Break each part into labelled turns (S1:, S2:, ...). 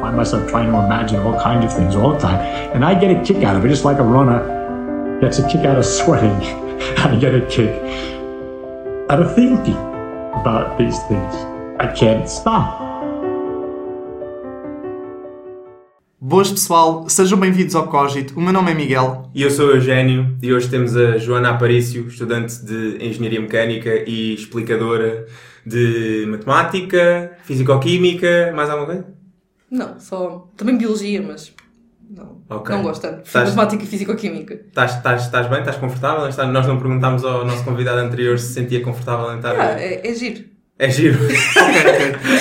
S1: find myself trying to imagine all kinds of things all the time. And I get a kick out of it, just like a runner gets a kick out of sweating. I get a kick out of thinking about these things. I can't stop.
S2: Boas pessoal, sejam bem-vindos ao Cogito. O meu nome é Miguel.
S3: E eu sou o Eugénio e hoje temos a Joana Aparício, estudante de Engenharia Mecânica e explicadora de Matemática, Físico-Química, mais alguma coisa?
S4: Não, só. Também biologia, mas. Não,
S3: Ok.
S4: não gosto tanto.
S3: Estás-
S4: Matemática e físico-química.
S3: Estás, bem? Estás confortável? Nós não perguntámos ao nosso convidado anterior se se sentia confortável em estar...
S4: Ah, é, é giro.
S3: É giro.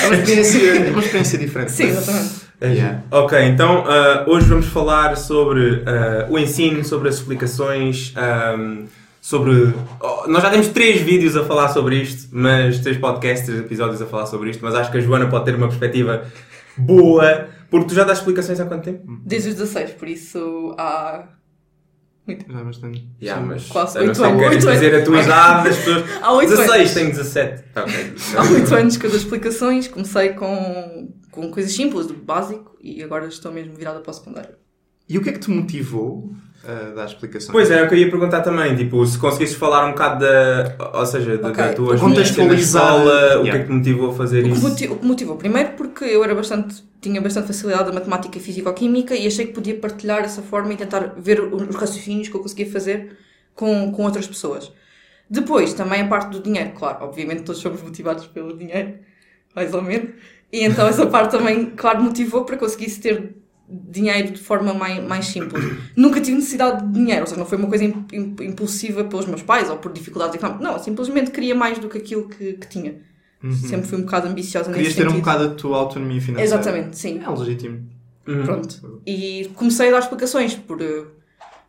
S2: É uma experiência, é uma experiência diferente.
S4: Sim, exatamente.
S3: É giro.
S2: Yeah.
S3: Ok, então ah, hoje vamos falar sobre ah, o ensino, sobre as explicações, ahm, sobre. oh, nós já temos três vídeos a falar sobre isto, mas três podcasts, três episódios a falar sobre isto, mas acho que a Joana pode ter uma perspectiva boa, porque tu já dás explicações há quanto tempo?
S4: Desde os 16, por isso há. Muito.
S2: Já há bastante.
S3: Yeah, mas
S4: Quase
S3: eu não
S4: oito
S3: sei,
S4: anos,
S3: queres
S4: oito
S3: dizer a tua
S4: anos.
S3: idade, as pessoas.
S4: Há oito
S3: 16,
S4: anos.
S3: tenho 17. Ok.
S4: Há 8 anos que eu dou explicações, comecei com, com coisas simples, do básico, e agora estou mesmo virada para o secundário.
S2: E o que é que te motivou a dar explicações?
S3: Pois é, é o que eu ia perguntar também, tipo, se conseguisses falar um bocado da, ou seja, da,
S4: Ok.
S3: da tua
S2: Contextualizar.
S3: escola, o que
S2: Yeah.
S3: é que te motivou a fazer
S4: O
S3: isso?
S4: moti- o que motivou? Primeiro porque eu era bastante, tinha bastante facilidade em matemática e físico-química e achei que podia partilhar essa forma e tentar ver os raciocínios que eu conseguia fazer com, com outras pessoas. Depois, também a parte do dinheiro, claro, obviamente todos somos motivados pelo dinheiro, mais ou menos, e então essa parte também, claro, motivou para que conseguisse ter dinheiro de forma mais, mais simples. Nunca tive necessidade de dinheiro, ou seja, não foi uma coisa im- im- impulsiva pelos meus pais ou por dificuldades económicas, não, simplesmente queria mais do que aquilo que, que tinha. Sempre fui um bocado ambiciosa
S2: Uhum. Querias
S4: nesse
S2: ter um
S4: sentido.
S2: bocado a tua autonomia financeira.
S4: Exatamente, sim.
S2: É legítimo.
S3: Uhum.
S4: Pronto. E comecei a dar explicações por, eh,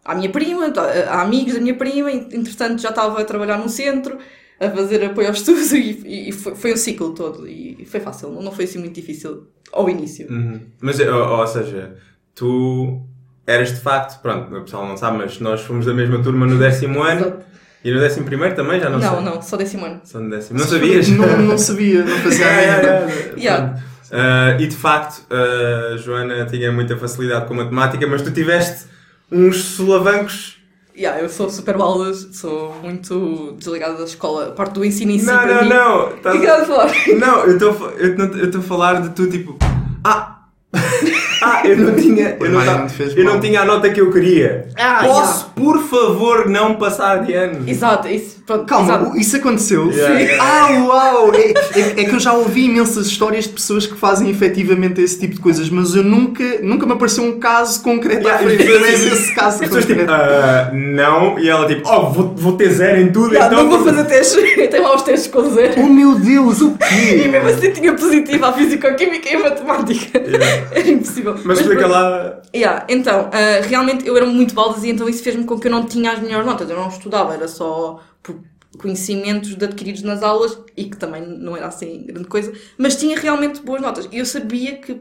S4: à minha prima, a, a amigos da minha prima, entretanto já estava a trabalhar num centro, a fazer apoio ao estudo e, e foi, foi um ciclo todo. E foi fácil, não foi assim muito difícil ao início.
S3: Uhum. Mas, ou, ou seja, tu eras de facto, pronto, o pessoal não sabe, mas nós fomos da mesma turma no décimo ano
S4: Exato.
S3: e no décimo primeiro também, já não,
S4: Não,
S3: sei.
S4: não, só décimo ano.
S3: Só no décimo. Não sabias?
S2: Não, não sabia, não fazia a
S3: Yeah. Ah, e de facto, a Joana tinha muita facilidade com matemática, mas tu tiveste uns solavancos.
S4: Yeah, eu sou super baldas, sou muito desligada da escola, a parte do ensino em si
S3: não,
S4: para
S3: não,
S4: mim.
S3: não.
S4: O
S3: estás
S4: que
S3: a-
S4: é que estás a falar?
S3: Não- eu estou a falar de tu tipo. Ah! ah, eu não tinha. Eu não, ta- eu não tinha a nota que eu queria.
S4: Ah,
S3: Posso, por favor, não passar de ano?
S4: Exato, isso. Pronto,
S2: Calma,
S4: exato.
S2: isso aconteceu?
S3: Yeah,
S2: Sim.
S3: yeah.
S2: Ah, uau! É, é- é que eu já ouvi imensas histórias de pessoas que fazem efetivamente esse tipo de coisas, mas eu nunca, nunca me apareceu um caso concreto à
S3: Yeah,
S2: frente.
S3: pessoas-
S2: Não é esse caso
S3: As pessoas tipo,
S2: concreto.
S3: ah, não, e ela tipo, oh, vou, vou ter zero em tudo,
S4: Yeah,
S3: então.
S4: não vou fazer testes, eu tenho lá os testes com zero.
S2: Oh meu Deus, o
S4: E
S2: quê?
S4: mesmo assim tinha positivo à física-química e à matemática.
S3: Yeah.
S4: Era impossível.
S3: Mas explica
S4: pronto.
S3: lá.
S4: Yeah, então, ah, realmente eu era muito baldas e então isso fez-me com que eu não tinha as melhores notas. Eu não estudava, era só por conhecimentos adquiridos nas aulas e que também não era assim grande coisa, mas tinha realmente boas notas. E eu sabia que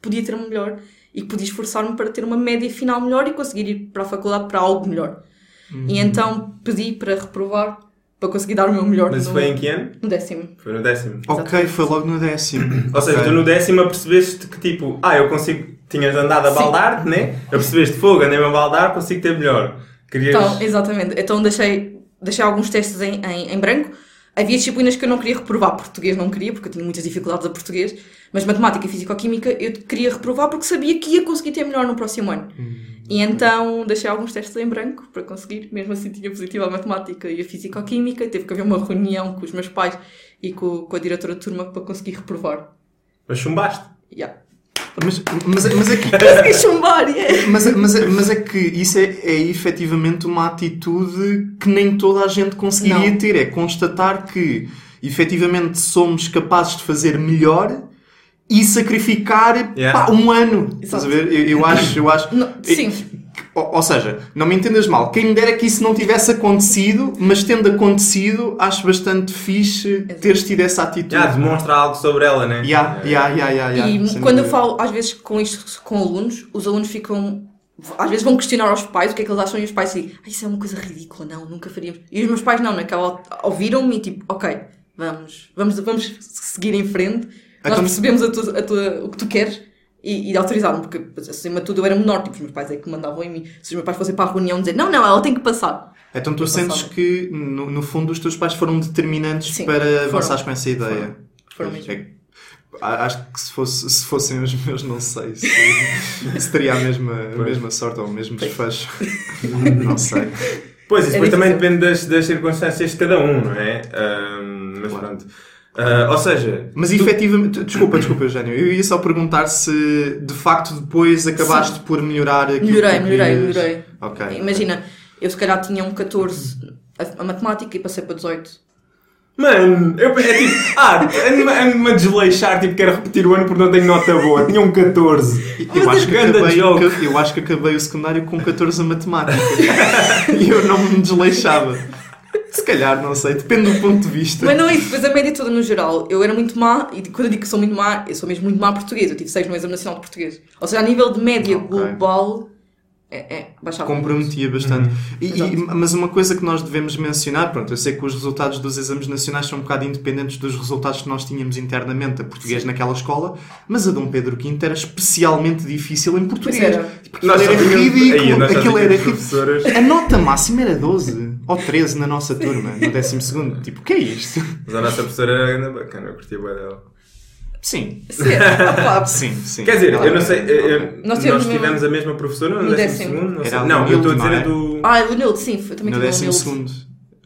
S4: podia ter melhor e que podia esforçar-me para ter uma média final melhor e conseguir ir para a faculdade para algo melhor. E então pedi para reprovar para conseguir dar o meu melhor
S3: Mas
S4: no,
S3: foi em que ano?
S4: no décimo.
S3: Foi no décimo.
S2: Ok, foi logo no décimo.
S3: Ou seja,
S2: Ok.
S3: tu no décimo percebeste que tipo, ah, eu consigo. Tinhas andado a
S4: Sim.
S3: baldar, né? Eu percebeste fogo, andei-me a baldar, consigo ter melhor. Querias.
S4: Então, exatamente. Então deixei, deixei alguns testes em, em, em branco. Havia disciplinas que eu não queria reprovar. Português não queria, porque eu tinha muitas dificuldades a português. Mas matemática e físico-química eu queria reprovar porque sabia que ia conseguir ter melhor no próximo ano. E então deixei alguns testes em branco para conseguir. Mesmo assim tinha positivo a matemática e a físico-química. Teve que haver uma reunião com os meus pais e com, com a diretora de turma para conseguir reprovar.
S3: Mas chumbaste.
S4: Yeah.
S2: Mas, mas, mas é que.
S4: Consegui chumbar, yeah.
S2: Mas, mas, mas é que isso é, é efetivamente uma atitude que nem toda a gente conseguiria
S4: Não.
S2: ter. É constatar que efetivamente somos capazes de fazer melhor e sacrificar
S3: Yeah.
S2: pá, um ano. Estás a ver? Eu, eu acho. Eu acho
S4: Não, sim.
S2: Ou, ou seja, não me entendas mal. Quem me dera que isso não tivesse acontecido, mas tendo acontecido, acho bastante fixe teres tido essa atitude.
S3: Já, demonstra algo sobre ela, né?
S2: Yeah, yeah, yeah, yeah, yeah.
S4: E quando eu falo, às vezes, com isto com alunos, os alunos ficam. Às vezes vão questionar aos pais o que é que eles acham e os pais dizem, ah, isso é uma coisa ridícula, não, nunca faríamos. E os meus pais não, naquela ouviram-me e tipo, ok, vamos, vamos, vamos seguir em frente, nós
S2: Então-
S4: percebemos a tua, a tua- o que tu queres E, e autorizaram, porque acima de tudo eu era menor, tipo, os meus pais é que mandavam em mim. Se os meus pais fossem para a reunião dizer, não, não, ela tem que passar.
S2: Então tu sentes
S4: passava.
S2: que, no, no fundo, os teus pais foram determinantes
S4: Sim,
S2: para
S4: foram.
S2: avançares com essa ideia?
S4: Foram
S2: Pois,
S4: mesmo.
S2: é Acho que se, fosse, se fossem os meus, não sei se, se teria a mesma, a mesma sorte ou o mesmo desfecho. não sei.
S3: Pois, isso
S4: É
S3: depois também depende das, das circunstâncias de cada um, não é? Ahm, mas
S2: Claro.
S3: pronto. Ah, ou seja,
S2: Mas efetivamente, desculpa, desculpa, Eugénio, eu ia só perguntar se de facto depois acabaste por melhorar aquilo
S4: Melhorei,
S2: que
S4: melhorei,
S2: querias.
S4: melhorei.
S2: Ok.
S4: Imagina, eu se calhar tinha um 14 a, a matemática e passei para 18.
S3: mano, eu, é tipo, ah, ando-me a desleixar, tipo, quero repetir o ano porque não tenho nota boa. Tinha um 14.
S2: Eu acho, que
S3: Ganda
S2: acabei, eu acho que acabei o secundário com 14 a matemática. e eu não me desleixava. Se calhar, não sei, depende do ponto de vista.
S4: Mas não é isso, depois a média toda no geral. Eu era muito má, e quando eu digo que sou muito má, eu sou mesmo muito má português. Eu tive 6 no Exame Nacional de Português. Ou seja, a nível de média
S2: Ok.
S4: global, é, é baixava.
S2: Comprometia bastante. E- e-
S4: Exato.
S2: mas uma coisa que nós devemos mencionar, pronto, eu sei que os resultados dos exames nacionais são um bocado independentes dos resultados que nós tínhamos internamente a português naquela escola, mas a Dom Pedro V era especialmente difícil em português.
S4: Era.
S2: Tipo,
S3: Nós
S2: era ridículo.
S3: Aí,
S2: aquilo era
S3: professoras.
S2: A nota máxima era 12 ou 13 na nossa turma, no 12 segundo. Tipo, o que é isto?
S3: Mas a nossa professora era ainda bacana, eu curti bem dela.
S2: Sim.
S4: Sim, opa,
S2: Sim, sim.
S3: Quer dizer, eu não sei, eu- eu-
S4: Nós
S3: nós,
S4: tivemos
S3: a mesma professora no
S4: No
S3: décimo
S4: décimo.
S3: segundo? Não, sei.
S2: Era a
S3: não eu estou a dizer
S2: não
S3: a
S2: é?
S3: do...
S4: Ah, o Nilde, sim, foi- também
S2: No
S4: tive
S2: 12
S4: Nilde.
S2: segundo.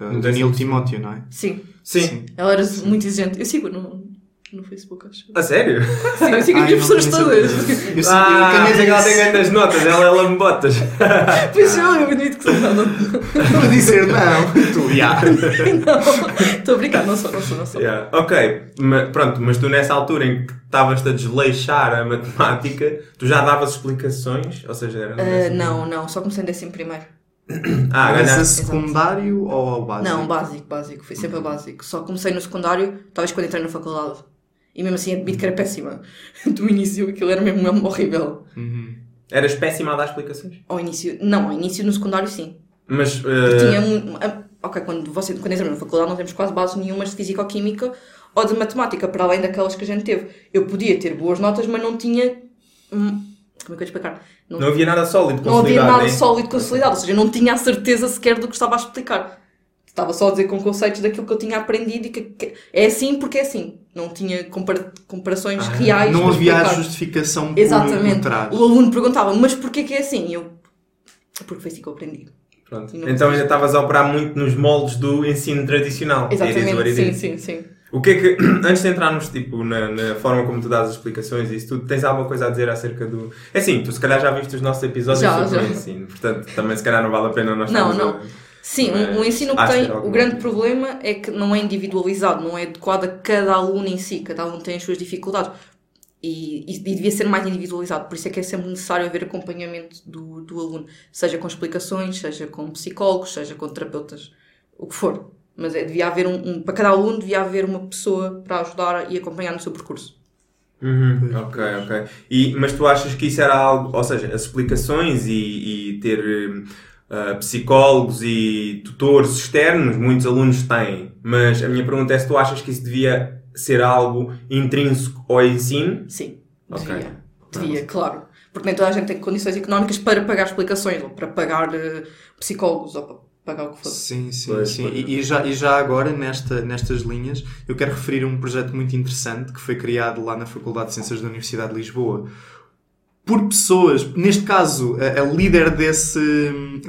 S3: No
S2: Danilo
S3: décimo
S2: Timóteo, não é?
S4: Sim,
S3: Sim.
S4: ela era muito exigente. Eu sigo no, no Facebook, acho.
S3: A sério?
S4: Sim, eu sigo as
S2: não
S4: pessoas todas.
S2: Eu
S3: Ah,
S2: eu
S3: dizer que ela tem grandes notas, ela é lambotas.
S4: Pois eu, eu admito que sou. Não, não.
S2: Para dizer não. Tu, já.
S4: Não, estou a brincar, não sou, não sou, não sou.
S3: Yeah, Ok, ma- pronto, mas tu nessa altura em que estavas-te a desleixar a matemática, tu já davas explicações? Ou seja, era décimo-
S4: não, não, só comecei em décimo primeiro.
S3: Ah, ganhaste.
S2: secundário ou ao básico?
S4: Não, básico, básico, foi sempre a básico. Só comecei no secundário, talvez quando entrei na faculdade. E mesmo assim admito que era péssima. Do início aquilo era mesmo, mesmo horrível.
S3: Eras péssima a dar explicações?
S4: Ao início, não, ao início no secundário sim.
S3: Mas. Eh,
S4: tinha um, ah, ok, quando, você, quando entramos na faculdade não temos quase bases nenhumas de físico-química ou de matemática, para além daquelas que a gente teve. Eu podia ter boas notas, mas não tinha. hum, como é que eu ia explicar? Não,
S3: não havia nada sólido,
S4: não havia
S3: consolidado,
S4: nada
S3: né?
S4: sólido consolidado, ou seja, eu não tinha a certeza sequer do que estava a explicar. Estava só a dizer com conceitos daquilo que eu tinha aprendido e que, que é assim porque é assim. Não tinha compara- comparações reais.
S2: Não havia a justificação
S4: Exatamente. O aluno perguntava, mas porquê que é assim? E eu, porque foi assim que eu aprendi.
S3: Pronto. Então ainda estavas a operar muito nos moldes do ensino tradicional.
S4: Exatamente, sim, sim, sim.
S3: O que é que, antes de entrarmos tipo, na, na forma como tu dás as explicações e isso tudo, tens alguma coisa a dizer acerca do. É assim, tu se calhar já viste os nossos episódios
S4: Já,
S3: sobre
S4: já.
S3: o ensino, portanto também se calhar não vale a pena nós
S4: Não, não.
S3: a-
S4: Sim, o, ensino que tem, o grande problema é que não é individualizado, não é adequado a cada aluno em si, cada aluno tem as suas dificuldades. E, e, e devia ser mais individualizado, por isso é que é sempre necessário haver acompanhamento do, do aluno, seja com explicações, seja com psicólogos, seja com terapeutas, o que for. Mas é, devia haver um, um- para cada aluno devia haver uma pessoa para ajudar e acompanhar no seu percurso.
S3: Uhum, ok, ok. E, mas tu achas que isso era algo, ou seja, as explicações e, e ter ah, psicólogos e tutores externos, muitos alunos têm, mas a minha pergunta é se tu achas que isso devia ser algo intrínseco ao ensino?
S4: Sim,
S3: Ok.
S4: devia. Devia, claro. Porque nem toda a gente tem condições económicas para pagar explicações, ou para pagar eh, psicólogos, ou para pagar o que for.
S2: Sim, sim,
S3: Pois,
S2: sim.
S3: pois.
S2: E, e já, e já agora, nesta, nestas linhas, eu quero referir um projeto muito interessante que foi criado lá na Faculdade de Ciências da Universidade de Lisboa por pessoas, neste caso, a, a líder desse,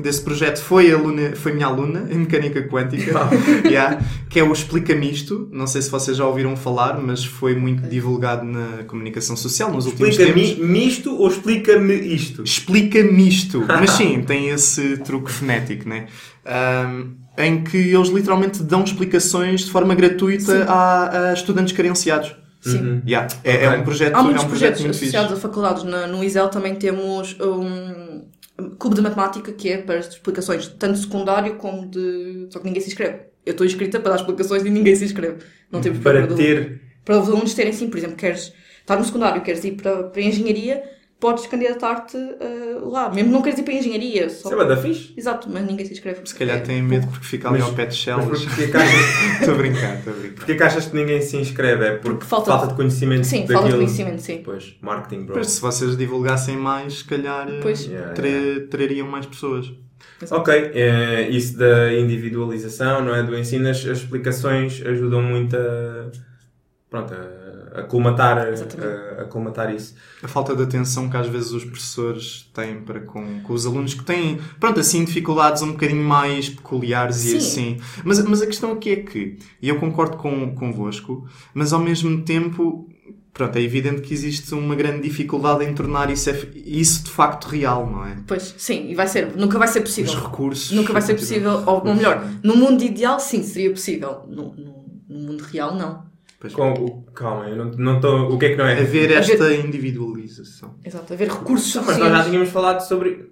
S2: desse projeto foi, a aluna, foi minha aluna em Mecânica Quântica, yeah, que é o Explica-me Isto. Não sei se vocês já ouviram falar, mas foi muito divulgado na comunicação social nos últimos tempos.
S3: Explica-me isto ou explica-me isto?
S2: Explica-me isto. Mas sim, tem esse truque fonético, né? Ahm, em que eles literalmente dão explicações de forma gratuita a, a estudantes carenciados.
S4: Sim.
S2: Yeah. É, é um projeto,
S4: Há
S2: é
S4: muitos
S2: um projeto
S4: projetos
S2: muito
S4: associados
S2: fixe.
S4: a faculdades. Na- no ISEL também temos um clube de matemática que é para as explicações, tanto secundário como de. Só que ninguém se inscreve. Eu estou inscrita para dar explicações e ninguém se inscreve. Não temos
S3: Para ter.
S4: Para os alunos terem, sim, por exemplo, queres estar no secundário, queres ir para, para a engenharia, podes candidatar-te eh, lá. Mesmo não queres ir para a engenharia. Só...
S3: Isso é da fixe.
S4: Exato, mas ninguém se inscreve.
S2: Se calhar
S4: É,
S2: têm medo porque fica ali
S3: Mas-
S2: ao pé de
S3: achas,
S2: Estou a brincar, estou a brincar.
S3: porquê que achas que ninguém se inscreve? É porque,
S4: Porque falta
S3: falta,
S4: de-
S3: conhecimento
S4: Sim,
S3: daquilo.
S4: falta de conhecimento, sim.
S3: Pois, marketing, bro.
S2: Mas se vocês divulgassem mais, se calhar eh,
S4: Pois.
S3: Yeah,
S2: trariam mais pessoas.
S3: Ok, é, isso da individualização, não é? Do ensino, as, as explicações ajudam muito a, pronto, a, a colmatar, a, a colmatar isso.
S2: A falta de atenção que às vezes os professores têm para com, com os alunos que têm, pronto, assim, dificuldades um bocadinho mais peculiares e
S4: Sim.
S2: assim. Mas, mas a questão aqui é que, e eu concordo com, convosco, mas ao mesmo tempo, pronto, é evidente que existe uma grande dificuldade em tornar isso, isso de facto real, não é?
S4: Pois, sim, e vai ser, nunca vai ser
S2: Os
S4: possível.
S2: recursos.
S4: Nunca vai ser possível, ou, ou melhor, no mundo ideal sim seria possível. No, no, no mundo real não.
S3: Com, o, calma, eu não não estou. O que é que não é?
S2: Haver esta individualização.
S4: Exato, haver recursos
S3: mas nós já tínhamos falado sobre.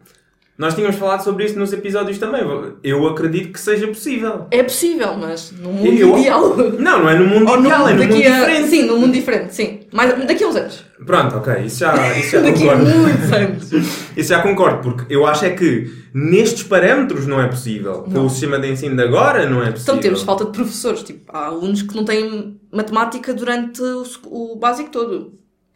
S3: Nós tínhamos falado sobre isso nos episódios também. Eu acredito que seja possível.
S4: É possível, mas no mundo
S3: Eu-
S4: ideal.
S3: Não, não é no mundo
S4: Ou no,
S3: ideal, é no mundo
S4: daqui a,
S3: diferente.
S4: Sim, num mundo diferente, sim. Mas daqui a uns anos.
S3: Pronto, ok, isso já, isso já
S4: Daqui a
S3: concordo.
S4: muitos anos.
S3: Isso já concordo, porque eu acho é que nestes parâmetros não é possível. Com
S4: Não.
S3: o sistema de ensino de agora não é possível.
S4: Então temos falta de professores. Tipo, há alunos que não têm matemática durante o, o básico todo.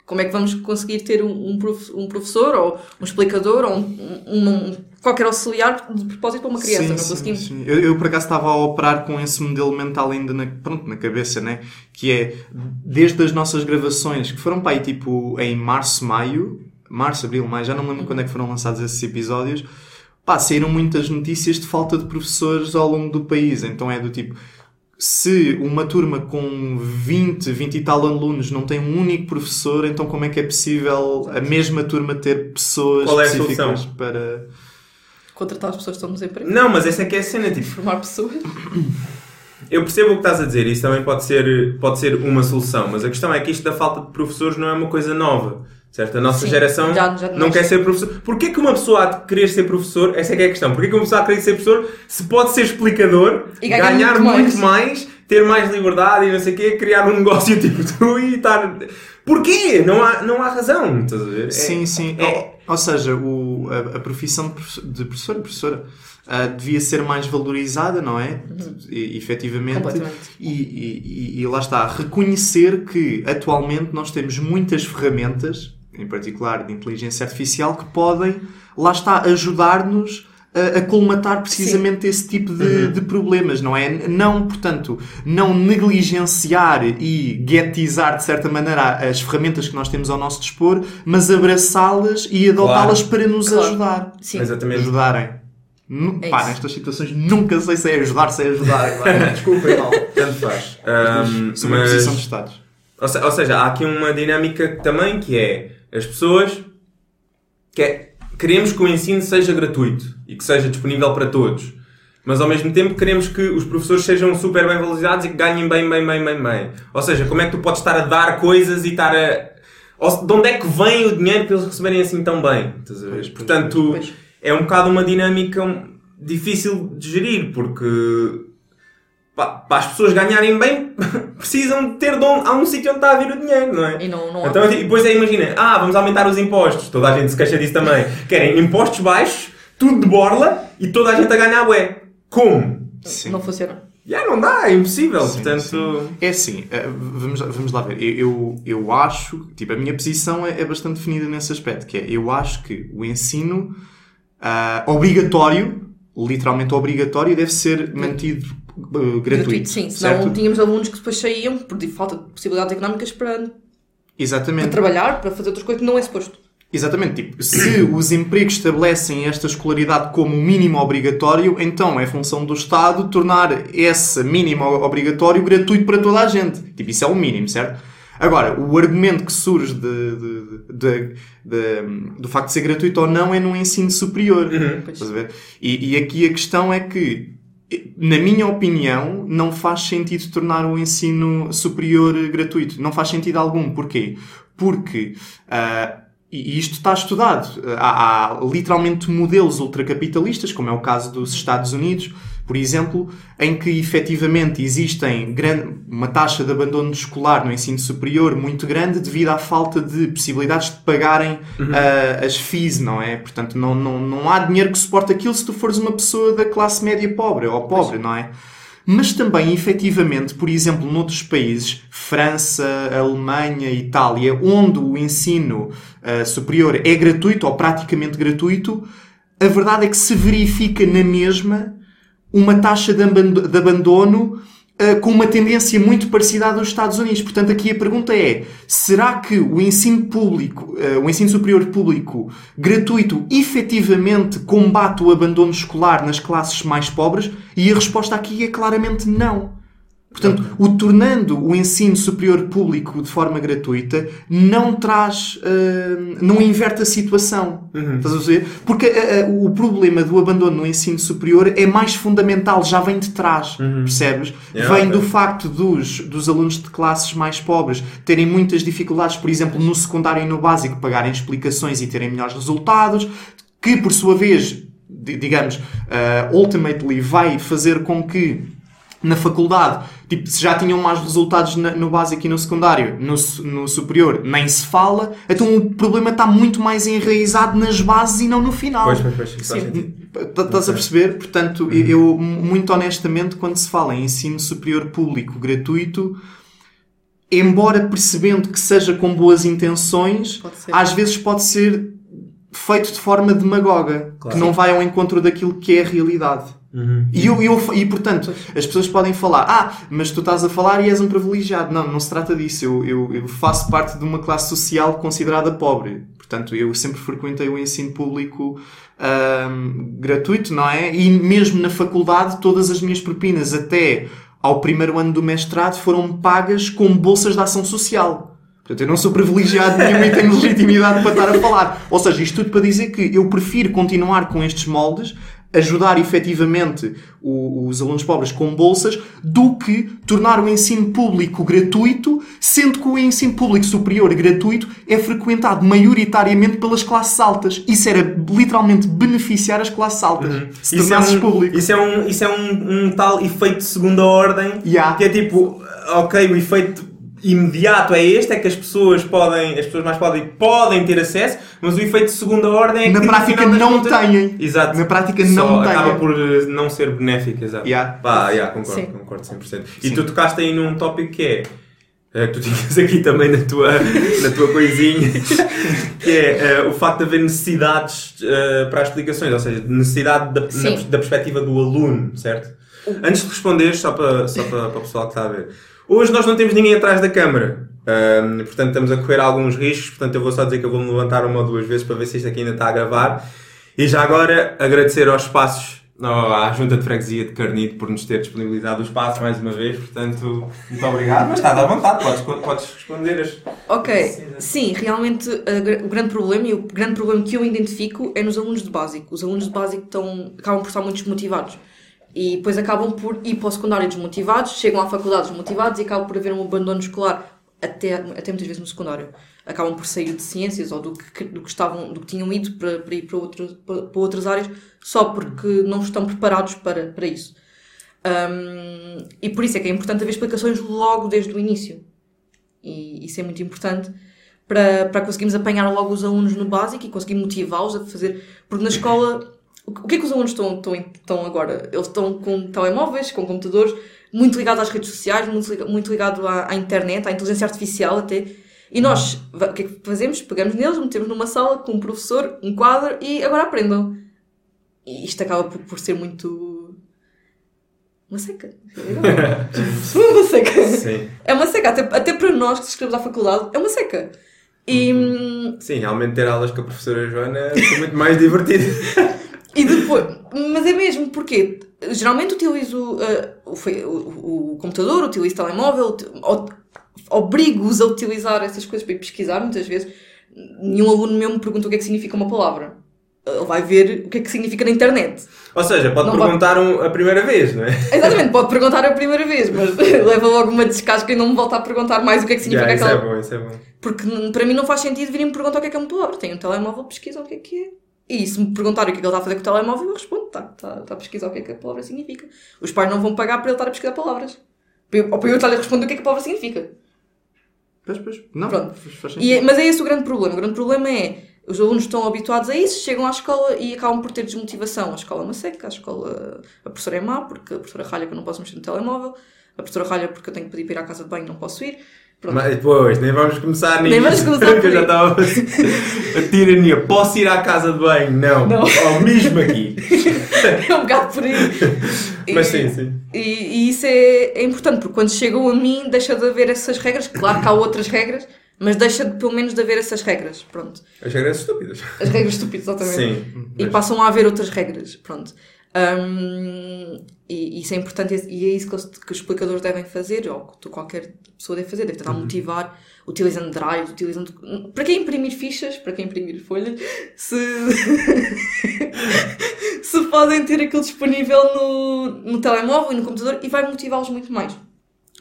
S4: Como é que vamos conseguir ter um, um prof- um professor ou um explicador ou um, um- qualquer auxiliar de propósito para uma criança?
S2: Sim,
S4: não
S2: sim,
S4: conseguimos.
S2: sim. Eu, eu, por acaso estava a operar com esse modelo mental ainda na, pronto, na cabeça, né? Que é desde as nossas gravações, que foram para aí tipo em março, maio, março, abril, maio, já não me lembro quando é que foram lançados esses episódios. Pá, saíram muitas notícias de falta de professores ao longo do país. Então é do tipo, se uma turma com 20, 20 e tal alunos não tem um único professor, então como é que é possível a mesma turma ter pessoas
S3: Qual é a
S2: específicas
S3: solução?
S2: para.
S4: Contratar as pessoas que estão no desemprego.
S3: Não, mas essa é que é a cena, tipo,
S4: Formar pessoas.
S3: eu percebo o que estás a dizer, isso também pode ser, pode ser uma solução, mas a questão é que isto da falta de professores não é uma coisa nova, certo? A nossa
S4: Sim,
S3: geração
S4: já- já
S3: não quer ser professor. Porquê que uma pessoa há de querer ser professor, essa é que é a questão, porquê que uma pessoa há de querer ser professor se pode ser explicador,
S4: E ganhar
S3: ganhar
S4: muito mais.
S3: muito mais, ter mais liberdade e não sei o quê, criar um negócio tipo tu e estar... Porquê? Não há, não há razão, estás a ver? É-
S2: Sim, sim.
S3: é-
S2: Ou, ou seja, o, a, a profissão de professor, de professor e professora ah, devia ser mais valorizada, não é? E, efetivamente. E, e- e- e lá está, reconhecer que atualmente nós temos muitas ferramentas, em particular de inteligência artificial, que podem, lá está, ajudar-nos a, a colmatar precisamente esse tipo de, de problemas, não é? Não, portanto, não negligenciar e guetizar de certa maneira as ferramentas que nós temos ao nosso dispor, mas abraçá-las e adotá-las para nos
S4: Claro.
S2: ajudar.
S4: Sim.
S3: Exatamente.
S2: Ajudarem.
S4: É
S2: pá,
S4: isso.
S2: nestas situações nunca sei se é ajudar, se é ajudar. Pá, Desculpem, mal.
S3: Tanto faz.
S2: Uma
S3: mas-
S2: posição de Estados.
S3: Ou, se- ou seja, há aqui uma dinâmica também que é as pessoas é, queremos que o ensino seja gratuito e que seja disponível para todos. Mas ao mesmo tempo queremos que os professores sejam super bem valorizados e que ganhem bem, bem, bem, bem, bem. Ou seja, como é que tu podes estar a dar coisas e estar a. Ou de onde é que vem o dinheiro para eles receberem assim tão bem? Estás a ver? Portanto, é um bocado uma dinâmica difícil de gerir, porque para as pessoas ganharem bem precisam de ter de onde, há um sítio onde está a vir o dinheiro, não é?
S4: E não, não há.
S3: Então, e depois é, imagina, ah, vamos aumentar os impostos. Toda a gente se queixa disso também. Querem impostos baixos, tudo de borla e toda a gente a ganhar bué. Como?
S2: Sim.
S4: Não funciona.
S3: Já não dá, é impossível.
S2: Sim,
S3: Portanto,
S2: sim. É assim, eh, vamos, vamos lá ver. Eu, eu, eu acho, tipo, a minha posição é, é bastante definida nesse aspecto, que é, eu acho que o ensino ah, obrigatório, literalmente obrigatório, deve ser mantido eh, gratuito.
S4: sim. Senão
S2: certo?
S4: tínhamos alunos que depois saíam por falta de possibilidades económicas para, para
S2: Exatamente.
S4: trabalhar, para fazer outras coisas que não é suposto.
S2: Exatamente, tipo, se os empregos estabelecem esta escolaridade como um mínimo obrigatório, então é função do Estado tornar esse mínimo obrigatório gratuito para toda a gente. Tipo, isso é o mínimo, certo? Agora, o argumento que surge de, de- de- de- do facto de ser gratuito ou não é no ensino superior. Ver? E, e aqui a questão é que, na minha opinião, não faz sentido tornar o ensino superior gratuito. Não faz sentido algum. Porquê? Porque, ah, e isto está estudado, há, há literalmente modelos ultracapitalistas, como é o caso dos Estados Unidos, por exemplo, em que efetivamente existem gran- uma taxa de abandono escolar no ensino superior muito grande devido à falta de possibilidades de pagarem ah, as fees, não é? Portanto, não, não, não há dinheiro que suporte aquilo se tu fores uma pessoa da classe média pobre ou pobre, não é? Mas também, efetivamente, por exemplo, noutros países, França, Alemanha, Itália, onde o ensino ah, superior é gratuito ou praticamente gratuito, a verdade é que se verifica na mesma uma taxa de abando- de abandono ah, com uma tendência muito parecida à dos Estados Unidos. Portanto, aqui a pergunta é: será que o ensino público, ah, o ensino superior público gratuito, efetivamente combate o abandono escolar nas classes mais pobres? E a resposta aqui é claramente não. Portanto, o tornando o ensino superior público de forma gratuita não traz, ah, não inverte a situação. Estás a ver? Porque ah, o problema do abandono no ensino superior é mais fundamental, já vem de trás, percebes?
S3: Yeah,
S2: vem
S3: ok.
S2: do facto dos, dos alunos de classes mais pobres terem muitas dificuldades, por exemplo, no secundário e no básico, pagarem explicações e terem melhores resultados, que por sua vez, di- digamos, ultimately vai fazer com que na faculdade, tipo, se já tinham mais resultados na- no básico e no secundário, no, no superior nem se fala, então o problema está muito mais enraizado nas bases e não no final.
S3: Pois, pois, pois,
S2: Sim,
S3: sentido.
S2: Tá- Estás a perceber? Portanto, eu, muito honestamente, quando se fala em ensino superior público gratuito, embora percebendo que seja com boas intenções, às vezes pode ser feito de forma demagoga,
S3: Claro.
S2: que não vai ao encontro daquilo que é a realidade.
S3: Uhum.
S2: E, eu, eu- e portanto, as pessoas podem falar: Ah, mas tu estás a falar e és um privilegiado. Não, não se trata disso. Eu, eu, eu faço parte de uma classe social considerada pobre. Portanto, eu sempre frequentei o ensino público ahm, gratuito, não é? E mesmo na faculdade, todas as minhas propinas, até ao primeiro ano do mestrado, foram pagas com bolsas de ação social. Portanto, eu não sou privilegiado nenhum e tenho legitimidade para estar a falar. Ou seja, isto tudo para dizer que eu prefiro continuar com estes moldes, ajudar efetivamente os alunos pobres com bolsas, do que tornar o ensino público gratuito, sendo que o ensino público superior gratuito é frequentado maioritariamente pelas classes altas. Isso era literalmente beneficiar as classes altas. Se
S3: Isso é, um,
S2: público.
S3: isso é um, isso é um, um tal efeito de segunda ordem
S2: Yeah.
S3: que é tipo, ok, o efeito imediato é este, é que as pessoas podem, as pessoas mais podem, podem ter acesso, mas o efeito de segunda ordem é que
S2: Na
S3: no
S2: prática não
S3: contas-
S2: têm.
S3: Exato.
S2: Na prática não têm.
S3: acaba por eh, não ser benéfico, exato.
S2: Yeah.
S3: Pá, yeah, concordo,
S4: Sim.
S3: concordo 100%. E
S2: Sim.
S3: tu tocaste aí num tópico que é eh, que tu tinhas aqui também na tua, na tua coisinha, que é eh, o facto de haver necessidades eh, para as explicações, ou seja, necessidade da, na- da perspectiva do aluno, certo? Antes de responder, só para, só para, para o pessoal que está a ver, hoje nós não temos ninguém atrás da câmara. Ahm, portanto, estamos a correr alguns riscos. Portanto, eu vou só dizer que eu vou me levantar uma ou duas vezes para ver se isto aqui ainda está a gravar. E já agora agradecer aos espaços, à Junta de Freguesia de Carnide por nos ter disponibilizado o espaço mais uma vez. Portanto, muito obrigado. Mas estás à vontade, podes, podes responder. As...
S4: Ok, sim, realmente o grande problema e o grande problema que eu identifico é nos alunos de básico. Os alunos de básico estão, acabam por estar muito desmotivados e depois acabam por ir para o secundário desmotivados, chegam à faculdade desmotivados e acabam por haver um abandono escolar até, até muitas vezes no secundário. Acabam por sair de ciências ou do que, do que, estavam, do que tinham ido para, para ir para, outro, para, para outras áreas só porque não estão preparados para, para isso. Um, e por isso é que é importante haver explicações logo desde o início. E isso é muito importante para, para conseguirmos apanhar logo os alunos no básico e conseguir motivá-los a fazer. Porque na escola, o que é que os alunos estão, estão, estão agora? Eles estão com telemóveis, com computadores, muito ligados às redes sociais, muito, muito ligado à, à internet, à inteligência artificial até. E nós, va- o que é que fazemos? Pegamos neles, metemos numa sala com um professor, um quadro e agora aprendam. E isto acaba por, por ser muito. Uma seca. uma seca.
S3: Sim.
S4: É uma seca, até, até para nós que escrevemos à faculdade, é uma seca. E, hum,
S3: Sim, realmente ter aulas com a professora Joana é muito mais divertido.
S4: e depois, mas é mesmo, porque geralmente utilizo uh, o, o- o computador, utilizo o telemóvel, obrigo-os a utilizar essas coisas para ir pesquisar, muitas vezes. Nenhum aluno meu me pergunta o que é que significa uma palavra. Ele vai ver o que é que significa na internet.
S3: Ou seja, pode
S4: Não
S3: perguntar um- a primeira vez, não é?
S4: Exatamente, pode perguntar a primeira vez, mas leva logo uma descasca e não me volta a perguntar mais o que é que significa
S3: Yeah, isso
S4: aquela
S3: é bom, isso é bom.
S4: Porque para mim não faz sentido virem-me perguntar o que é que é uma palavra. Tem um telemóvel, pesquisam o que é que é. E se me perguntarem o que é que ele está a fazer com o telemóvel, eu respondo, está tá, tá a pesquisar o que é que a palavra significa. Os pais não vão pagar para ele estar a pesquisar palavras. Ou para eu estar a responder o que é que a palavra significa.
S2: Pois, pois. Não,
S4: Pronto. E é- mas é esse o grande problema. O grande problema é os alunos estão habituados a isso, chegam à escola e acabam por ter desmotivação. A escola é uma seca, a escola. A professora é má porque a professora ralha que eu não posso mexer no telemóvel, a professora ralha porque eu tenho que pedir para ir à casa de banho e não posso ir. Pronto.
S3: Mas depois, nem vamos começar nisso.
S4: Nem vamos começar
S3: porque eu já estava a tirania. Posso ir à casa de banho? Não.
S4: Não.
S3: Ou mesmo aqui.
S4: é um bocado por aí.
S3: Mas
S4: E-
S3: sim, sim.
S4: E, e isso é, é importante, porque quando chegam a mim, deixa de haver essas regras. Claro que há outras regras, mas deixa de, pelo menos de haver essas regras. Pronto.
S3: As regras estúpidas.
S4: As regras estúpidas, exatamente.
S3: Sim.
S4: E
S3: Mas-
S4: passam a haver outras regras. Pronto. Hum, e isso é importante e é isso que os, que os explicadores devem fazer, ou que tu- qualquer pessoa deve fazer, deve tentar motivar, utilizando drives, utilizando. Para quem imprimir fichas, para quem imprimir folhas, se. se podem ter aquilo disponível no, no telemóvel e no computador e vai motivá-los muito mais.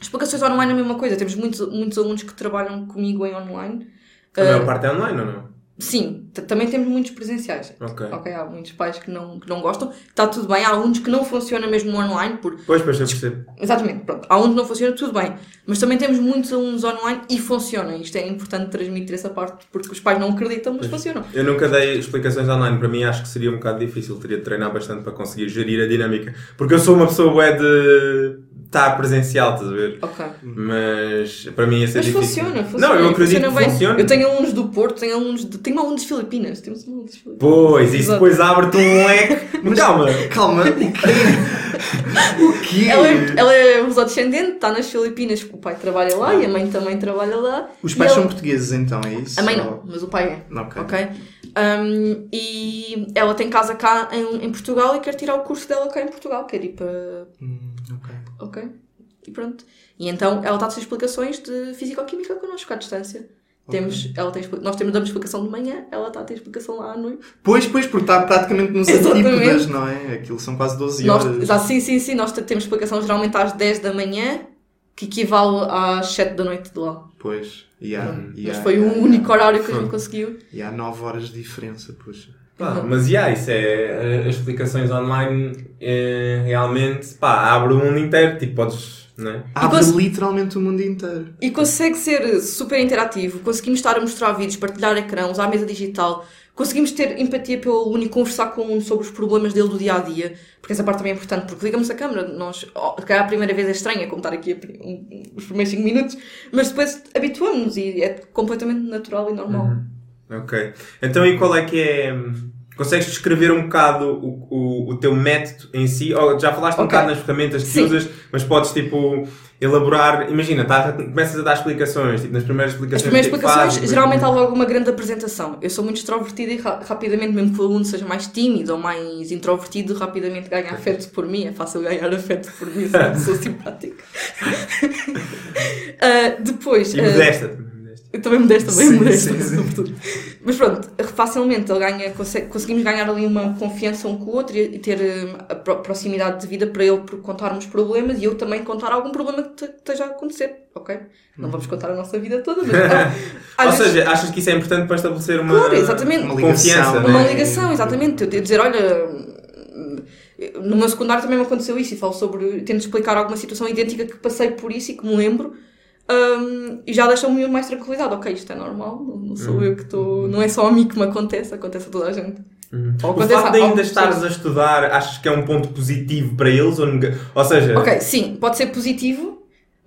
S4: Explicações online é a mesma coisa, temos muitos, muitos alunos que trabalham comigo em online.
S3: A maior parte é online ou não?
S4: Sim, também temos muitos presenciais.
S3: Ok.
S4: Ok, há muitos pais que não, que não gostam. Está tudo bem. Há alunos que não funciona mesmo online. Por...
S3: Pois, pois, eu percebo.
S4: Exatamente, pronto. Há alunos que não funciona, tudo bem. Mas também temos muitos alunos online e funcionam. Isto é importante transmitir essa parte porque os pais não acreditam, mas funcionam.
S3: Eu nunca dei explicações online. Para mim, acho que seria um bocado difícil. Teria de treinar bastante para conseguir gerir a dinâmica. Porque eu sou uma pessoa bué de estar presencial, estás a ver?
S4: Ok.
S3: Mas para mim ia ser
S4: Mas
S3: difícil.
S4: funciona, funciona.
S3: Não, eu acredito
S4: funciona
S3: que
S4: bem.
S3: funciona.
S4: Eu tenho alunos do Porto, tenho alunos de... tenho alunos de Filipinas. Temos um de Filipinas.
S3: Pois, isso
S4: Exato.
S3: depois abre-te um leque. Mas calma.
S2: Calma, o quê? o quê?
S4: Ela é, ela é descendente, está nas Filipinas, porque o pai trabalha lá e a mãe também trabalha lá.
S2: Os pais
S4: ela-
S2: são portugueses então, é isso?
S4: A mãe não, mas o pai é.
S2: Ok.
S4: Ok? Um, e ela tem casa cá em, em Portugal e quer tirar o curso dela cá em Portugal, quer ir para.
S2: Hum, ok.
S4: Ok? E pronto. E então ela está a ter explicações de Físico-Química connosco à distância. Temos, ela tem, nós temos damos explicação de manhã, ela está a ter explicação lá à noite.
S2: Pois, pois, porque está praticamente nos
S4: Exatamente.
S2: antípodas, não é? Aquilo são quase 12
S4: Nós,
S2: horas.
S4: já, sim, sim, sim, nós temos explicação geralmente às 10 da manhã, que equivale às 7 da noite de lá.
S2: Pois, e há, e
S4: Mas
S2: há-
S4: foi o único horário que a gente conseguiu.
S2: E há 9 horas de diferença, poxa.
S3: Pá, mas yeah, isso é. As explicações online é, realmente. Pá, abre o mundo inteiro. Tipo, podes. Né?
S2: Abre
S4: cons-
S2: literalmente o mundo inteiro.
S4: E consegue ser super interativo, conseguimos estar a mostrar vídeos, partilhar ecrã, usar a mesa digital, conseguimos ter empatia pelo aluno e conversar com o aluno sobre os problemas dele do dia a dia, porque essa parte também é importante, porque ligamos a câmera, nós, oh, se calhar a primeira vez é estranha contar aqui a pri- um- um- os primeiros 5 minutos, mas depois habituamos-nos e é completamente natural e normal.
S3: Ok. Então, e qual é que é. Consegues descrever um bocado o, o, o teu método em si? Ou já falaste um
S4: Ok.
S3: bocado nas ferramentas que
S4: Sim.
S3: usas, mas podes tipo elaborar. Imagina, tá, começas a dar explicações, tipo, nas primeiras
S4: As
S3: explicações.
S4: primeiras
S3: é que
S4: explicações,
S3: fazes,
S4: geralmente há logo uma grande apresentação. Eu sou muito extrovertida e ra- rapidamente, mesmo que o aluno seja mais tímido ou mais introvertido, rapidamente ganha afeto por mim. É fácil ganhar afeto por mim, sou simpática. Ah, depois.
S3: E modesta. modesta.
S4: Eu também modesta, bem
S2: Sim,
S4: modesta,
S2: sim, sim.
S4: Mas pronto, facilmente ele ganha, consegue- conseguimos ganhar ali uma confiança um com o outro e, ter hum, a pro- proximidade de vida para ele contarmos problemas e eu também contar algum problema que te- esteja a acontecer, ok? Não vamos contar a nossa vida toda, mas. ah,
S3: Ou
S4: vezes-
S3: seja, achas que isso é importante para estabelecer uma,
S4: Claro, exatamente.
S2: Uma
S3: confiança?
S2: ligação,
S3: né?
S4: uma
S2: É.
S4: ligação, exatamente. Eu dizer, olha, no meu secundário também me aconteceu isso e falo sobre. Tento explicar alguma situação idêntica que passei por isso e que me lembro. Hum, e já deixa-me mais tranquilidade. Ok, isto é normal, não, sou eu que estou. Não é só a mim que me acontece, acontece a toda a gente. Ou
S3: Uhum. O facto de ainda estares a estudar, achas que é um ponto positivo para eles? Ou, ou seja,
S4: Ok, sim, pode ser positivo,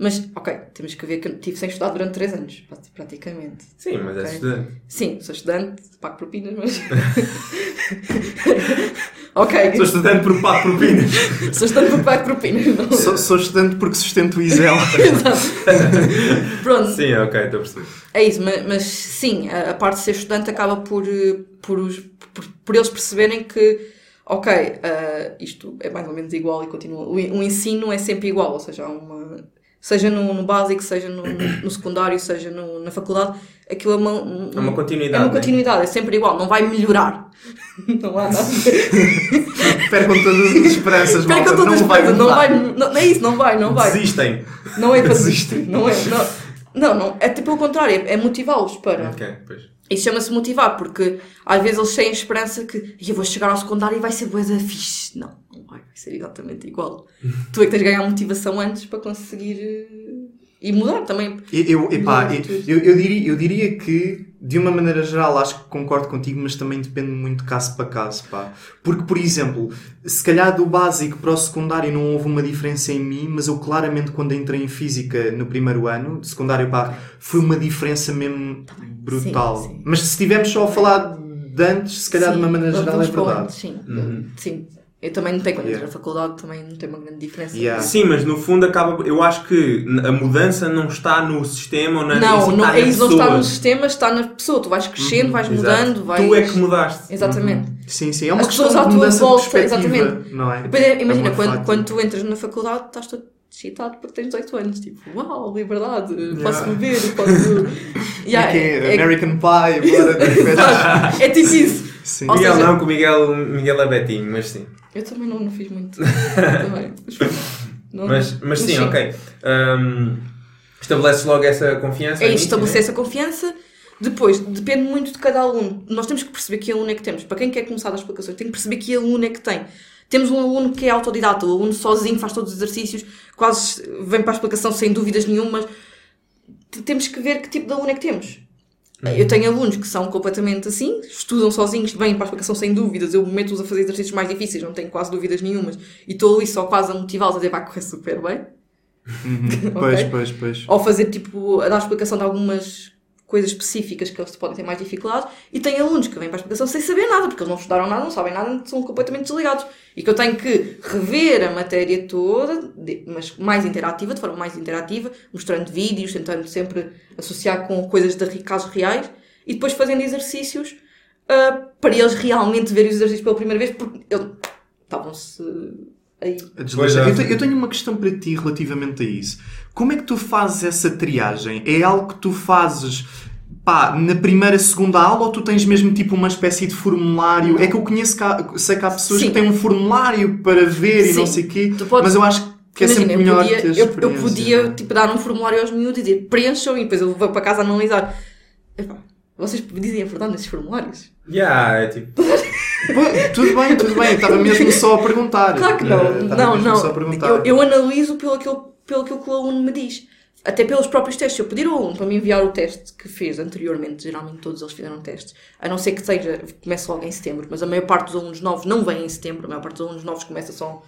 S4: mas ok, temos que ver que eu estive sem estudar durante 3 anos, prati- praticamente.
S3: sim, mas és
S4: Ok.
S3: estudante.
S4: Sim, sou estudante, pago propinas, mas. ok,
S3: Sou estudante por pago propinas.
S4: sou estudante porque pago propinas. Não.
S2: Sou, sou estudante porque sustento o Isel.
S4: Pronto,
S3: sim, ok, estou a perceber.
S4: é isso, mas, mas sim, a, a parte de ser estudante acaba por, eh, por, os- por, por eles perceberem que, ok, eh, isto é mais ou menos igual e continua. O, o ensino é sempre igual, ou seja, há uma. Seja no, no básico, seja no, no secundário, seja no- na faculdade, aquilo é uma, um-
S3: É uma continuidade.
S4: é uma
S3: né?
S4: continuidade, é sempre igual, não vai melhorar. Não há nada.
S2: Percam todas as esperanças, Não
S4: das
S2: vai
S4: coisas, não vai. Não, não é isso, não vai, não vai.
S3: Desistem.
S4: Não é para desistir, não é. Não, não, não, é tipo o contrário, é, é motivá-los para.
S3: Ok, pois.
S4: Isso chama-se motivar, porque às vezes eles têm a esperança que "Ih, eu vou chegar ao secundário e vai ser boa fixe. Não, não vai, vai ser exatamente igual. tu é que tens de ganhar motivação antes para conseguir eh, e mudar também.
S2: Eu, eu, epá, eu, eu diria, eu diria que, de uma maneira geral, acho que concordo contigo, mas também depende muito de caso para caso, pá. Porque, por exemplo, se calhar do básico para o secundário não houve uma diferença em mim, mas eu claramente, quando entrei em Física no primeiro ano, de secundário, pá, foi uma diferença mesmo brutal.
S4: Sim, sim.
S2: Mas se estivermos só a falar de antes, se calhar de uma
S4: Sim,
S2: maneira geral é verdade.
S4: antes, Sim, sim. Eu também não tenho, quando
S2: Yeah.
S4: entrei na faculdade, também não tem uma grande diferença.
S2: Yeah.
S3: Sim, mas no fundo acaba. Eu acho que a mudança não está no sistema ou na
S4: Não, não,
S3: está
S4: é
S3: na
S4: isso não está no sistema, está na pessoa. Tu vais crescendo, vais
S3: Exato.
S4: mudando, vais.
S3: Tu é que mudaste.
S4: Exatamente.
S2: Sim, sim. É uma
S4: As
S2: questão
S4: pessoas à
S2: de
S4: tua volta, exatamente.
S2: não é?
S4: Depois, é, imagina,
S2: É
S4: quando, quando tu entras na faculdade, estás todo excitado porque tens 18 anos. Tipo, uau, liberdade, posso beber, posso. Yeah,
S2: é que é?
S4: é-
S2: American Pie, bora de férias.
S4: é tipo isso.
S2: Sim.
S3: Miguel
S4: seja-
S3: não, que o Miguel, Miguel é Betinho, mas sim.
S4: Eu também não, não fiz muito. também. Mas, não-
S3: Mas, mas sim, ok. Hum, estabeleces logo essa confiança.
S4: É isso, estabelecer
S3: né?
S4: essa confiança. Depois, depende muito de cada aluno. Nós temos que perceber que aluno é que temos. Para quem quer começar as explicações, tem que perceber que aluno é que tem. Temos um aluno que é autodidata, o aluno sozinho faz todos os exercícios, quase vem para a explicação sem dúvidas nenhumas. Temos que ver que tipo de aluno é que temos. Eu tenho alunos que são completamente assim, estudam sozinhos, vêm para a explicação sem dúvidas, eu meto-os a fazer exercícios mais difíceis, não tenho quase dúvidas nenhumas, e estou ali só quase a motivá-los a dizer vai correr super bem.
S2: Pois,
S4: Ok?
S2: pois, pois.
S4: ou fazer tipo, a dar explicação de algumas coisas específicas que eles podem ter mais dificuldade e tem alunos que vêm para a explicação sem saber nada, porque eles não estudaram nada, não sabem nada, são completamente desligados. E que eu tenho que rever a matéria toda, mas mais interativa, de forma mais interativa, mostrando vídeos, tentando sempre associar com coisas de casos reais e depois fazendo exercícios ah, para eles realmente verem os exercícios pela primeira vez, porque eles estavam-se aí.
S2: A desleixar.
S3: Pois.
S2: Eu, eu tenho uma questão para ti relativamente a isso. Como é que tu fazes essa triagem? É algo que tu fazes pá, na primeira, segunda aula ou tu tens mesmo tipo uma espécie de formulário? É que eu conheço que há, sei que há pessoas
S4: Sim.
S2: que têm um formulário para ver e
S4: Sim.
S2: não sei o quê,
S4: podes-
S2: mas eu acho que é
S4: Imagina,
S2: sempre
S4: eu
S2: melhor
S4: podia,
S2: ter
S4: eu, eu podia
S2: é?
S4: tipo, dar um formulário aos miúdos e dizer preencham e depois eu vou para casa analisar. Epá, vocês dizem a verdade nesses formulários?
S3: Yeah, é tipo.
S2: Tudo bem, tudo bem, eu estava mesmo só a perguntar.
S4: Claro que não.
S2: estava
S4: não, não.
S2: Só a perguntar.
S4: Eu, eu analiso pelo aquilo, pelo que o aluno me diz. Até pelos próprios testes. Se eu pedir ao aluno para me enviar o teste que fez anteriormente, geralmente todos eles fizeram testes, a não ser que seja, comece logo em setembro, mas a maior parte dos alunos novos não vem em setembro, a maior parte dos alunos novos começa só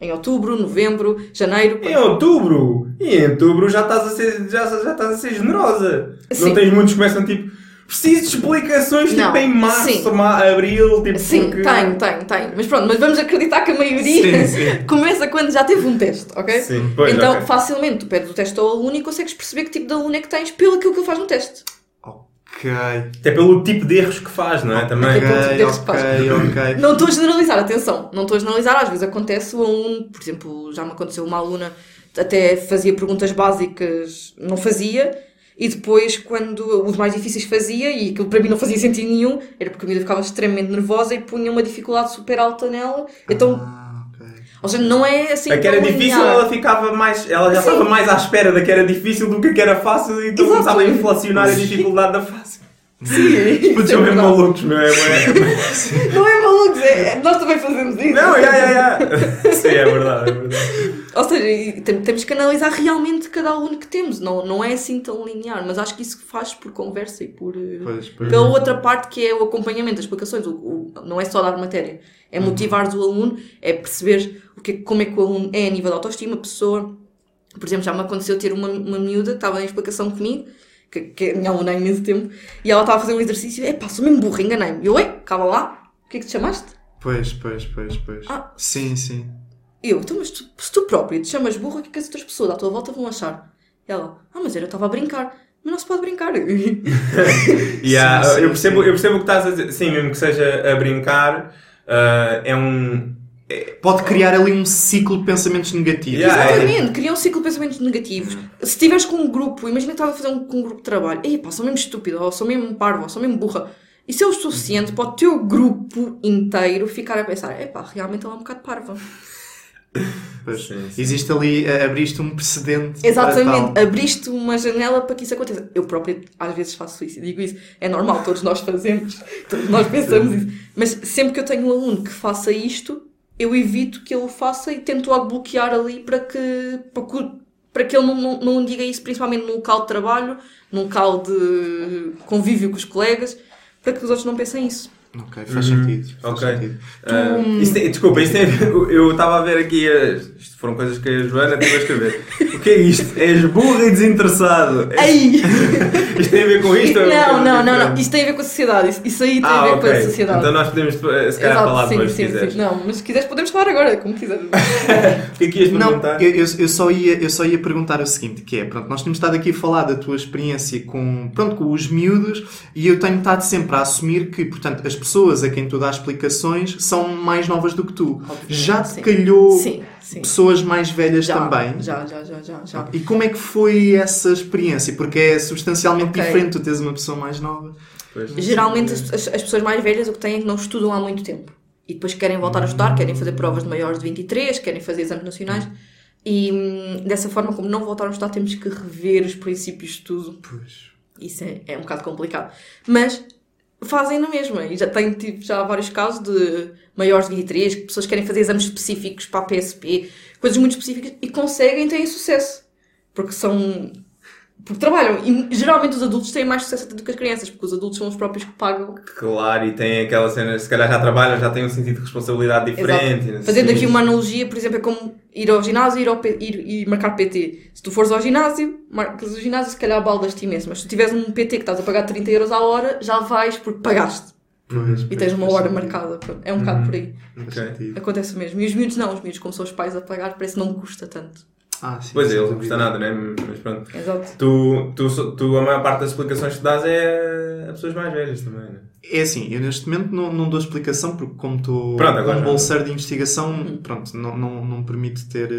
S4: em outubro, novembro, janeiro.
S3: Em outubro! E em outubro já estás a ser, já, já estás a ser generosa.
S4: Sim.
S3: Não tens muitos que começam tipo. Preciso de explicações
S4: Não.
S3: tipo em março, ma- abril, tipo.
S4: Sim,
S3: porque...
S4: tenho, tenho, tenho. Mas pronto, mas vamos acreditar que a maioria
S3: Sim, sim.
S4: começa quando já teve um teste, ok?
S3: Sim, pois,
S4: então,
S3: ok.
S4: facilmente, tu pedes o teste ao aluno e consegues perceber que tipo de aluno é que tens pelo aquilo que ele faz no teste.
S2: Ok.
S3: Até pelo tipo de erros que faz, não é? Também.
S4: Até pelo tipo de
S2: Ok,
S4: erros que faz.
S2: ok, ok.
S4: Não estou a generalizar, atenção, não estou a generalizar. Às vezes acontece o aluno, por exemplo, já me aconteceu uma aluna até fazia perguntas básicas, não fazia, e depois, quando os mais difíceis fazia, e aquilo para mim não fazia sentido nenhum, era porque a miúda ficava extremamente nervosa e punha uma dificuldade super alta nela. Então,
S2: Ah, ok.
S4: ou seja, não é assim.
S3: A que era difícil,
S4: linear.
S3: ela ficava mais. Ela já
S4: Sim.
S3: estava mais à espera da que era difícil do que a que era fácil e então
S4: Exato.
S3: começava a inflacionar a dificuldade da fácil.
S4: Sim,
S3: Putos
S4: isso é
S3: são mesmo malucos, não é?
S4: Não é malucos, é, nós também fazemos isso.
S3: Não, já, já, já. Sim, é verdade, é verdade.
S4: Ou seja, tem- temos que analisar realmente cada aluno que temos. Não, não é assim tão linear, mas acho que isso faz por conversa e por. eh,
S2: Pois, pois.
S4: Pela outra parte que é o acompanhamento, as explicações. O, o- não é só dar matéria, é motivar o aluno, é perceber o que, é- como é que o aluno é a nível de autoestima, pessoa. Por exemplo, já me aconteceu ter uma, uma miúda que estava em explicação comigo, que, que é minha aluna há imenso tempo, e ela estava a fazer um exercício, é pá, sou mesmo burra, enganei-me. Eu, ei, calma lá, o que é que te chamaste?
S2: Pois, pois, pois, pois.
S4: Ah.
S2: Sim, sim.
S4: Eu, então, mas tu, se tu próprio te chamas burra, o que é que as outras pessoas à tua volta vão achar? E ela, ah, mas eu estava a brincar. Mas não se pode brincar.
S3: Yeah,
S2: Sim, sim,
S3: eu, percebo,
S2: sim.
S3: eu percebo o que estás a dizer. Sim, mesmo que seja a brincar, ah, é um.
S2: Pode criar ali um ciclo de pensamentos negativos.
S3: Yeah, é.
S4: Exatamente, cria um ciclo de pensamentos negativos. Se estiveres com um grupo, imagina que estava a fazer um, com um grupo de trabalho, ei pá, sou mesmo estúpido, ou sou mesmo parvo, ou sou mesmo burra. Isso é o suficiente para o teu grupo inteiro ficar a pensar, é pá, realmente ela é um bocado parva.
S2: Pois,
S3: Sim, sim.
S2: Existe ali, eh, abriste um precedente. para
S4: Exatamente,
S2: tal.
S4: abriste uma janela para que isso aconteça. Eu própria às vezes faço isso e digo isso. É normal, todos nós fazemos, todos nós pensamos isso. Mas sempre que eu tenho um aluno que faça isto, eu evito que ele o faça e tento logo bloquear ali para que, para que, para que ele não, não, não diga isso, principalmente no local de trabalho, no local de convívio com os colegas, para que os outros não pensem isso.
S2: Ok, faz
S3: Uhum.
S2: sentido. Faz
S3: Ok.
S2: sentido.
S3: Ah, isso tem- desculpa, isto tem a ver- eu estava a ver aqui, eh, isto foram coisas que a Joana teve a escrever. O que é isto? És burro e desinteressado. É-
S4: Ei!
S3: Isto tem a ver com isto? ou é
S4: Não, não, não, não. Isso tem a ver com a sociedade. Isso, isso aí tem
S3: Ah,
S4: a ver
S3: ok.
S4: com a sociedade.
S3: Então nós podemos, eh, se calhar,
S4: Exato,
S3: falar
S4: sim,
S3: depois, se
S4: sim,
S3: quiseres.
S4: sim. Não, mas se quiseres podemos falar agora, como quiseres.
S3: O que é que ias
S2: Não,
S3: perguntar?
S2: eu, eu, eu só ia, eu só ia perguntar o seguinte, que é, pronto, nós temos estado aqui a falar da tua experiência com, pronto, com os miúdos e eu tenho estado sempre a assumir que, portanto, as pessoas a quem tu dás explicações são mais novas do que tu. Já te
S4: sim.
S2: calhou
S4: Sim, sim.
S2: pessoas mais velhas
S4: Já,
S2: também?
S4: Já, já, já, já, já.
S2: E como é que foi essa experiência? Porque é substancialmente
S4: Ok.
S2: diferente tu teres uma pessoa mais nova.
S3: Pois.
S4: Geralmente as, as- as pessoas mais velhas o que têm é que não estudam há muito tempo. E depois querem voltar a estudar, querem fazer provas de maiores de 23, querem fazer exames nacionais. E hum, dessa forma, como não voltaram a estudar, temos que rever os princípios de tudo.
S2: Pois.
S4: Isso é, é um bocado complicado. Mas fazem na mesma. E já tenho tido já vários casos de maiores de 23, que pessoas querem fazer exames específicos para a PSP, coisas muito específicas, e conseguem, têm sucesso. Porque são. Porque trabalham. E geralmente os adultos têm mais sucesso até do que as crianças, porque os adultos são os próprios que pagam.
S3: Claro, e tem aquela cena, se calhar já trabalham, já têm um sentido de responsabilidade diferente.
S4: Exato. Fazendo aqui uma analogia, por exemplo, é como ir ao ginásio ir ao ir, e marcar PT. Se tu fores ao ginásio, marcas o ginásio, se calhar baldas-te imenso. Mas se tu tiveres um PT que estás a pagar 30 euros à hora, já vais porque pagaste.
S2: Pois,
S4: E tens uma hora marcada. É um bocado por aí.
S2: Faz
S3: Ok.
S2: sentido.
S4: Acontece mesmo. E os miúdos não, os miúdos, como são os pais a pagar, parece que não custa tanto.
S2: Ah, sim,
S3: Pois é, eles não custa nada, né? Mas pronto.
S4: Exato.
S3: Tu, tu, tu, a maior parte das explicações que dás é a pessoas mais velhas também, né?
S2: É assim, eu neste momento não, não dou explicação porque como estou
S3: Pronto, agora
S2: como
S3: já.
S2: bolseiro de investigação, pronto, não, não, não me permite ter,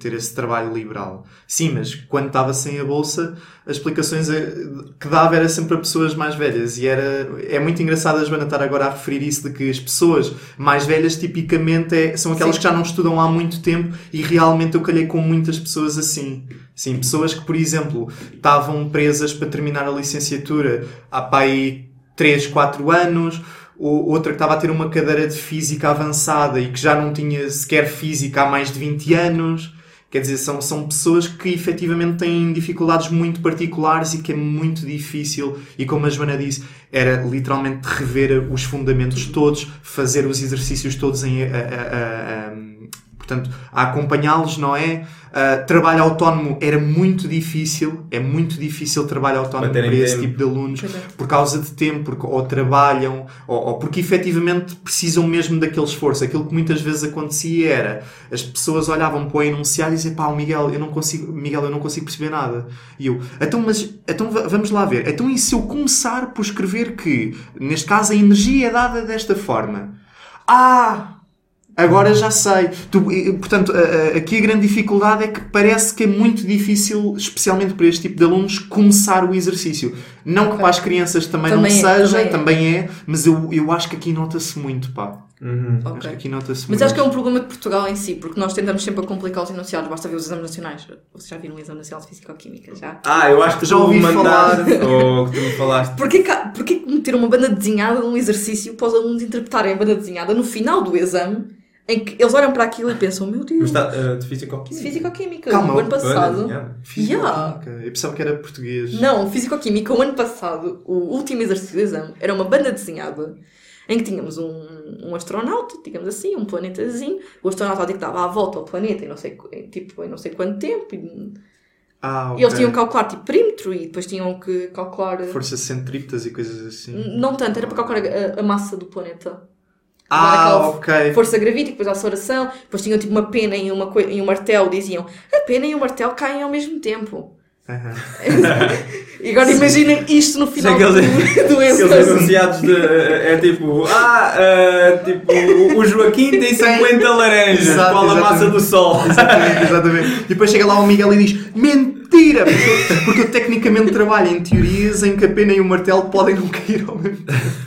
S2: ter esse trabalho liberal. Sim, mas quando estava sem a bolsa, as explicações eh, que dava era sempre a pessoas mais velhas e era, é muito engraçado a Joana estar agora a referir isso de que as pessoas mais velhas tipicamente é- são aquelas
S4: Sim.
S2: que já não estudam há muito tempo e realmente eu calhei com muitas pessoas assim. Sim, pessoas que, por exemplo, estavam presas para terminar a licenciatura há pai 3, 4 anos, ou outra que estava a ter uma cadeira de física avançada e que já não tinha sequer física há mais de 20 anos. Quer dizer, são, são pessoas que efetivamente têm dificuldades muito particulares e que é muito difícil. E como a Joana disse, era literalmente rever os fundamentos todos, fazer os exercícios todos em. a- a- a- portanto, a acompanhá-los, não é? Ah, trabalho autónomo era muito difícil, é muito difícil trabalho autónomo
S3: Para
S2: esse
S3: tempo.
S2: tipo de alunos
S4: Pois é.
S2: por causa de tempo, porque ou trabalham, ou, ou porque efetivamente precisam mesmo daquele esforço. Aquilo que muitas vezes acontecia era as pessoas olhavam para o enunciado e diziam pá, o Miguel, eu não consigo, Miguel, eu não consigo perceber nada. E eu, então, mas então va- vamos lá ver. Então, e se eu começar por escrever que, neste caso, a energia é dada desta forma? Ah! Agora já sei. Tu, portanto, aqui a grande dificuldade é que parece que é muito difícil, especialmente para este tipo de alunos, começar o exercício. Não que para as crianças também,
S4: Também
S2: não
S4: é,
S2: seja,
S4: também é.
S2: também é, mas eu, eu acho que aqui nota-se muito, pá.
S3: Uhum.
S2: Acho
S4: Ok.
S2: que aqui nota-se
S4: Mas
S2: muito.
S4: acho que é um problema de Portugal em si, porque nós tentamos sempre a complicar os enunciados, basta ver os exames nacionais. Vocês já viram o exame nacional de Físico-Química? Já?
S3: Ah, eu acho que
S2: Já ouvi falar.
S3: ou que tu me falaste.
S4: Porquê porquê que meter uma banda desenhada num exercício para os alunos interpretarem a banda desenhada no final do exame, em que eles olham para aquilo e pensam, meu Deus,
S3: Mas está uh, de físico-química.
S4: Físico-Química,
S2: Calma,
S4: o ano passado...
S3: yeah.
S2: Físico-química. Eu pensava que era português.
S4: Não, Físico-Química, o ano passado, o último exercício do exame, era uma banda desenhada em que tínhamos um, um astronauta, digamos assim, um planetazinho. O astronauta que dava a volta ao planeta em não sei, em, tipo, em não sei quanto tempo. E,
S2: Ah,
S4: e
S2: ok.
S4: eles tinham que calcular tipo, perímetro e depois tinham que calcular.
S2: Forças centrípetas e coisas assim.
S4: Não tanto, era para calcular a, a massa do planeta.
S2: Ah, ok.
S4: Força gravítica, depois a aceleração, depois tinham tipo uma pena e, uma, e um martelo, diziam a pena e o martelo caem ao mesmo tempo.
S2: Aham.
S4: E agora imaginem isto no final
S3: Sei que
S4: do,
S3: eles-
S4: do
S3: Aqueles enunciados de. É tipo. Ah, uh, tipo. O Joaquim tem 50 laranjas.
S2: Exato,
S3: Qual a massa do sol?
S2: Exatamente, exatamente. E depois chega lá o Miguel e diz: Mentira! Porque eu, porque eu tecnicamente trabalho em teorias em que a pena e o martelo podem não cair ao mesmo tempo.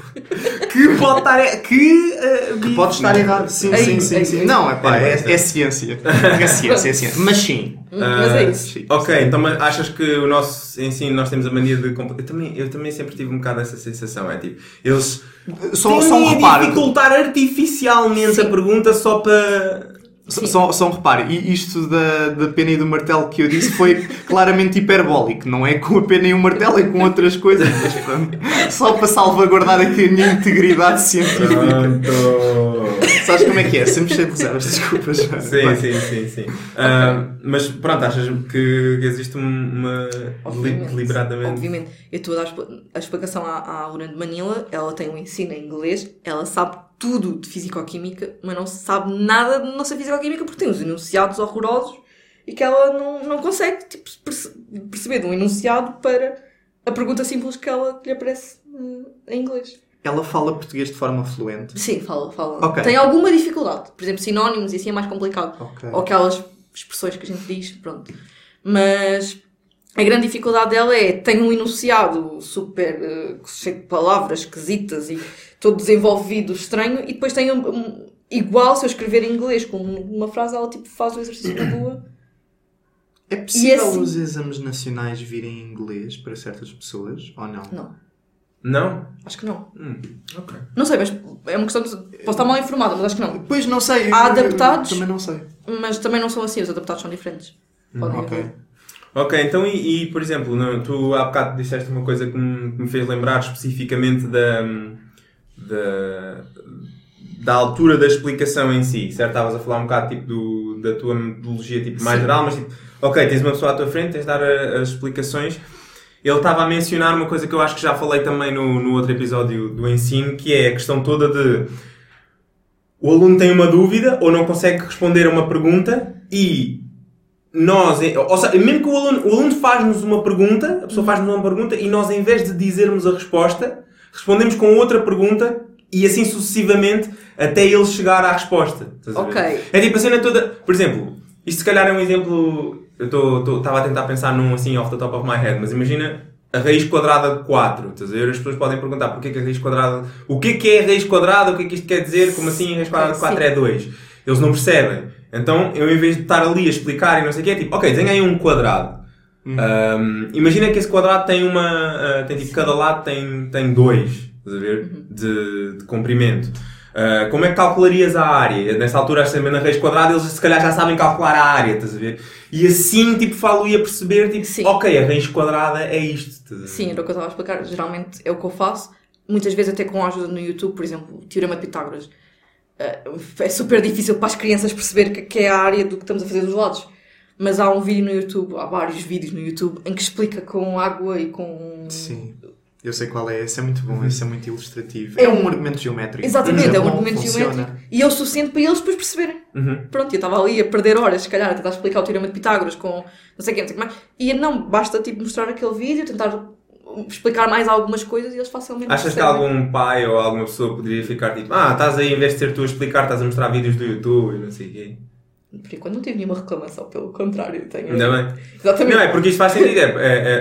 S3: que pode estar. e- Que, eh,
S2: Que pode estar errado. Sim,
S4: Ei,
S2: sim, sim,
S4: ei,
S2: sim. Não, é pá,
S3: É,
S2: é,
S3: é.
S2: é ciência. É ciência, é ciência. Mas sim.
S4: Mas é isso.
S2: Sim.
S3: Ok, então mas achas que o nosso ensino, nós temos a mania de. Eu também, eu também sempre tive um bocado essa sensação. É tipo, eles
S2: Só, só um
S3: a
S2: reparo.
S3: dificultar artificialmente a
S4: Sim.
S3: pergunta só para.
S2: Só, só, só um reparo, e isto da, da pena e do martelo que eu disse foi claramente hiperbólico, não é com a pena e o martelo, é com outras coisas, mas pronto. Só para salvaguardar aqui a minha integridade científica. Sabes como é que é? Sempre cheio de reservas, desculpas.
S3: Sim,
S2: Vai.
S3: sim, sim, sim. Ah, mas pronto, achas que existe um, uma.
S4: Obviamente.
S3: deliberadamente.
S4: Obviamente. Eu estou a dar a explicação à, à aluna de Manila, ela tem um ensino em inglês, ela sabe tudo de fisicoquímica, mas não sabe nada de nossa fisicoquímica porque tem uns enunciados horrorosos e que ela não, não consegue tipo, perce- perceber de um enunciado para a pergunta simples que ela que lhe aparece eh, em inglês.
S2: Ela fala português de forma fluente.
S4: Sim, fala, fala.
S2: Ok.
S4: Tem alguma dificuldade. Por exemplo, sinónimos e assim é mais complicado.
S2: Ok.
S4: Ou aquelas expressões que a gente diz, pronto. Mas a grande dificuldade dela é tem um enunciado super eh, cheio de palavras esquisitas e todo desenvolvido, estranho, e depois tem um, um- igual se eu escrever em inglês com uma frase, ela tipo faz o exercício na rua.
S2: É possível
S4: assim-
S2: os exames nacionais virem em inglês para certas pessoas ou não?
S4: Não,
S3: Não?
S4: acho que não.
S3: Hum, ok.
S4: Não sei, mas é uma questão de. Posso estar mal informada, mas acho que não.
S2: Pois não sei.
S4: Há
S2: eu- eu
S4: adaptados?
S2: Também não sei.
S4: Mas também não são assim, os adaptados são diferentes. Podem
S2: ok.
S3: Ok, então e, e, por exemplo, não, tu há bocado disseste uma coisa que me, que me fez lembrar especificamente da, da, da altura da explicação em si, certo? Estavas a falar um bocado tipo, do, da tua metodologia tipo, mais
S4: Sim.
S3: geral, mas tipo, ok, tens uma pessoa à tua frente, tens de dar a- as explicações. Ele estava a mencionar uma coisa que eu acho que já falei também no, no outro episódio do ensino, que é a questão toda de o aluno tem uma dúvida ou não consegue responder a uma pergunta e nós, ou seja, mesmo que o aluno, o aluno faz-nos uma pergunta, a pessoa faz-nos uma pergunta e nós, em vez de dizermos a resposta, respondemos com outra pergunta e assim sucessivamente até ele chegar à resposta.
S4: Ok.
S3: É tipo a cena toda. Por exemplo, isto se calhar é um exemplo. Eu estava a tentar pensar num assim off the top of my head, mas imagina a raiz quadrada de 4. Estás a ver? As pessoas podem perguntar porque é que a raiz quadrada. O que é que é a raiz quadrada? O que é que isto quer dizer? Como assim a raiz quadrada de 4
S4: Sim.
S3: é 2? Eles não percebem. Então, eu em vez de estar ali a explicar e não sei o que, é tipo, ok, aí um quadrado. Um, imagina que esse quadrado tem uma. uh, tem tipo, cada lado tem, tem dois, estás a ver? De, de comprimento. Uh, como é que calcularias a área? Nessa altura, sabendo a raiz quadrada, eles se calhar já sabem calcular a área, estás a ver? E assim, tipo, falo ia perceber, tipo,
S4: Sim.
S3: ok, a raiz quadrada é isto. a?
S4: Sim, era o que eu estava a explicar. Geralmente é o que eu faço. Muitas vezes até com a ajuda no YouTube, por exemplo, o Teorema de Pitágoras. Eh, É super difícil para as crianças perceber que que é a área do que estamos a fazer dos lados. Mas há um vídeo no YouTube, há vários vídeos no YouTube, em que explica com água e com...
S2: Sim. Eu sei qual é. Esse é muito bom. Esse é muito ilustrativo.
S4: É
S2: É um
S4: um-
S2: argumento geométrico.
S4: Exatamente, é um argumento
S2: funciona.
S4: geométrico. E é o suficiente para eles depois perceberem.
S3: Uhum.
S4: Pronto, eu estava ali a perder horas, se calhar, a tentar explicar o Teorema de Pitágoras com não sei o que, não sei o que mais. E não, basta tipo mostrar aquele vídeo, tentar explicar mais algumas coisas e eles facilmente
S3: Achas que
S4: percebem.
S3: algum pai ou alguma pessoa poderia ficar tipo, ah, estás aí, em vez de ser tu a explicar, estás a mostrar vídeos do YouTube e não sei o quê?
S4: Por enquanto não tive nenhuma reclamação, pelo contrário. Tenho...
S3: Ainda bem.
S4: Exatamente.
S3: Não, é porque isto faz sentido. É, é-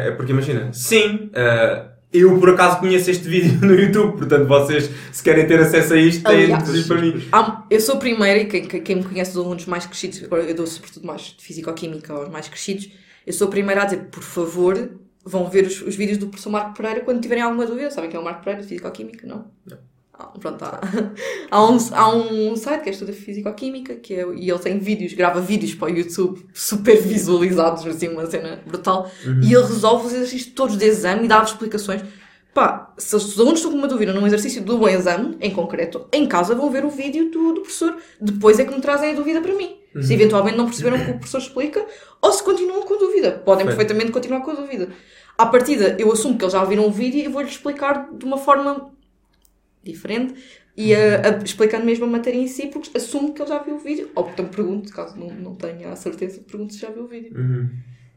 S3: é- é porque imagina, sim, eh, eu por acaso conheço este vídeo no YouTube, portanto vocês, se querem ter acesso a isto, têm de dizer para mim.
S4: Há- eu sou a primeira, e quem, quem- me conhece dos alunos mais crescidos, agora eu dou sobretudo mais de Fisicoquímica aos mais crescidos, eu sou a primeira a dizer, por favor, vão ver os, os vídeos do professor Marco Pereira quando tiverem alguma dúvida. Sabem quem é o Marco Pereira de Fisicoquímica? Não? Ah, pronto, há, há, um, há um site que é estuda Fisicoquímica que é, e ele tem vídeos, grava vídeos para o YouTube super visualizados, assim, uma cena brutal, e ele resolve os exercícios todos de exame e dá-vos explicações. Pá, se os alunos estão com uma dúvida num exercício do exame, em concreto, em casa vão ver o vídeo do, do professor. Depois é que me trazem a dúvida para mim. Se eventualmente não perceberam o que o professor explica, ou se continuam com a dúvida. Podem
S3: Perfeito.
S4: perfeitamente continuar com a dúvida. À partida, eu assumo que eles já viram o vídeo e vou-lhes explicar de uma forma diferente e a, a- explicando mesmo a matéria em si, porque assumo que ele já viu o vídeo. Ou então pergunto, caso não, não tenha a certeza, pergunto se já viu o vídeo.
S3: Uhum.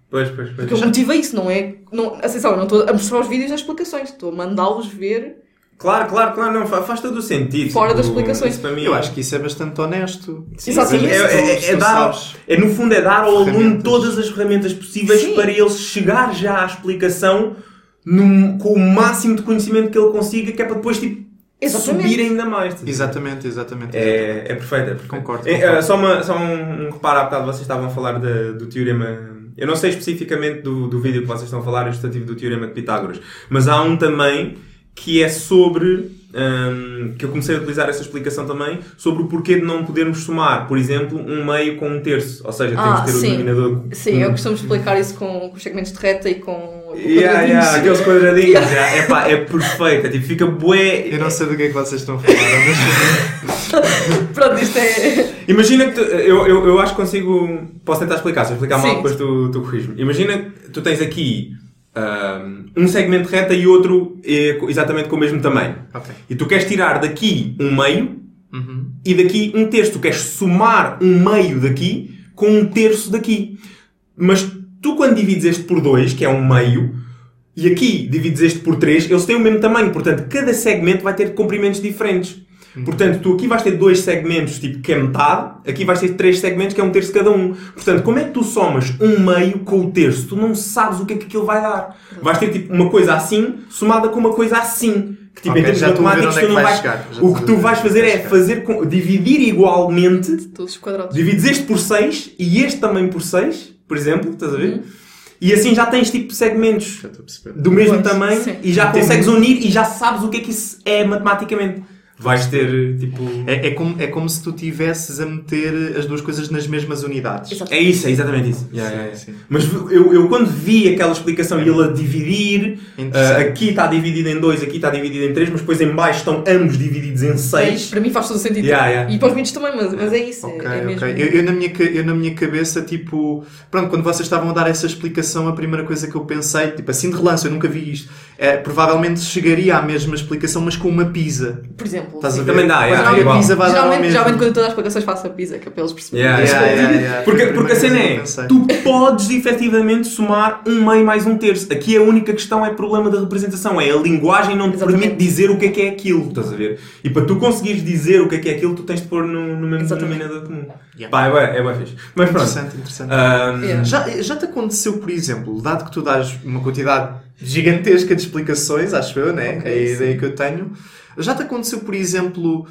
S3: Pois, pois, pois.
S4: Porque o motivo é isso, não é? Não, atenção, eu não estou a mostrar os vídeos nas explicações, estou a mandá-los ver.
S3: Claro, claro, claro, não, fa- faz todo o sentido.
S4: Fora das
S3: Tipo,
S4: explicações.
S3: isso para mim
S2: Eu acho que isso é bastante honesto.
S3: Sim,
S4: Exatamente.
S3: é, é- é
S2: Tu
S3: dar é, no fundo é dar ao aluno todas as ferramentas possíveis
S4: Sim.
S3: para ele chegar já à explicação num- com o máximo de conhecimento que ele consiga, que é para depois tipo,
S4: Exatamente.
S3: subir ainda mais. a ver?
S2: Exatamente, exatamente.
S3: É, é perfeito, é perfeito.
S2: Concordo,
S3: É,
S2: concordo.
S3: é, só uma, só um, um reparo, há bocado vocês estavam a falar da- do teorema. Eu não sei especificamente do, do vídeo que vocês estão a falar, o estativo do teorema de Pitágoras, mas há um também que é sobre. hum, que eu comecei a utilizar essa explicação também, sobre o porquê de não podermos somar, por exemplo, um meio com um terço. Ou seja, temos
S4: Ah,
S3: que ter o
S4: sim.
S3: denominador.
S4: Sim,
S3: um-
S4: eu costumo explicar isso com, com os segmentos de reta e com.
S3: Yeah, yeah, aqueles quadradinhos, yeah, é pá, é perfeito, é tipo, fica bué.
S2: Eu não sei do que é que vocês estão a falar, mas
S4: Pronto, isto é.
S3: Imagina que tu, eu, eu, eu acho que consigo. Posso tentar explicar, se eu explicar mal,
S4: Sim.
S3: depois tu, tu corriges-me. Imagina que tu tens aqui um segmento de reta e outro co- exatamente com o mesmo tamanho.
S2: Ok.
S3: E tu queres tirar daqui um meio
S2: Uhum.
S3: e daqui um terço. Tu queres somar um meio daqui com um terço daqui. Mas tu, quando divides este por 2, que é um meio, e aqui divides este por 3, eles têm o mesmo tamanho. Portanto, cada segmento vai ter comprimentos diferentes. Portanto, tu aqui vais ter dois segmentos, tipo, que é metade. Aqui vais ter três segmentos, que é um terço cada um. Portanto, como é que tu somas um meio com o terço? Tu não sabes o que é que aquilo vai dar. Vais ter, tipo, uma coisa assim, somada com uma coisa assim. Que, tipo,
S2: Ok,
S3: em termos matemáticos,
S2: é
S3: tu não
S2: vais
S3: vais...
S2: chegar.
S3: O que tu vais
S2: é que
S3: fazer
S2: vais
S3: é fazer com- dividir igualmente
S4: Todos os quadrados.
S3: Divides este por 6 e este também por 6, por exemplo, estás a ver? E assim já tens tipo segmentos do mesmo
S4: Pois,
S3: tamanho
S4: sim.
S3: e já consegues unir e já sabes o que é que isso é matematicamente. Vais ter tipo.
S2: É, é, como, é como se tu tivesses a meter as duas coisas nas mesmas unidades.
S4: Exato.
S3: É isso, é exatamente isso. Yeah. Mas eu, eu quando vi aquela explicação e ele a dividir, ah, aqui está dividido em 2, aqui está dividido em 3, mas depois em baixo estão ambos divididos em 6.
S4: Para mim faz todo sentido.
S3: Yeah, yeah.
S4: E para os também, mas, mas é isso.
S2: Ok,
S4: é, é mesmo.
S2: ok. Eu, eu na minha, eu na minha cabeça, tipo, pronto, quando vocês estavam a dar essa explicação, a primeira coisa que eu pensei, tipo, assim de relance, eu nunca vi isto, é, provavelmente chegaria à mesma explicação, mas com uma pizza.
S4: Por exemplo.
S2: Estás a ver?
S3: Também dá, yeah,
S2: minha
S3: igual.
S2: pizza vai
S4: Geralmente, geralmente quando eu estou a dar explicações faço a pizza, que é para eles perceberem.
S3: Yeah,
S2: Yeah,
S3: yeah. Porque, porque a cena é, tu podes efetivamente somar um meio mais um terço. Aqui a única questão é problema da representação. É a linguagem não te
S4: Exatamente.
S3: permite dizer o que é que é aquilo, estás a ver? E para tu conseguires dizer o que é que é aquilo, tu tens de pôr no, no mesmo denominador comum.
S2: Yeah.
S3: Pá, é bem, é bem fixe. Mas pronto.
S2: Interessante, interessante.
S4: Yeah.
S2: Já, já te aconteceu, por exemplo, dado que tu dás uma quantidade gigantesca de explicações, acho eu, né?
S4: Ok,
S2: é a
S4: sim.
S2: ideia que eu tenho. Já te aconteceu, por exemplo,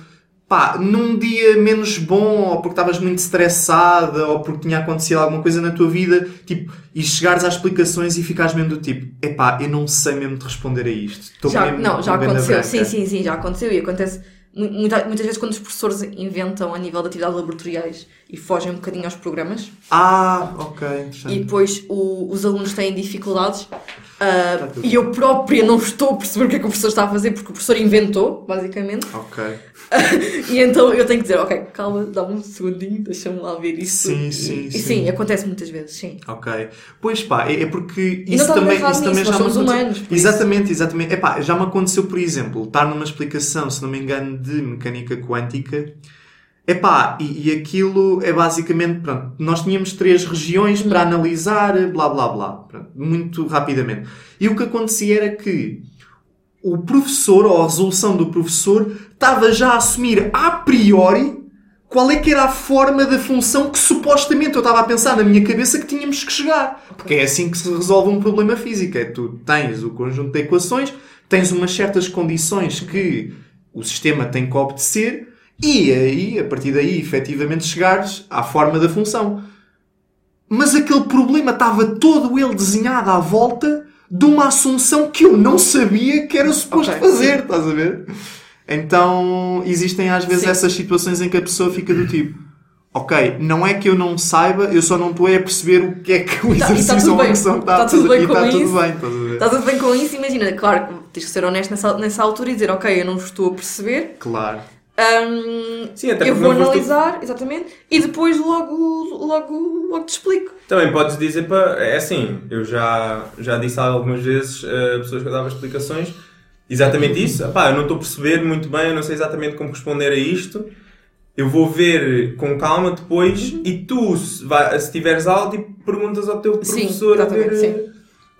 S2: pá, num dia menos bom, ou porque estavas muito estressada, ou porque tinha acontecido alguma coisa na tua vida, tipo, e chegares às explicações e ficares mesmo do tipo, epá, eu não sei mesmo te responder a isto. Estou
S4: Já,
S2: mesmo
S4: não, já aconteceu.
S2: branca."
S4: Sim, sim, sim, já aconteceu. E acontece mu- muita- muitas vezes quando os professores inventam a nível de atividades laboratoriais e fogem um bocadinho aos programas
S2: Ah, ok,
S4: e depois o- os alunos têm dificuldades
S2: tudo
S4: e eu própria não estou a perceber o que é que o professor está a fazer porque o professor inventou, basicamente.
S2: Ok.
S4: E então eu tenho que dizer, ok, calma, dá-me um segundinho, deixa-me lá ver isso.
S2: Sim,
S4: E-
S2: sim,
S4: e,
S2: sim.
S4: sim, acontece muitas vezes, sim.
S2: Ok. Pois pá, é, é porque isso também, isso
S4: nisso,
S2: também
S4: nós
S2: já me
S4: somos
S2: aconteceu.
S4: humanos, por isso.
S2: Exatamente, exatamente. Epá, já me aconteceu, por exemplo, estar numa explicação, se não me engano, de mecânica quântica. Epá, e, e aquilo é basicamente, pronto, nós tínhamos três regiões para analisar, blá blá blá, pronto, muito rapidamente. E o que acontecia era que o professor, ou a resolução do professor, estava já a assumir a priori qual é que era a forma da função que supostamente eu estava a pensar na minha cabeça que tínhamos que chegar. Porque é assim que se resolve um problema físico. É tu tens o conjunto de equações, tens umas certas condições que o sistema tem que obedecer e aí, a partir daí, efetivamente chegares à forma da função. Mas aquele problema estava todo ele desenhado à volta de uma assunção que eu não sabia que era suposto
S4: Ok,
S2: fazer,
S4: sim.
S2: estás a ver? Então existem às vezes
S4: Sim.
S2: essas situações em que a pessoa fica do tipo, ok, não é que eu não saiba, eu só não estou a perceber o que é que o
S4: tá- tá
S2: exercício
S4: tudo
S2: ou a
S4: bem.
S2: questão está
S4: Tá
S2: a
S4: tudo
S2: fazer
S4: bem com
S2: está tudo
S4: isso.
S2: bem, estás a ver?
S4: Está tudo bem com isso? Imagina, claro, tens que ser honesto nessa, nessa altura e dizer, ok, eu não estou a perceber,
S2: Claro.
S4: Hum,
S3: Sim, até
S4: eu
S3: porque
S4: vou
S3: foste tu-
S4: analisar, exatamente, e depois logo, logo, logo te explico.
S3: Também podes dizer para. É assim, eu já, já disse algumas vezes a pessoas que eu dava explicações exatamente isso. Pá, eu não estou a perceber muito bem, eu não sei exatamente como responder a isto. Eu vou ver com calma depois
S4: Uhum.
S3: e tu, se, vai, se tiveres algo, perguntas ao teu
S4: Sim,
S3: professor a ver,
S4: sim.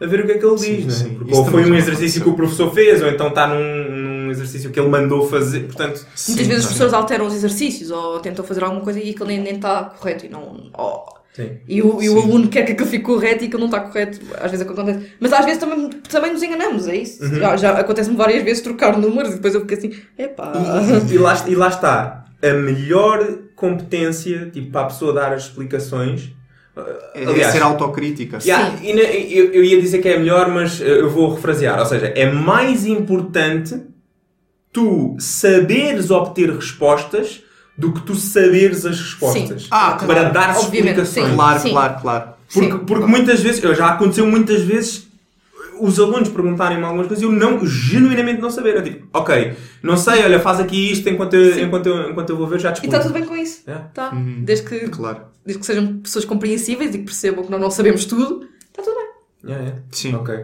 S3: a ver o que é que ele
S2: Sim,
S3: diz. né?
S2: sim.
S3: Porque
S2: Isso
S3: ou foi um exercício
S2: aconteceu.
S3: que o professor fez, ou então está num, exercício que ele mandou fazer. Portanto,
S4: Muitas vezes os professores alteram os exercícios ou tentam fazer alguma coisa e aquilo nem nem está correto e não. ou-
S3: Sim.
S4: E o, e o
S1: Sim.
S4: aluno quer que aquilo fique correto e que não está correto. Às vezes acontece. Mas às vezes também, também nos enganamos, é isso.
S3: Uhum.
S4: Já, já acontece-me várias vezes trocar números e depois eu fico assim, epá.
S3: E, e- lá, e lá está. A melhor competência tipo, para a pessoa dar as explicações.
S2: É,
S3: Aliás,
S2: ser autocrítica.
S3: Yeah, e na- eu, eu ia dizer que é melhor, mas eh, eu vou refrasear. Ou seja, é mais importante tu saberes obter respostas do que tu saberes as respostas.
S4: Sim.
S2: Ah,
S3: para
S2: claro.
S3: dar
S4: Obviamente,
S3: explicações.
S4: sim.
S2: Claro,
S4: Sim.
S2: claro, claro.
S3: Porque,
S4: Sim.
S3: porque muitas vezes, eu já aconteceu muitas vezes os alunos perguntarem-me algumas coisas e eu não, genuinamente não saber. Eu tipo, ok, não sei, olha, faz aqui isto enquanto eu,
S4: Sim.
S3: enquanto eu, enquanto eu vou ver, já
S4: E
S3: descubro.
S4: está tudo bem com isso.
S3: É.
S4: Tá.
S2: Uhum.
S4: Desde, que,
S2: Claro.
S4: desde que sejam pessoas compreensíveis e que percebam que nós não sabemos tudo, está tudo bem.
S3: Yeah, yeah.
S2: Sim.
S3: Ok.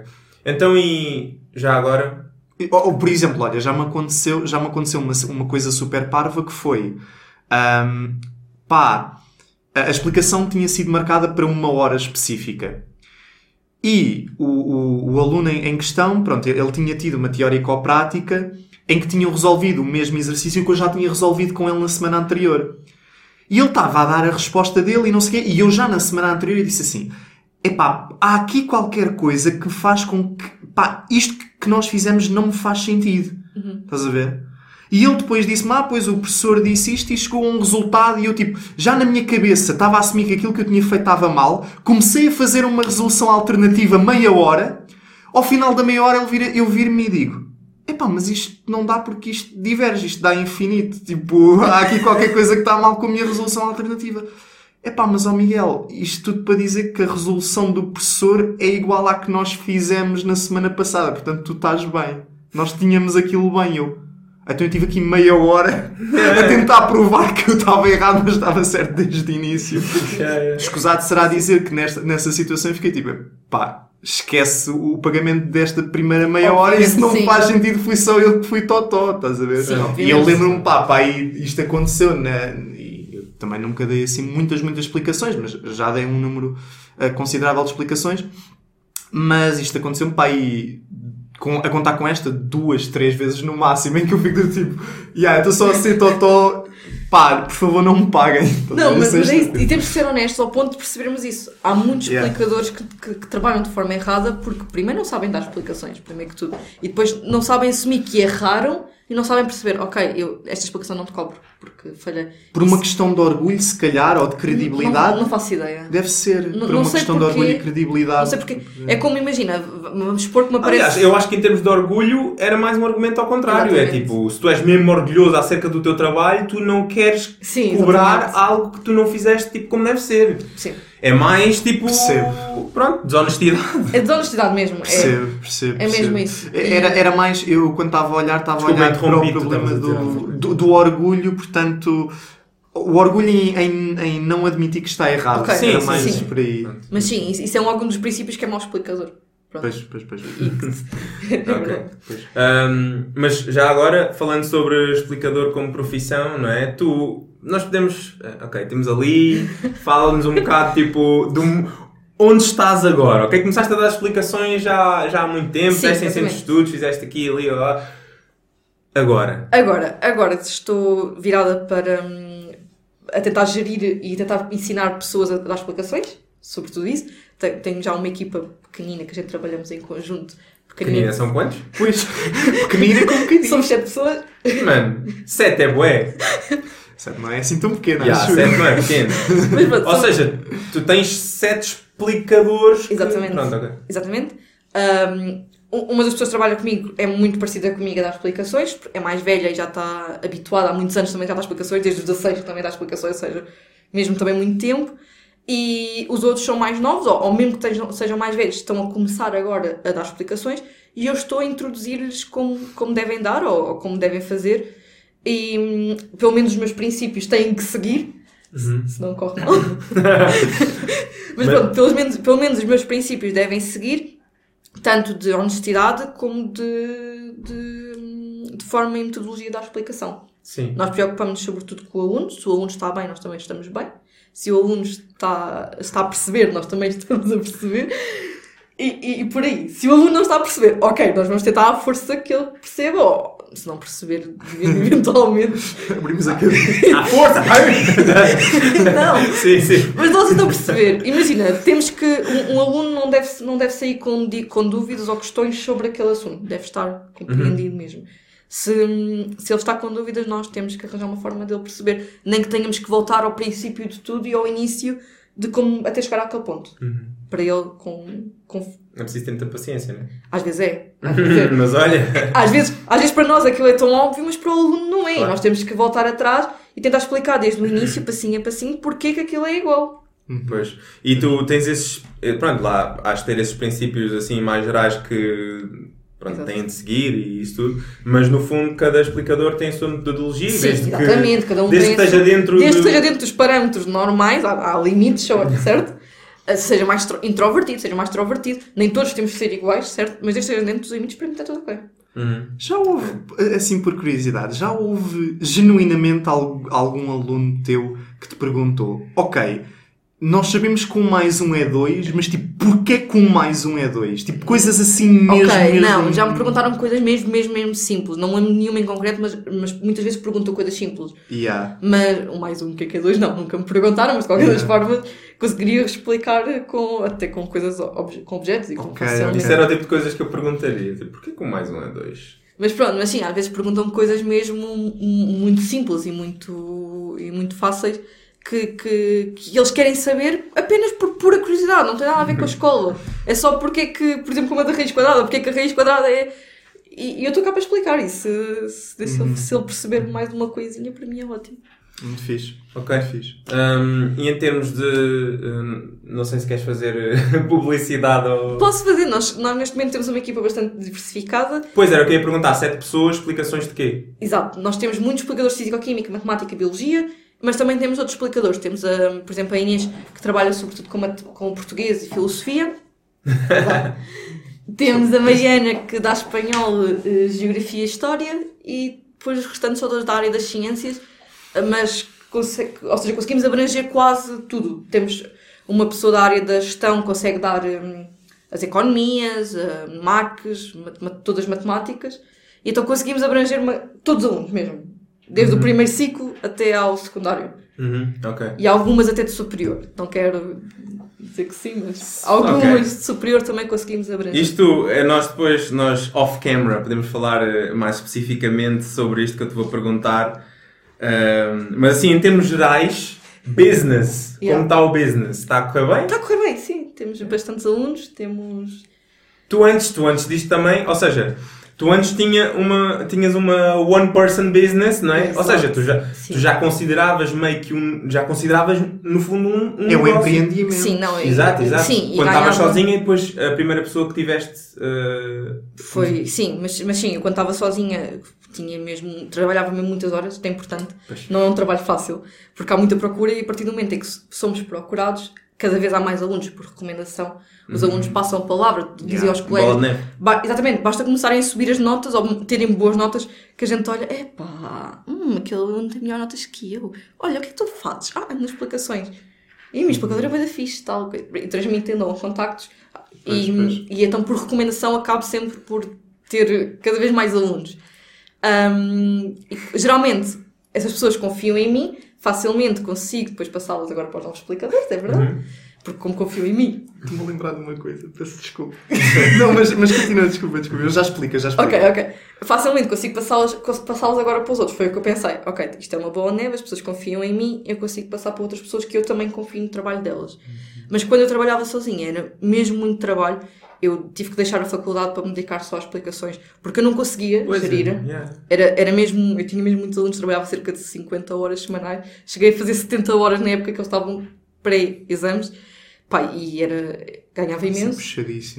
S3: Então e já agora?
S2: Ou, por exemplo, olha, já me aconteceu, já me aconteceu uma, uma coisa super parva que foi ahm, pá, a, explicação tinha sido marcada para uma hora específica. E o, o, o aluno em, questão, pronto, ele tinha tido uma teórico-prática em que tinham resolvido o mesmo exercício que eu já tinha resolvido com ele na semana anterior. E ele estava a dar a resposta dele e não sei quê, e eu já na semana anterior disse assim: epá, há aqui qualquer coisa que faz com que, pá, isto que- nós fizemos não me faz sentido. Estás a ver? E ele depois disse-me, ah, pois o professor disse isto e chegou a um resultado e eu, tipo, já na minha cabeça estava a assumir que aquilo que eu tinha feito estava mal, comecei a fazer uma resolução alternativa meia hora, ao final da meia hora ele vira- eu vir-me e digo, epá, mas isto não dá porque isto diverge, isto dá infinito, tipo, há aqui qualquer coisa que está mal com a minha resolução alternativa. Epá, mas ó Miguel, isto tudo para dizer que a resolução do professor é igual à que nós fizemos na semana passada, portanto tu estás bem. Nós tínhamos aquilo bem, eu. Então eu tive aqui meia hora a tentar provar que eu estava errado, mas estava certo desde o início. Escusado será dizer que nesta, nessa situação eu fiquei tipo, pá, esquece o pagamento desta primeira meia hora, isso não
S4: Sim.
S2: faz sentido, fui só eu que fui totó, estás a ver?
S4: Sim,
S2: e eu lembro-me, pá, pá, e isto aconteceu, né? Também nunca dei assim muitas, muitas explicações, mas já dei um número eh, considerável de explicações. Mas isto aconteceu-me, pá, e com, a contar com esta duas, três vezes no máximo, em que eu fico do tipo, yeah, estou só a ser totó, pá, por favor não me paguem.
S4: Não, mas,
S2: é
S4: mas é isso. E temos que ser honestos ao ponto de percebermos isso. Há muitos
S2: Yeah.
S4: explicadores que, que- que trabalham de forma errada porque primeiro não sabem dar explicações, primeiro que tudo. E depois não sabem assumir que erraram e não sabem perceber, ok, eu, esta explicação não te cobro porque falha.
S2: Por uma
S4: Isso-
S2: questão de orgulho, se calhar, ou de credibilidade,
S4: Não, não faço ideia.
S2: deve ser.
S4: Não-
S2: por
S4: não
S2: uma
S4: sei
S2: questão de
S4: porquê.
S2: orgulho e credibilidade.
S4: Não sei porque. É como imagina, vamos supor que me aparece.
S3: Aliás, eu acho que em termos de orgulho era mais um argumento ao contrário. É
S4: Exatamente.
S3: tipo, se tu és mesmo orgulhoso acerca do teu trabalho, tu não queres
S4: Sim,
S3: cobrar
S4: exatamente.
S3: algo que tu não fizeste tipo como deve ser.
S4: Sim.
S3: É mais tipo.
S2: Percebo.
S3: Pronto, desonestidade.
S4: É desonestidade mesmo. É,
S2: Percebo, percebo.
S4: é mesmo
S2: percebo.
S4: isso.
S2: Era, era mais, eu quando estava a olhar, estava a olhar para o problema do, do, do orgulho, portanto, o orgulho em, em, em não admitir que está errado.
S4: Ok,
S2: Era
S3: sim,
S2: mais
S4: sim.
S2: por aí.
S4: Mas sim, isso, é um, algum dos princípios que é mau explicador. Pronto.
S2: Pois, pois, pois.
S3: Ok. Um, mas já agora, falando sobre explicador como profissão, não é? Tu, nós podemos. eh, Ok, temos ali, fala-nos um bocado tipo. Do, onde estás agora? Ok, começaste a dar explicações já, já há muito tempo,
S4: Sim,
S3: fizeste em centro de estudos, fizeste aqui, ali, lá. Agora.
S4: Agora, agora estou virada para hum, a tentar gerir e tentar ensinar pessoas a dar explicações sobre tudo isso. Te- Tenho já uma equipa pequenina que a gente trabalhamos em conjunto.
S3: Pequenina, são quantos?
S2: Pois, pequenina com pequenina.
S4: Somos sete pessoas.
S3: Mano, sete é bué.
S2: Certo, Não é assim tão pequena,
S3: Já,
S2: acho eu.
S3: sete não é pequeno.
S4: Mas
S3: Ou seja, tu tens sete explicadores. que-
S4: Exatamente.
S3: Pronto, ok.
S4: Exatamente. Um, uma das pessoas que trabalha comigo é muito parecida comigo a dar explicações, é mais velha e já está habituada há muitos anos também já dá explicações, desde os 16 que também dá explicações, ou seja, mesmo também muito tempo. E os outros são mais novos, ou, ou mesmo que estejam- sejam mais velhos, estão a começar agora a dar explicações e eu estou a introduzir-lhes como, como devem dar ou, ou como devem fazer. E hum, pelo menos os meus princípios têm que seguir,
S3: Uhum.
S4: senão corre mal. Mas pronto, pelo menos, pelo menos os meus princípios devem seguir, tanto de honestidade como de, de, de forma e metodologia da explicação.
S3: Sim.
S4: Nós preocupamos-nos sobretudo com o aluno. Se o aluno está bem, nós também estamos bem. Se o aluno está, está a perceber, nós também estamos a perceber. E, e, e por aí, se o aluno não está a perceber, ok, nós vamos tentar à força que ele perceba, se não perceber, eventualmente.
S2: Abrimos a cabeça.
S3: À força!
S4: não,
S3: sim, sim.
S4: Mas nós estão a perceber. Imagina, temos que. Um, um aluno não deve, não deve sair com, com dúvidas ou questões sobre aquele assunto. Deve estar compreendido mesmo. Se, se ele está com dúvidas, nós temos que arranjar uma forma dele perceber. Nem que tenhamos que voltar ao princípio de tudo e ao início de como até chegar àquele ponto. Para ele, com, com.
S3: Não é preciso ter muita paciência, né?
S4: Às vezes é. Às vezes é.
S3: Mas olha.
S4: Às vezes, às vezes para nós aquilo é tão óbvio, mas para o aluno não é.
S3: Claro.
S4: Nós temos que voltar atrás e tentar explicar desde o início, passinho a passinho, porque que aquilo é igual.
S3: Pois. E tu tens esses. eh, Pronto, lá has de ter esses princípios assim mais gerais que. Pronto,
S4: Exato.
S3: têm de seguir e isso tudo, mas no fundo cada explicador tem a sua metodologia,
S4: Sim,
S3: desde
S4: exatamente,
S3: que,
S4: cada um
S3: desde
S4: tem
S3: que esteja dentro
S4: Desde
S3: do-
S4: que esteja dentro dos parâmetros normais, há, há limites, certo? Eh, Seja mais tro- introvertido, seja mais extrovertido. Nem todos temos de ser iguais, certo? Mas desde que esteja dentro dos limites, para mim está tudo ok.
S3: Uhum.
S2: Já houve, assim por curiosidade, já houve genuinamente al- algum aluno teu que te perguntou: Ok, nós sabemos que um mais um é dois, mas tipo, porquê que um mais um é dois? Tipo, coisas assim mesmo.
S4: ok,
S2: mesmo...
S4: não, já me perguntaram coisas mesmo, mesmo, mesmo simples. Não lembro nenhuma em concreto, mas, mas muitas vezes perguntam coisas simples.
S2: Yeah.
S4: Mas um mais um, o que é que é dois? Não, nunca me perguntaram, mas de qualquer das
S2: Yeah.
S4: formas conseguiria explicar com, até com coisas, obje- com objetos e com
S2: Ok,
S4: facilmente.
S3: Isso era o tipo de coisas que eu perguntaria. Tipo, porquê que um mais um é dois?
S4: Mas pronto, mas sim, às vezes perguntam-me coisas mesmo mu- muito simples e muito, e muito fáceis que, que, que eles querem saber apenas por pura curiosidade, não tem nada a ver com a escola. É só porque é que, por exemplo, como a da raiz quadrada, porque é que a raiz quadrada é. E, e eu estou cá para explicar isso. Se, se, se ele, se ele perceber mais uma coisinha, para mim é ótimo.
S2: Muito fixe.
S3: Ok.
S2: Fixe.
S3: Um, e em termos de. um, não sei se queres fazer eh, publicidade ou.
S4: Posso fazer, nós, nós neste momento temos uma equipa bastante diversificada.
S3: Pois era, eu queria perguntar: sete pessoas, explicações de quê?
S4: Exato, nós temos muitos explicadores de Físico-Química, Matemática e Biologia, mas também temos outros explicadores. Temos, a, por exemplo, a Inês, que trabalha sobretudo com, com português e filosofia. Temos a Mariana, que dá espanhol, eh, geografia e história, e depois os restantes são todos da área das ciências, mas, ou seja, conseguimos abranger quase tudo. Temos uma pessoa da área da gestão que consegue dar hum, as economias, uh, marques, todas as matemáticas, e então conseguimos abranger uma- todos os alunos mesmo, desde o primeiro ciclo até ao secundário,
S3: Uhum, ok.
S4: e algumas até de superior. Não quero dizer que sim, mas algumas
S3: Ok.
S4: de superior também conseguimos abranger.
S3: Isto é nós depois, nós off-camera, podemos falar eh, mais especificamente sobre isto que eu te vou perguntar. Ahm, mas assim, em termos gerais, business.
S4: Yeah.
S3: Como está o business? Está a correr bem?
S4: Está a correr bem, sim. Temos bastantes alunos, temos.
S3: Tu antes, tu antes disto também, ou seja, tu antes tinha uma, tinhas uma one person business, não é? Ou seja, tu já,
S4: Sim.
S3: tu já consideravas meio que um, já consideravas no fundo um, um
S2: É o
S3: negócio.
S2: empreendimento.
S4: Sim, não é.
S3: Exato, exato.
S4: Sim,
S3: Quando estavas
S4: ganhava-
S3: sozinha e depois a primeira pessoa que tiveste. eh,
S4: Foi, sim, mas, mas sim, eu quando estava sozinha tinha mesmo, trabalhava mesmo muitas horas, isto é importante,
S3: Pois.
S4: não é um trabalho fácil, porque há muita procura e a partir do momento em que somos procurados, cada vez há mais alunos por recomendação, os alunos passam a palavra, dizem aos
S3: Uhum. bola
S4: colegas,
S3: neve.
S4: Ba- exatamente, basta começarem a subir as notas ou terem boas notas que a gente olha, epá, hum, aquele aluno tem melhor notas que eu. Olha, o que é que tu fazes? Ah, nas explicações. E a minha explicadora é bem da fixe, tal, e transmitindo aos contactos.
S3: Pois,
S4: e,
S3: pois.
S4: e então, por recomendação, acabo sempre por ter cada vez mais alunos. E, geralmente, essas pessoas confiam em mim, facilmente consigo depois passá-las agora para os novos explicadores, é verdade?
S3: Uhum.
S4: Porque como confiam em mim,
S2: Estou-me a lembrar de uma coisa, peço desculpa. não, mas, mas continua, desculpa, desculpa. Eu já explico, já explico.
S4: Ok, ok. Facilmente consigo passá-las passá-las agora para os outros. Foi o que eu pensei. Ok, isto é uma boa neve, as pessoas confiam em mim, eu consigo passar para outras pessoas que eu também confio no trabalho delas. Mas quando eu trabalhava sozinha, era mesmo muito trabalho. Eu tive que deixar a faculdade para me dedicar só às explicações, porque eu não conseguia
S3: Pois é,
S4: gerir.
S3: yeah.
S4: Era, era mesmo, eu tinha mesmo muitos alunos, trabalhava cerca de 50 horas semanais. Cheguei a fazer 70 horas na época que eles estavam pré-exames. Pá, e era, ganhava
S2: é
S4: imenso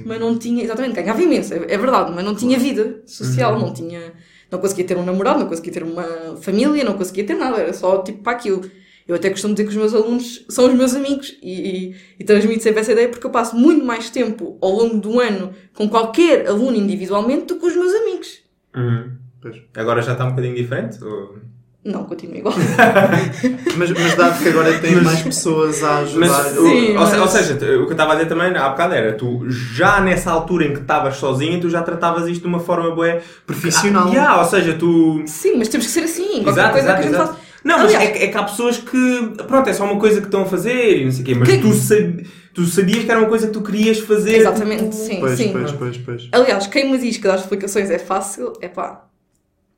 S4: mas não tinha, exatamente, ganhava imenso, é, é verdade, mas não tinha vida social,
S3: Uhum.
S4: não tinha, não conseguia ter um namorado, não conseguia ter uma família, não conseguia ter nada, era só tipo para aquilo. Eu até costumo dizer que os meus alunos são os meus amigos e, e, e transmito sempre essa ideia porque eu passo muito mais tempo ao longo do ano com qualquer aluno individualmente do que com os meus amigos.
S3: Uhum.
S2: Pois.
S3: Agora já está um bocadinho diferente? Ou...
S4: Não, continua igual.
S2: Mas, mas dado que agora tem mais pessoas a
S3: Mas,
S2: ajudar.
S3: o-
S4: Sim,
S3: ou, se-
S4: mas-
S3: ou seja, o que eu estava a dizer também há bocado era, tu já nessa altura em que estavas sozinho, tu já tratavas isto de uma forma boa
S2: Profissional.
S3: Ah, yeah, ou seja, tu.
S4: Sim, mas temos que ser assim. Qualquer
S3: Exato,
S4: coisa
S3: exato,
S4: que a gente
S3: exato.
S4: faça.
S3: Não, mas
S4: Aliás-
S3: é, que- é que há pessoas que. Pronto, é só uma coisa que estão a fazer e não sei o quê, mas
S4: Que-
S3: tu, sab- tu sabias que era uma coisa que tu querias fazer.
S4: Exatamente,
S3: tipo,
S4: sim,
S2: Pois,
S4: sim.
S2: pois, pois, pois.
S4: Aliás, quem me diz que dar explicações é fácil, é pá,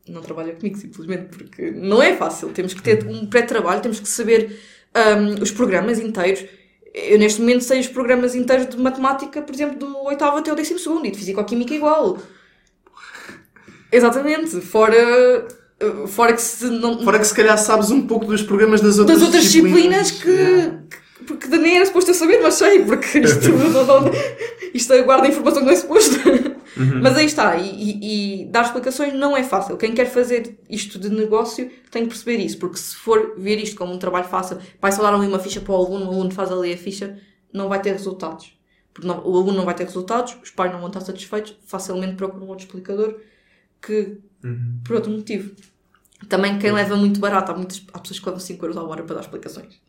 S4: não trabalha comigo simplesmente, porque não é fácil. Temos que ter um pré-trabalho, temos que saber hum, os programas inteiros. Eu neste momento sei os programas inteiros de matemática, por exemplo, do oitavo até o décimo segundo, e de físico-química igual. Exatamente, fora, fora que se não...
S2: Fora que se calhar sabes um pouco dos programas das outras
S4: das outras disciplinas, que,
S2: Yeah.
S4: que- porque nem era suposto eu saber, mas sei, porque isto, isto guarda informação que não é suposto. Mas aí está, e, e- e dar explicações não é fácil. Quem quer fazer isto de negócio tem que perceber isso, porque se for ver isto como um trabalho fácil, vai só dar ali uma ficha para o aluno, o aluno faz ali a ficha, não vai ter resultados. Porque não- o aluno não vai ter resultados, os pais não vão estar satisfeitos, facilmente procuram outro explicador que, por outro motivo. Também quem leva muito barato, há, muitas, há pessoas que levam 5 euros à hora para dar explicações.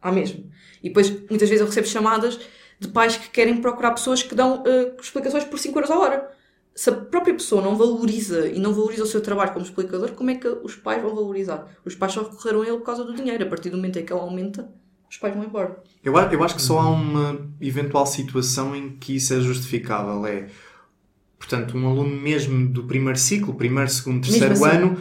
S4: Há mesmo. E depois, muitas vezes eu recebo chamadas de pais que querem procurar pessoas que dão eh, explicações por 5 euros à hora. Se a própria pessoa não valoriza e não valoriza o seu trabalho como explicador, como é que os pais vão valorizar? Os pais só recorreram a ele por causa do dinheiro. A partir do momento em que ele aumenta, os pais vão embora.
S2: Eu, eu acho que só há uma eventual situação em que isso é justificável. É, portanto, um aluno mesmo do primeiro ciclo, primeiro, segundo, terceiro
S4: Mesmo assim.
S2: ano,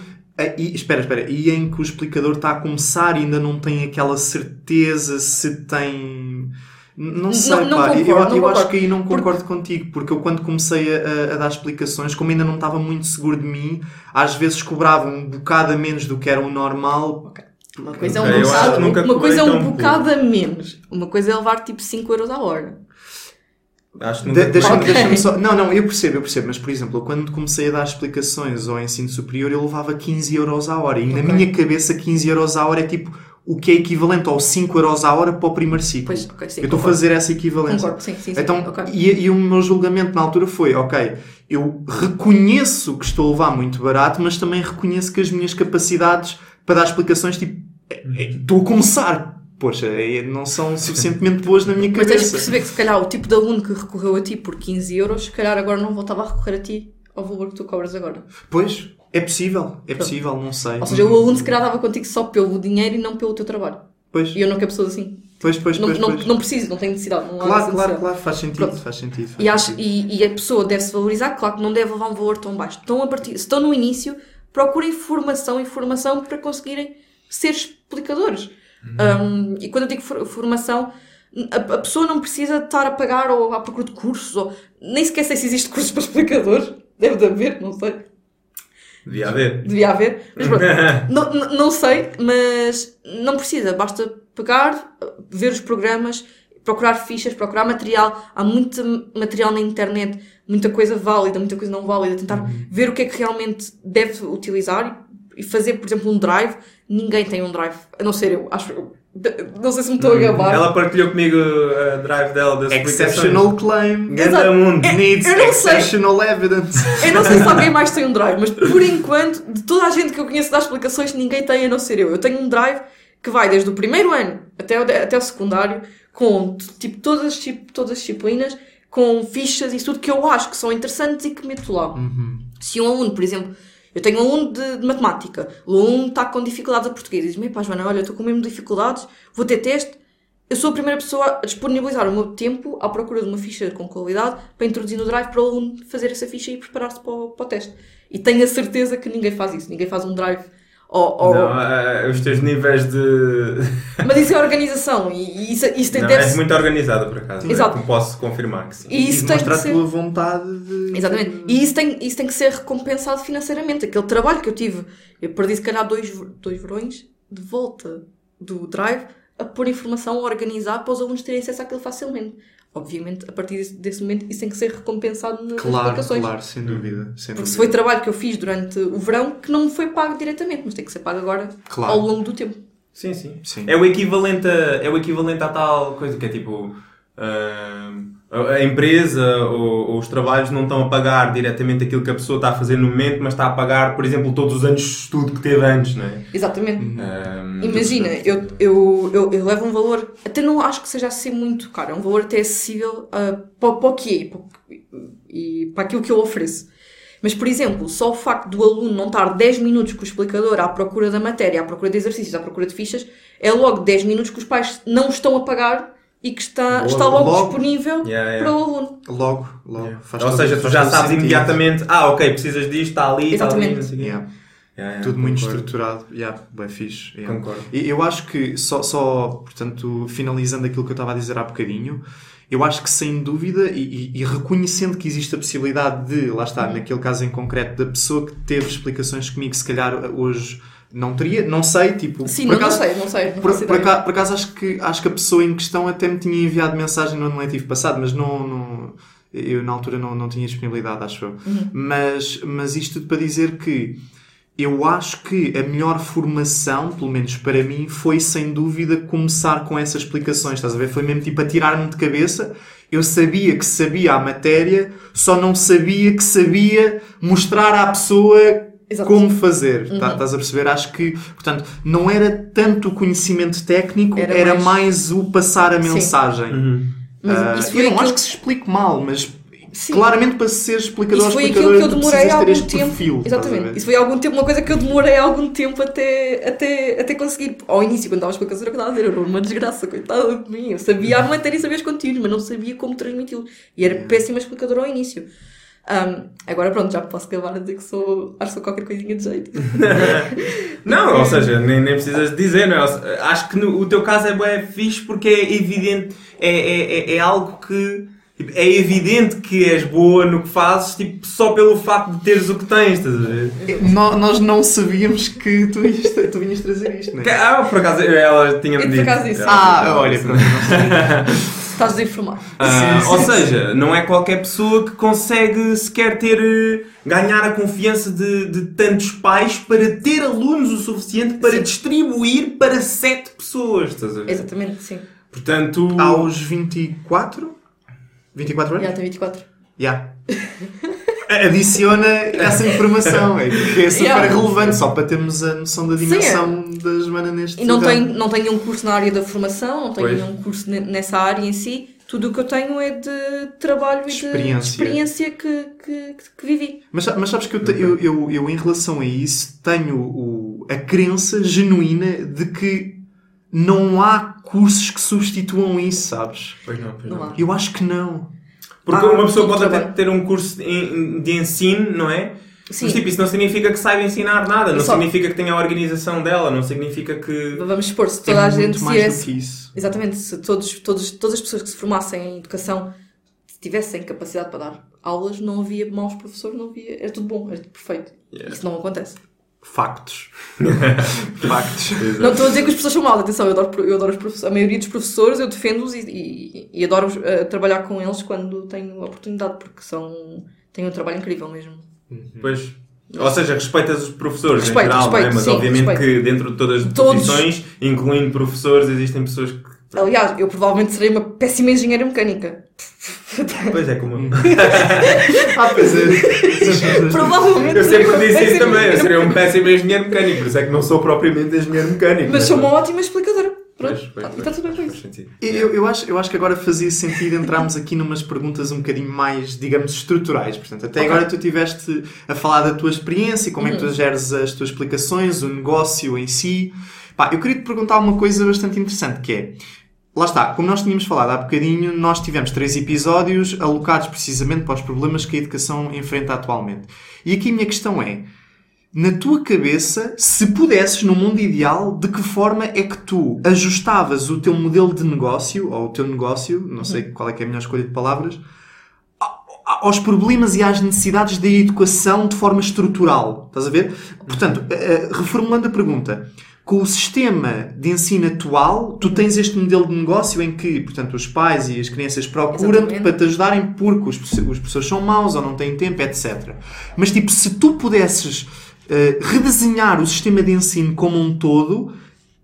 S2: e, espera, espera, e em que o explicador está a começar e ainda não tem aquela certeza se tem. Não sei,
S4: Não- não
S2: pá. eu-
S4: concordo,
S2: eu,
S4: não
S2: acho que aí não concordo contigo, porque eu quando comecei a, a- dar explicações, como ainda não estava muito seguro de mim, às vezes cobrava um bocado a menos do que era o normal.
S4: Uma coisa é um
S3: eu
S4: bocado, uma coisa é um bocado a menos. Uma coisa é levar tipo 5 euros à hora.
S3: Acho que nunca
S2: De- Deixa-me
S4: Ok.
S2: deixa-me só. Não, não, eu percebo, eu percebo, mas por exemplo, quando comecei a dar explicações ao ensino superior, eu levava 15 euros à hora. E na
S4: Ok.
S2: minha cabeça, 15 euros à hora é tipo o que é equivalente aos 5 euros à hora para o primeiro ciclo.
S4: Pois, ok, sim.
S2: eu estou a fazer essa equivalência.
S4: Concordo, sim, sim, sim.
S2: Então,
S4: ok.
S2: e, e o meu julgamento na altura foi: ok, eu reconheço que estou a levar muito barato, mas também reconheço que as minhas capacidades para dar explicações, tipo, é- é- estou a começar. Poxa, não são suficientemente boas na minha
S4: Mas tens de
S2: cabeça.
S4: perceber que se calhar o tipo de aluno que recorreu a ti por 15 euros, se calhar agora não voltava a recorrer a ti ao valor que tu cobras agora.
S2: Pois, é possível, é possível, não sei.
S4: Ou seja, o aluno se calhar dava contigo só pelo dinheiro e não pelo teu trabalho.
S2: Pois,
S4: E eu não quero pessoas assim.
S2: pois, pois,
S4: não,
S2: pois,
S4: não,
S2: pois.
S4: não preciso, não tenho necessidade. Não
S2: Claro, claro, claro, faz sentido,
S4: Pronto.
S2: faz sentido. faz
S4: E, acho,
S2: sentido.
S4: e, e a pessoa deve-se valorizar, claro que não deve levar um valor tão baixo. Estão a partir, se estão no início, procurem formação e formação para conseguirem ser explicadores. Um, e quando eu digo for- formação, a, a pessoa não precisa estar a pagar ou à procura de cursos, ou nem sequer sei se existe cursos para explicadores. Deve de haver, não sei.
S3: Devia haver.
S4: Devia haver. Mas pronto, não, não- não sei, mas não precisa. Basta pegar, ver os programas, procurar fichas, procurar material. Há muito material na internet, muita coisa válida, muita coisa não válida. Tentar ver o que é que realmente deve utilizar e fazer, por exemplo, um drive. Ninguém tem um drive, a não ser eu, acho eu. Não sei se me estou a gabar.
S3: Ela partilhou comigo a drive dela das
S2: Exceptional claim.
S3: Ganda
S4: Exato.
S3: mundo.
S2: Needs
S4: eu não sei.
S2: exceptional evidence.
S4: Eu não sei se alguém mais tem um drive, mas por enquanto, de toda a gente que eu conheço das explicações, ninguém tem a não ser eu. Eu tenho um drive que vai desde o primeiro ano até o, até o secundário, com tipo, todas, as disci- todas as disciplinas, com fichas e isso tudo que eu acho que são interessantes e que meto lá. Se um aluno, por exemplo, eu tenho um aluno de, de matemática, o aluno está com dificuldades a português, e diz-me, pá, Joana, olha, estou com mesmo dificuldades, vou ter teste. Eu sou a primeira pessoa a disponibilizar o meu tempo à procura de uma ficha com qualidade para introduzir no drive para o aluno fazer essa ficha e preparar-se para, para o teste. E tenho a certeza que ninguém faz isso, ninguém faz um drive. Ou, ou-
S3: Não, eh, os teus níveis de.
S4: Mas isso é organização e, e isso, isso tem
S3: Não,
S4: deve
S3: és muito organizada por acaso.
S4: Exato.
S3: Eu posso confirmar que sim.
S4: E isso tem que
S2: demonstrar a
S4: ser.
S2: tua vontade de.
S4: Exatamente. E isso tem, isso tem que ser recompensado financeiramente. Aquele trabalho que eu tive, eu perdi se calhar dois, dois verões de volta do drive a pôr informação, a organizar para os alunos terem acesso àquilo facilmente. Obviamente, a partir desse, desse momento, isso tem que ser recompensado nas
S2: Claro,
S4: explicações.
S2: claro, sem dúvida. Sem
S4: Porque se foi trabalho que eu fiz durante o verão que não me foi pago diretamente, mas tem que ser pago agora
S2: Claro.
S4: ao longo do tempo.
S3: Sim, sim.
S2: Sim.
S3: É o equivalente a, é o equivalente à tal coisa que é tipo. ahm, a empresa ou, ou os trabalhos não estão a pagar diretamente aquilo que a pessoa está a fazer no momento, mas está a pagar, por exemplo, todos os anos de estudo que teve antes, não é?
S4: Exatamente.
S3: Ahm,
S4: Imagina, eu, eu, eu, eu levo um valor, até não acho que seja assim muito caro, é um valor até acessível ah, para, para o que é e para aquilo que eu ofereço. Mas, por exemplo, só o facto do aluno não estar 10 minutos com o explicador à procura da matéria, à procura de exercícios, à procura de fichas, é logo 10 minutos que os pais não estão a pagar e que está,
S2: Logo-
S4: está logo,
S2: logo.
S4: disponível
S3: Yeah, yeah.
S4: para o aluno.
S2: Logo, logo. Faz
S3: Ou seja, tu
S2: faz
S3: já sabes
S2: sentido.
S3: imediatamente, ah, ok, precisas disto, está ali, está ali,
S4: Exatamente.
S2: Yeah.
S3: Yeah, yeah,
S2: Tudo muito
S3: concordo.
S2: estruturado. Yeah, bem fixe. Yeah.
S3: Concordo.
S2: E Eu acho que, só, só, portanto, finalizando aquilo que eu estava a dizer há bocadinho, eu acho que sem dúvida, e, e- e reconhecendo que existe a possibilidade de, lá está, naquele caso em concreto, da pessoa que teve explicações comigo, se calhar hoje não teria, não sei, tipo,
S4: Sim,
S2: por
S4: não,
S2: acaso,
S4: não sei, não sei. Não
S2: Por, por acaso, por acaso acho, que, acho que a pessoa em questão até me tinha enviado mensagem no ano letivo passado, mas não, não- eu na altura não, não tinha disponibilidade, acho eu. Mas, mas isto tudo para dizer que eu acho que a melhor formação, pelo menos para mim, foi sem dúvida começar com essas explicações. Estás a ver? Foi mesmo tipo a tirar-me de cabeça. Eu sabia que sabia a matéria, só não sabia que sabia mostrar à pessoa
S4: Exato.
S2: como fazer.
S4: Uhum.
S2: Tá- Estás a perceber? Acho que, portanto, não era tanto o conhecimento técnico,
S4: Era
S2: era,
S4: mais-
S2: mais... o passar a mensagem.
S3: Uhum.
S4: Mas isso
S2: eu
S4: foi
S2: não
S4: aquilo-
S2: acho que se explique mal, mas
S4: Sim.
S2: claramente para ser explicador
S4: Isso foi aquilo que eu demorei algum
S2: este
S4: tempo.
S2: perfil.
S4: Exatamente. Isso foi algum tempo, uma coisa que eu demorei algum tempo até, até, até conseguir. Ao início, quando estava a explicação, eu estava a dizer, era uma desgraça, coitada de mim. Eu sabia a matéria e sabia os conteúdos, mas não sabia como transmiti-lo. E era péssima explicadora ao início. Ahm, agora pronto, já posso acabar a dizer que sou, acho que sou qualquer coisinha de jeito.
S3: Não, ou seja, nem, nem precisas dizer, não é? Acho que no, o teu caso é bem fixe porque é evidente, é, é, é, é algo que. tipo, É evidente que és boa no que fazes, tipo, só pelo facto de teres o que tens, estás a ver?
S2: Nó- Nós não sabíamos que tu, ias, tu vinhas trazer isto, não é?
S3: Ah, por acaso, ela tinha-me
S4: Eu, por
S3: dito.
S4: acaso, disse.
S3: Ela
S2: Ah,
S3: tinha-me
S2: olha,
S3: dito.
S2: pronto. não sabia.
S4: Estás desinformado.
S3: Ah,
S2: Sim,
S3: ou
S2: sim,
S3: seja, não é qualquer pessoa que consegue sequer ter eh, ganhar a confiança de, de tantos pais para ter alunos o suficiente para
S4: Sim.
S3: distribuir para sete pessoas, estás a ver?
S4: Exatamente, sim.
S3: Portanto,
S2: Aos 24? 24 anos?
S4: Já tem 24.
S2: Já. Adiciona essa informação, é, que é super
S4: Yeah.
S2: relevante, só para termos a noção da dimensão da Joana neste
S4: E não tenho, não tenho nenhum curso na área da formação, não tenho
S3: Pois.
S4: nenhum curso ne- nessa área em si. Tudo o que eu tenho é de trabalho e de
S2: Experiência.
S4: experiência que, que, que vivi.
S2: Mas, mas sabes que eu, eu, eu, eu, em relação a isso, tenho o, a crença genuína de que não há cursos que substituam isso, sabes?
S3: Pois não, pois
S4: Não
S3: não.
S4: há.
S2: Eu acho que não.
S3: Porque
S2: Ah,
S3: uma pessoa
S4: tudo
S3: pode até ter um curso de, ensino, não é?
S4: Sim.
S3: Mas tipo, isso não significa que saiba ensinar nada, não
S4: Só-
S3: significa que tenha a organização dela, não significa que.
S4: Vamos supor, se
S2: É
S4: toda a gente
S2: mais do
S4: tivesse.
S2: que isso.
S4: Exatamente, se todos, todos, todas as pessoas que se formassem em educação tivessem capacidade para dar aulas, não havia maus professores, não havia. Era tudo bom, era tudo perfeito.
S3: Yeah.
S4: Isso não acontece.
S2: Factos. Factos.
S4: Não estou a dizer que os professores são maus, atenção, eu adoro, eu adoro os professores, a maioria dos professores eu defendo-os e, e, e adoro eh, trabalhar com eles quando tenho a oportunidade, porque são, têm um trabalho incrível mesmo.
S3: Pois. Ou seja, respeitas os professores
S4: Respeito,
S3: em geral, é?
S4: respeito,
S3: mas
S4: sim,
S3: obviamente
S4: respeito.
S3: que dentro de todas as
S4: Todos.
S3: profissões, incluindo professores, existem pessoas que.
S4: Aliás, eu provavelmente serei uma péssima engenheira mecânica.
S3: Pois é, como.
S2: Ah, pois é.
S4: provavelmente
S3: Eu sempre disse isso também, eu seria um péssimo engenheiro mecânico, por isso é que não sou propriamente engenheiro mecânico.
S4: Mas sou uma ótima explicadora. Pronto, tá- está tudo bem com isso.
S2: Eu, eu, acho, eu acho que agora fazia sentido entrarmos aqui numas perguntas um bocadinho mais, digamos, estruturais. Portanto, até
S4: Ok.
S2: agora tu estiveste a falar da tua experiência, como é
S4: Uhum.
S2: que tu geres as tuas explicações, o negócio em si. Pá, eu queria te perguntar uma coisa bastante interessante, que é... Lá está, como nós tínhamos falado há bocadinho, nós tivemos três episódios alocados precisamente para os problemas que a educação enfrenta atualmente. E aqui a minha questão é, na tua cabeça, se pudesses, no mundo ideal, de que forma é que tu ajustavas o teu modelo de negócio, ou o teu negócio, não sei qual é que é a melhor escolha de palavras, aos problemas e às necessidades da educação de forma estrutural. Estás a ver? Portanto, eh, eh, reformulando a pergunta, com o sistema de ensino atual, tu tens este modelo de negócio em que, portanto, os pais e as crianças procuram-te para te ajudarem porque os, os professores são maus ou não têm tempo, etc. Mas, tipo, se tu pudesses eh, redesenhar o sistema de ensino como um todo,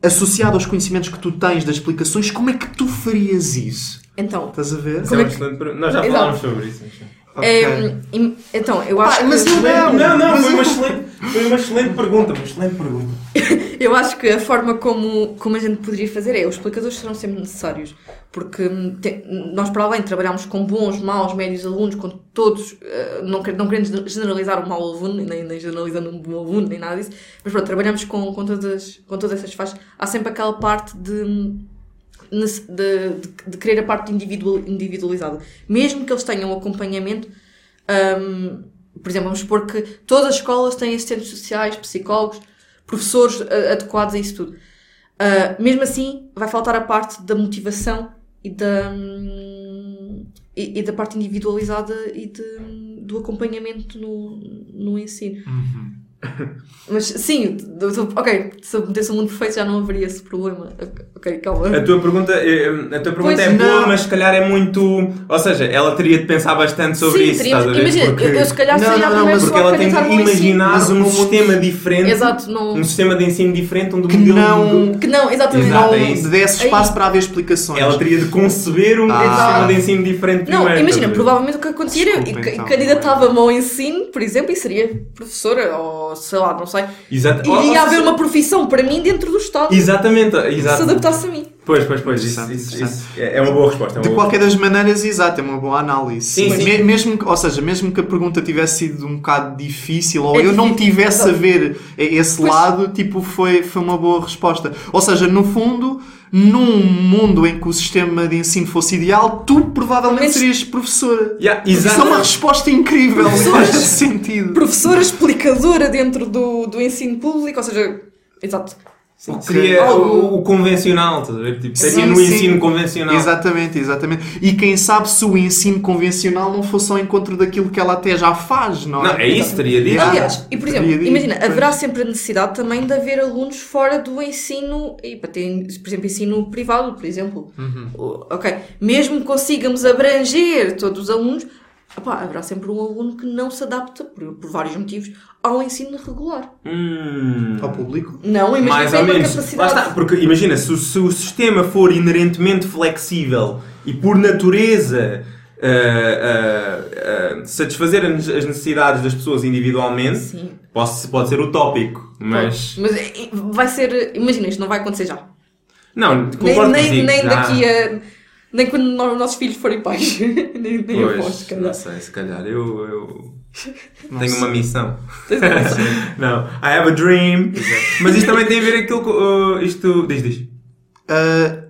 S2: associado aos conhecimentos que tu tens das explicações, como é que tu farias isso?
S4: Então,
S2: Estás a ver?
S3: É
S4: Como é que-.
S3: Nós já
S4: Exato.
S3: falámos sobre isso. mas-
S2: Ok.
S4: é, im- então eu acho
S2: Pá, mas
S4: que...
S2: eu não.
S3: Não, não,
S2: Mas
S3: foi uma, excelente, foi uma excelente pergunta. Uma excelente pergunta.
S4: Eu acho que a forma como, como a gente poderia fazer é, os explicadores serão sempre necessários, porque hum, te- nós para além trabalhamos com bons, maus, médios alunos, com todos, eh, não, não querendo generalizar o mau aluno, nem, nem generalizando um bom aluno, nem nada disso, mas pronto, trabalhamos com, com, todas, com todas essas faixas. Há sempre aquela parte de, hum, de, de, de querer a parte individual, individualizada. Mesmo que eles tenham acompanhamento, hum, por exemplo, vamos supor que todas as escolas têm assistentes sociais, psicólogos, professores eh, adequados a isso tudo. Ah, mesmo assim, vai faltar a parte da motivação e da, hum, e, e da parte individualizada e de- do acompanhamento no, no ensino. Mas sim, ok, se eu metesse um mundo perfeito já não haveria esse problema. Ok, calma.
S3: A tua pergunta, eh, a tua pergunta
S4: Pois
S3: é boa,
S2: não.
S3: mas se calhar é muito. Ou seja, ela teria de pensar bastante sobre
S4: sim,
S3: isso.
S4: teríamos-
S3: estás a ver?
S4: imagina,
S3: Porque-
S4: eu, eu se calhar
S2: Não,
S4: seria
S2: não, não, mas
S3: Porque ela tem de imaginar um sistema diferente.
S4: Exato, não.
S3: Um sistema de ensino diferente onde o
S2: Que
S3: modelo.
S2: não-
S4: Que não, exatamente.
S3: Exato,
S2: Não
S3: é
S2: desse espaço para haver explicações.
S3: Ela teria de conceber um
S2: Ah.
S3: sistema de ensino diferente
S4: Não,
S3: primeiro.
S4: imagina, provavelmente o que e
S2: então.
S4: candidatava-me ao ensino, por exemplo, e seria professora, ou sei lá, não sei.
S3: Exato.
S4: E
S3: Ou- ou
S4: ia haver uma profissão para mim dentro do Estado
S3: Exatamente,
S4: que se adaptasse a mim.
S3: Pois, pois, pois. Isso,
S2: Interessante,
S3: isso-
S2: interessante.
S3: isso é é uma boa resposta. é uma
S2: De
S3: boa
S2: qualquer das maneiras, exato, é uma boa análise.
S3: Sim, sim.
S2: Me- Mesmo, que- ou seja, mesmo que a pergunta tivesse sido um bocado difícil ou
S4: É
S2: eu não
S4: difícil,
S2: tivesse a ver esse
S4: Pois.
S2: lado, tipo, foi, foi uma boa resposta. Ou seja, no fundo, num mundo em que o sistema de ensino fosse ideal, tu provavelmente
S4: Mas-
S2: serias professora.
S3: Yeah,
S2: Isso é uma resposta incrível, faz sentido.
S4: Professora explicadora dentro do, do ensino público, ou seja, exato.
S3: O que seria
S4: Algo-
S3: o, o convencional, estás a ver? Tipo, seria
S2: Sim,
S3: no
S2: sim.
S3: ensino convencional.
S2: Exatamente, exatamente. E quem sabe se o ensino convencional não fosse ao encontro daquilo que ela até já faz, não é?
S3: Não, é isso, teria dito.
S4: Aliás, e por exemplo,
S2: dito,
S4: imagina,
S2: pois.
S4: haverá sempre a necessidade também de haver alunos fora do ensino, e para ter, por exemplo, ensino privado, por exemplo.
S2: Uhum.
S4: Ok, mesmo que consigamos abranger todos os alunos, opá, haverá sempre um aluno que não se adapta, por, por vários motivos, ao ensino regular.
S3: Hum.
S2: Ao público?
S4: Não, imagina
S3: Mais
S4: tem
S3: ou
S4: uma
S3: menos. Lá
S4: capacidade.
S3: está, porque imagina, se, o- se o sistema for inerentemente flexível e por natureza ah, ah, ah, satisfazer as necessidades das pessoas individualmente,
S4: Sim.
S3: pode, pode ser utópico. Mas.
S4: Mas vai ser, imagina, isto não vai acontecer já.
S3: Não,
S4: Nem,
S3: concordo
S4: nem, nem
S3: já.
S4: daqui a. Nem quando nós- os nossos filhos forem pais. nem nem
S3: Pois,
S4: se calhar.
S3: não sei, se calhar eu, eu
S2: Não
S3: tenho uma missão. Não, I have a dream. Mas isto também tem a ver aquilo que. uh, isto. Diz, diz.
S2: Ah,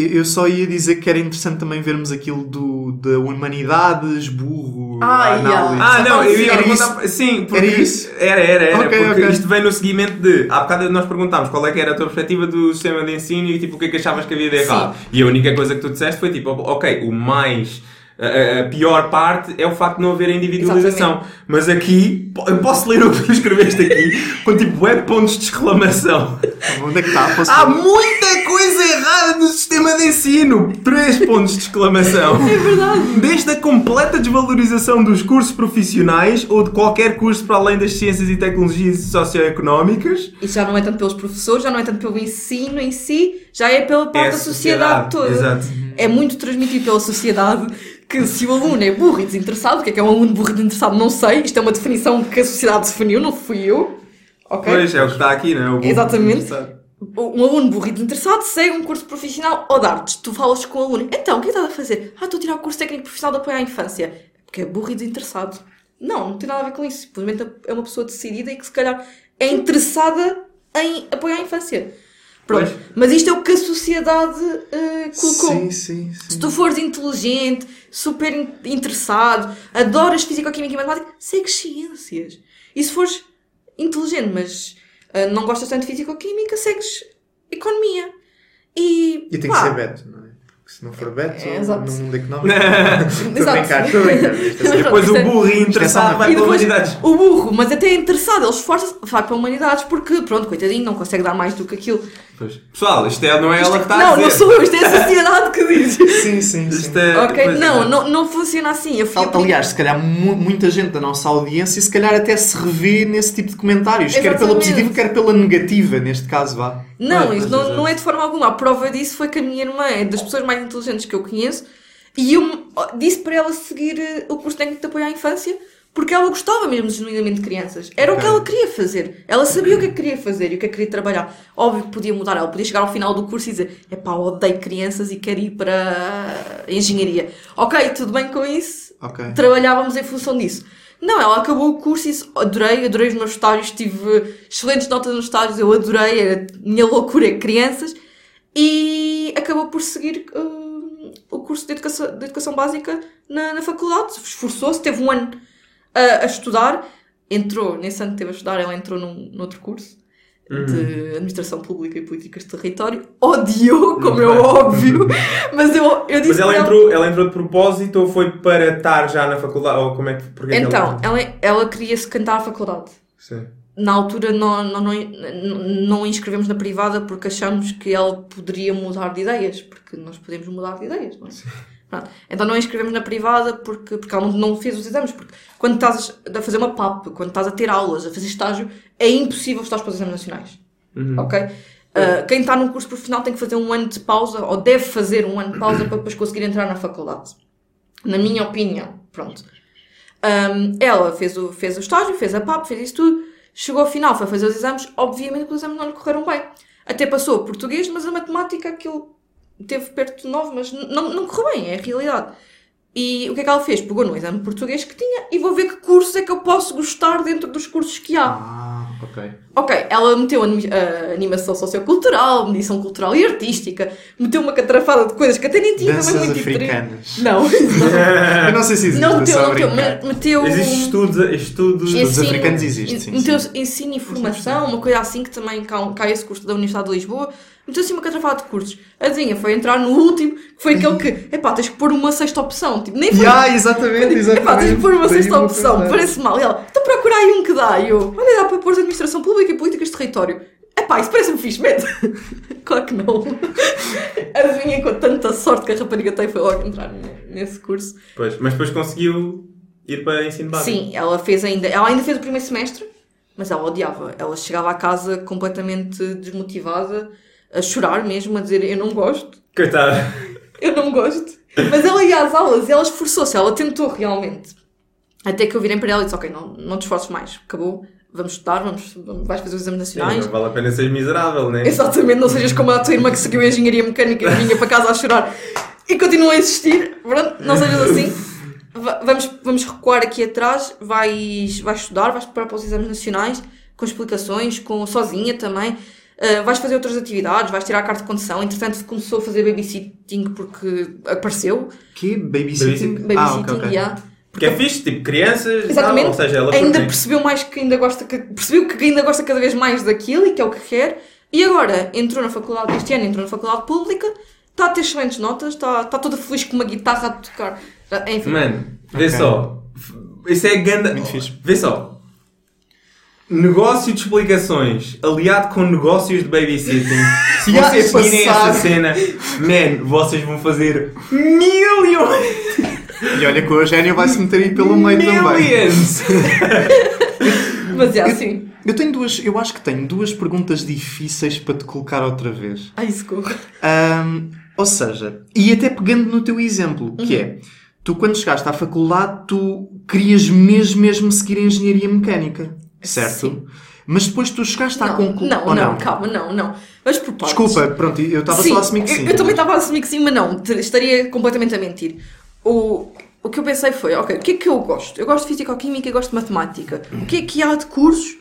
S2: eu só ia dizer que era interessante também vermos aquilo do, da humanidades, burro,
S4: Ah,
S2: análise.
S3: Ah, não, eu ia
S2: Era
S3: perguntar. Sim, porque.
S2: Era isso?
S3: Era, era, era.
S2: Ok,
S3: porque
S2: ok.
S3: isto vem no seguimento de. Há bocado nós perguntámos qual é que era a tua perspectiva do sistema de ensino e tipo o que é que achavas que havia de errado. E a única coisa que tu disseste foi tipo, ok, o mais. A, a pior parte é o facto de não haver individualização. Mas aqui, eu posso ler o que tu escreveste aqui com tipo web pontos de exclamação.
S2: Onde é que está? Posso
S3: Há
S2: ver?
S3: muita coisa errada no sistema de ensino! Três pontos de exclamação. É verdade. Desde a completa desvalorização dos cursos profissionais ou de qualquer curso para além das ciências e tecnologias socioeconómicas.
S4: Isso já não é tanto pelos professores, já não é tanto pelo ensino em si, já é pela parte
S3: É
S4: da sociedade, toda.
S3: Exato.
S4: É muito transmitido pela sociedade que se o aluno é burro e desinteressado, o que é que é um aluno burro e desinteressado? Não sei. Isto é uma definição que a sociedade definiu, não fui eu. Ok?
S3: Pois, é o que está aqui, não é?
S4: Exatamente. Um aluno burro e desinteressado segue um curso profissional ou de artes. Tu falas com o aluno. Então, o que é que estás a fazer? Ah, estou a tirar o curso técnico profissional de apoio à infância. Porque é burro e desinteressado. Não, não tem nada a ver com isso. Simplesmente é uma pessoa decidida e que se calhar é interessada em apoio à infância. Pronto.
S3: Pois.
S4: Mas isto é o que a sociedade eh, colocou.
S2: Sim, sim, sim.
S4: Se tu fores inteligente, super in- interessado, adoras Físico-Química e Matemática, segues ciências. E se fores inteligente, mas ah, não gostas tanto de Físico-Química, segues Economia. E,
S2: E tem que
S4: pá,
S2: ser Beto, não é? Porque se não for Beto,
S4: É,
S2: no mundo económico. Estou a brincar, estou a brincar. É
S3: Depois o burro interessado vai para humanidades.
S4: o burro, mas até é interessado, ele esforça-se, vai para humanidades porque, pronto, coitadinho, não consegue dar mais do que aquilo.
S3: Pois. Pessoal, isto é, não é ela que está a
S4: não,
S3: dizer.
S4: não sou eu, isto é a sociedade que diz.
S2: Sim, sim, sim.
S3: Isto é-
S4: ok? Não, não, não funciona assim. Eu fui
S2: Al- Aliás, se calhar mu- muita gente da nossa audiência se calhar até se revê nesse tipo de comentários, quer pela
S4: Exatamente.
S2: positiva, quer pela negativa, neste caso, vá.
S4: Não,
S3: pois,
S4: não, não é de forma alguma. A prova disso foi que a minha irmã é das pessoas mais inteligentes que eu conheço E eu disse para ela seguir eh, o curso técnico de apoio à infância porque ela gostava mesmo genuinamente de crianças. Era o que ela queria fazer. Ela sabia o que é que queria fazer e o que é que queria trabalhar. Óbvio que podia mudar. Ela podia chegar ao final do curso e dizer: Epá, odeio crianças e quero ir para a engenharia. Ok, tudo bem com isso.
S2: Ok.
S4: Trabalhávamos em função disso. Não, ela acabou o curso e disse, adorei, adorei os meus estágios, tive excelentes notas nos estágios, eu adorei, era a minha loucura é crianças e acabou por seguir hum, o curso de educação, de educação básica na, na faculdade, esforçou-se, teve um ano a, a estudar, entrou, nesse ano que teve a estudar, ela entrou num, num outro curso de Administração Pública e Políticas de Território, odiou, como é óbvio, mas eu, eu disse
S3: Mas ela entrou, ela entrou de propósito ou foi para estar já na faculdade? Ou como é que, porque que
S4: Então,
S3: ela...
S4: ela, ela queria-se cantar à faculdade.
S3: Sim.
S4: Na altura não, não, não, não inscrevemos na privada porque achamos que ela poderia mudar de ideias, porque nós podemos mudar de ideias, não é? Pronto. Então não inscrevemos na privada porque, porque ela não, não fez os exames. Porque quando estás a fazer uma PAP, quando estás a ter aulas, a fazer estágio, é impossível estar para os exames nacionais. Ok? Uh, quem está num curso profissional tem que fazer um ano de pausa, ou deve fazer um ano de pausa para depois conseguir entrar na faculdade. Na minha opinião. Pronto. Um, ela fez o, fez o estágio, fez a PAP, fez isso tudo, chegou ao final, foi fazer os exames, obviamente que os exames não lhe correram bem. Até passou a português, mas a matemática aquilo teve perto de 9, mas não, não correu bem, é a realidade. E o que é que ela fez? Pegou no exame português que tinha e vou ver que cursos é que eu posso gostar dentro dos cursos que há.
S2: Ah, ok.
S4: Ok, ela meteu a animação sociocultural, medição cultural e artística, meteu uma catrafada de coisas que até nem tinha
S2: Danças
S4: também muito
S2: africanas.
S4: Não, não.
S2: Eu não sei se existe,
S4: Não
S2: é
S4: meteu, meteu, meteu.
S3: Existe estudos, estudos...
S2: Estudos africanos existe, sim,
S4: Meteu
S2: sim.
S4: ensino e formação, uma coisa assim que também cai esse curso da Universidade de Lisboa. Meteu assim uma catrafada de cursos. A Zinha foi entrar no último, que foi aquele que, epá, tens que pôr uma sexta opção. Tipo, nem foi.
S2: Yeah, exatamente, exatamente.
S4: Epá, tens que pôr uma
S2: Daí
S4: sexta opção, parece mal. E ela, então procura aí um que dá. E eu, olha, dá para pôr Administração Pública e Políticas de Território. Epá, isso parece-me fixe, mete. claro que não. Adivinha com tanta sorte que a rapariga tem foi logo entrar nesse curso.
S3: Pois, mas depois conseguiu ir para ensino básico.
S4: Sim, ela fez ainda. Ela ainda fez o primeiro semestre, mas ela odiava. Ela chegava à casa completamente desmotivada, a chorar mesmo, a dizer eu não gosto,
S3: Coitada.
S4: eu não gosto. Mas ela ia às aulas e ela esforçou-se, ela tentou realmente. Até que eu virei para ela e disse, ok, não, não te esforces mais, acabou, vamos estudar, vamos, vais fazer os exames
S3: Sim,
S4: nacionais.
S3: não vale a pena ser miserável, né?
S4: Exatamente, não sejas como a tua irmã que seguiu a engenharia mecânica e vinha para casa a chorar e continua a insistir. Pronto, não sejas assim. Va- Vamos, vamos recuar aqui atrás, vais, vais estudar, vais preparar para os exames nacionais, com explicações, com sozinha também. Uh, vais fazer outras atividades, vais tirar a carta de condução. Entretanto, começou a fazer babysitting porque apareceu.
S2: Que? Babysitting?
S3: Babysitting.
S2: Ah,
S4: Babysitting,
S2: ok, ok.
S4: yeah.
S3: Porque é fixe, tipo, crianças tal,
S4: Exatamente.
S3: ou seja, ela
S4: ainda
S3: curte.
S4: percebeu mais que ainda gosta, que, percebeu que ainda gosta cada vez mais daquilo e que é o que quer. E agora entrou na faculdade, este ano entrou na faculdade pública, está a ter excelentes notas, está, está toda feliz com uma guitarra a tocar. Enfim,
S3: Mano, vê
S2: Ok.
S3: só. Isso é ganda.
S2: Muito fixe.
S3: Vê só. Negócio de explicações aliado com negócios de babysitting. Se vocês
S2: é
S3: seguirem
S2: passar.
S3: essa cena, man, vocês vão fazer milhões!
S2: E olha que o Eugénio vai se meter aí pelo meio também.
S3: Millions!
S4: mas é assim.
S2: Eu tenho duas, eu acho que tenho duas perguntas difíceis para te colocar outra vez.
S4: Ai, socorro.
S2: Ahm, ou seja, e até pegando no teu exemplo, que
S4: Uhum.
S2: é, tu quando chegaste à faculdade, tu querias mesmo, mesmo seguir engenharia mecânica, certo?
S4: Sim.
S2: Mas depois tu chegaste à
S4: Não,
S2: conclusão...
S4: não, não, calma, não, não. Mas por partes.
S2: Desculpa, pronto, eu estava só a assumir que
S4: eu-
S2: sim.
S4: Eu, também estava a assumir que sim, mas não, estaria completamente a mentir. O, o que eu pensei foi, ok, o que é que eu gosto? Eu gosto de Físico-Química e gosto de Matemática. O que é que há de cursos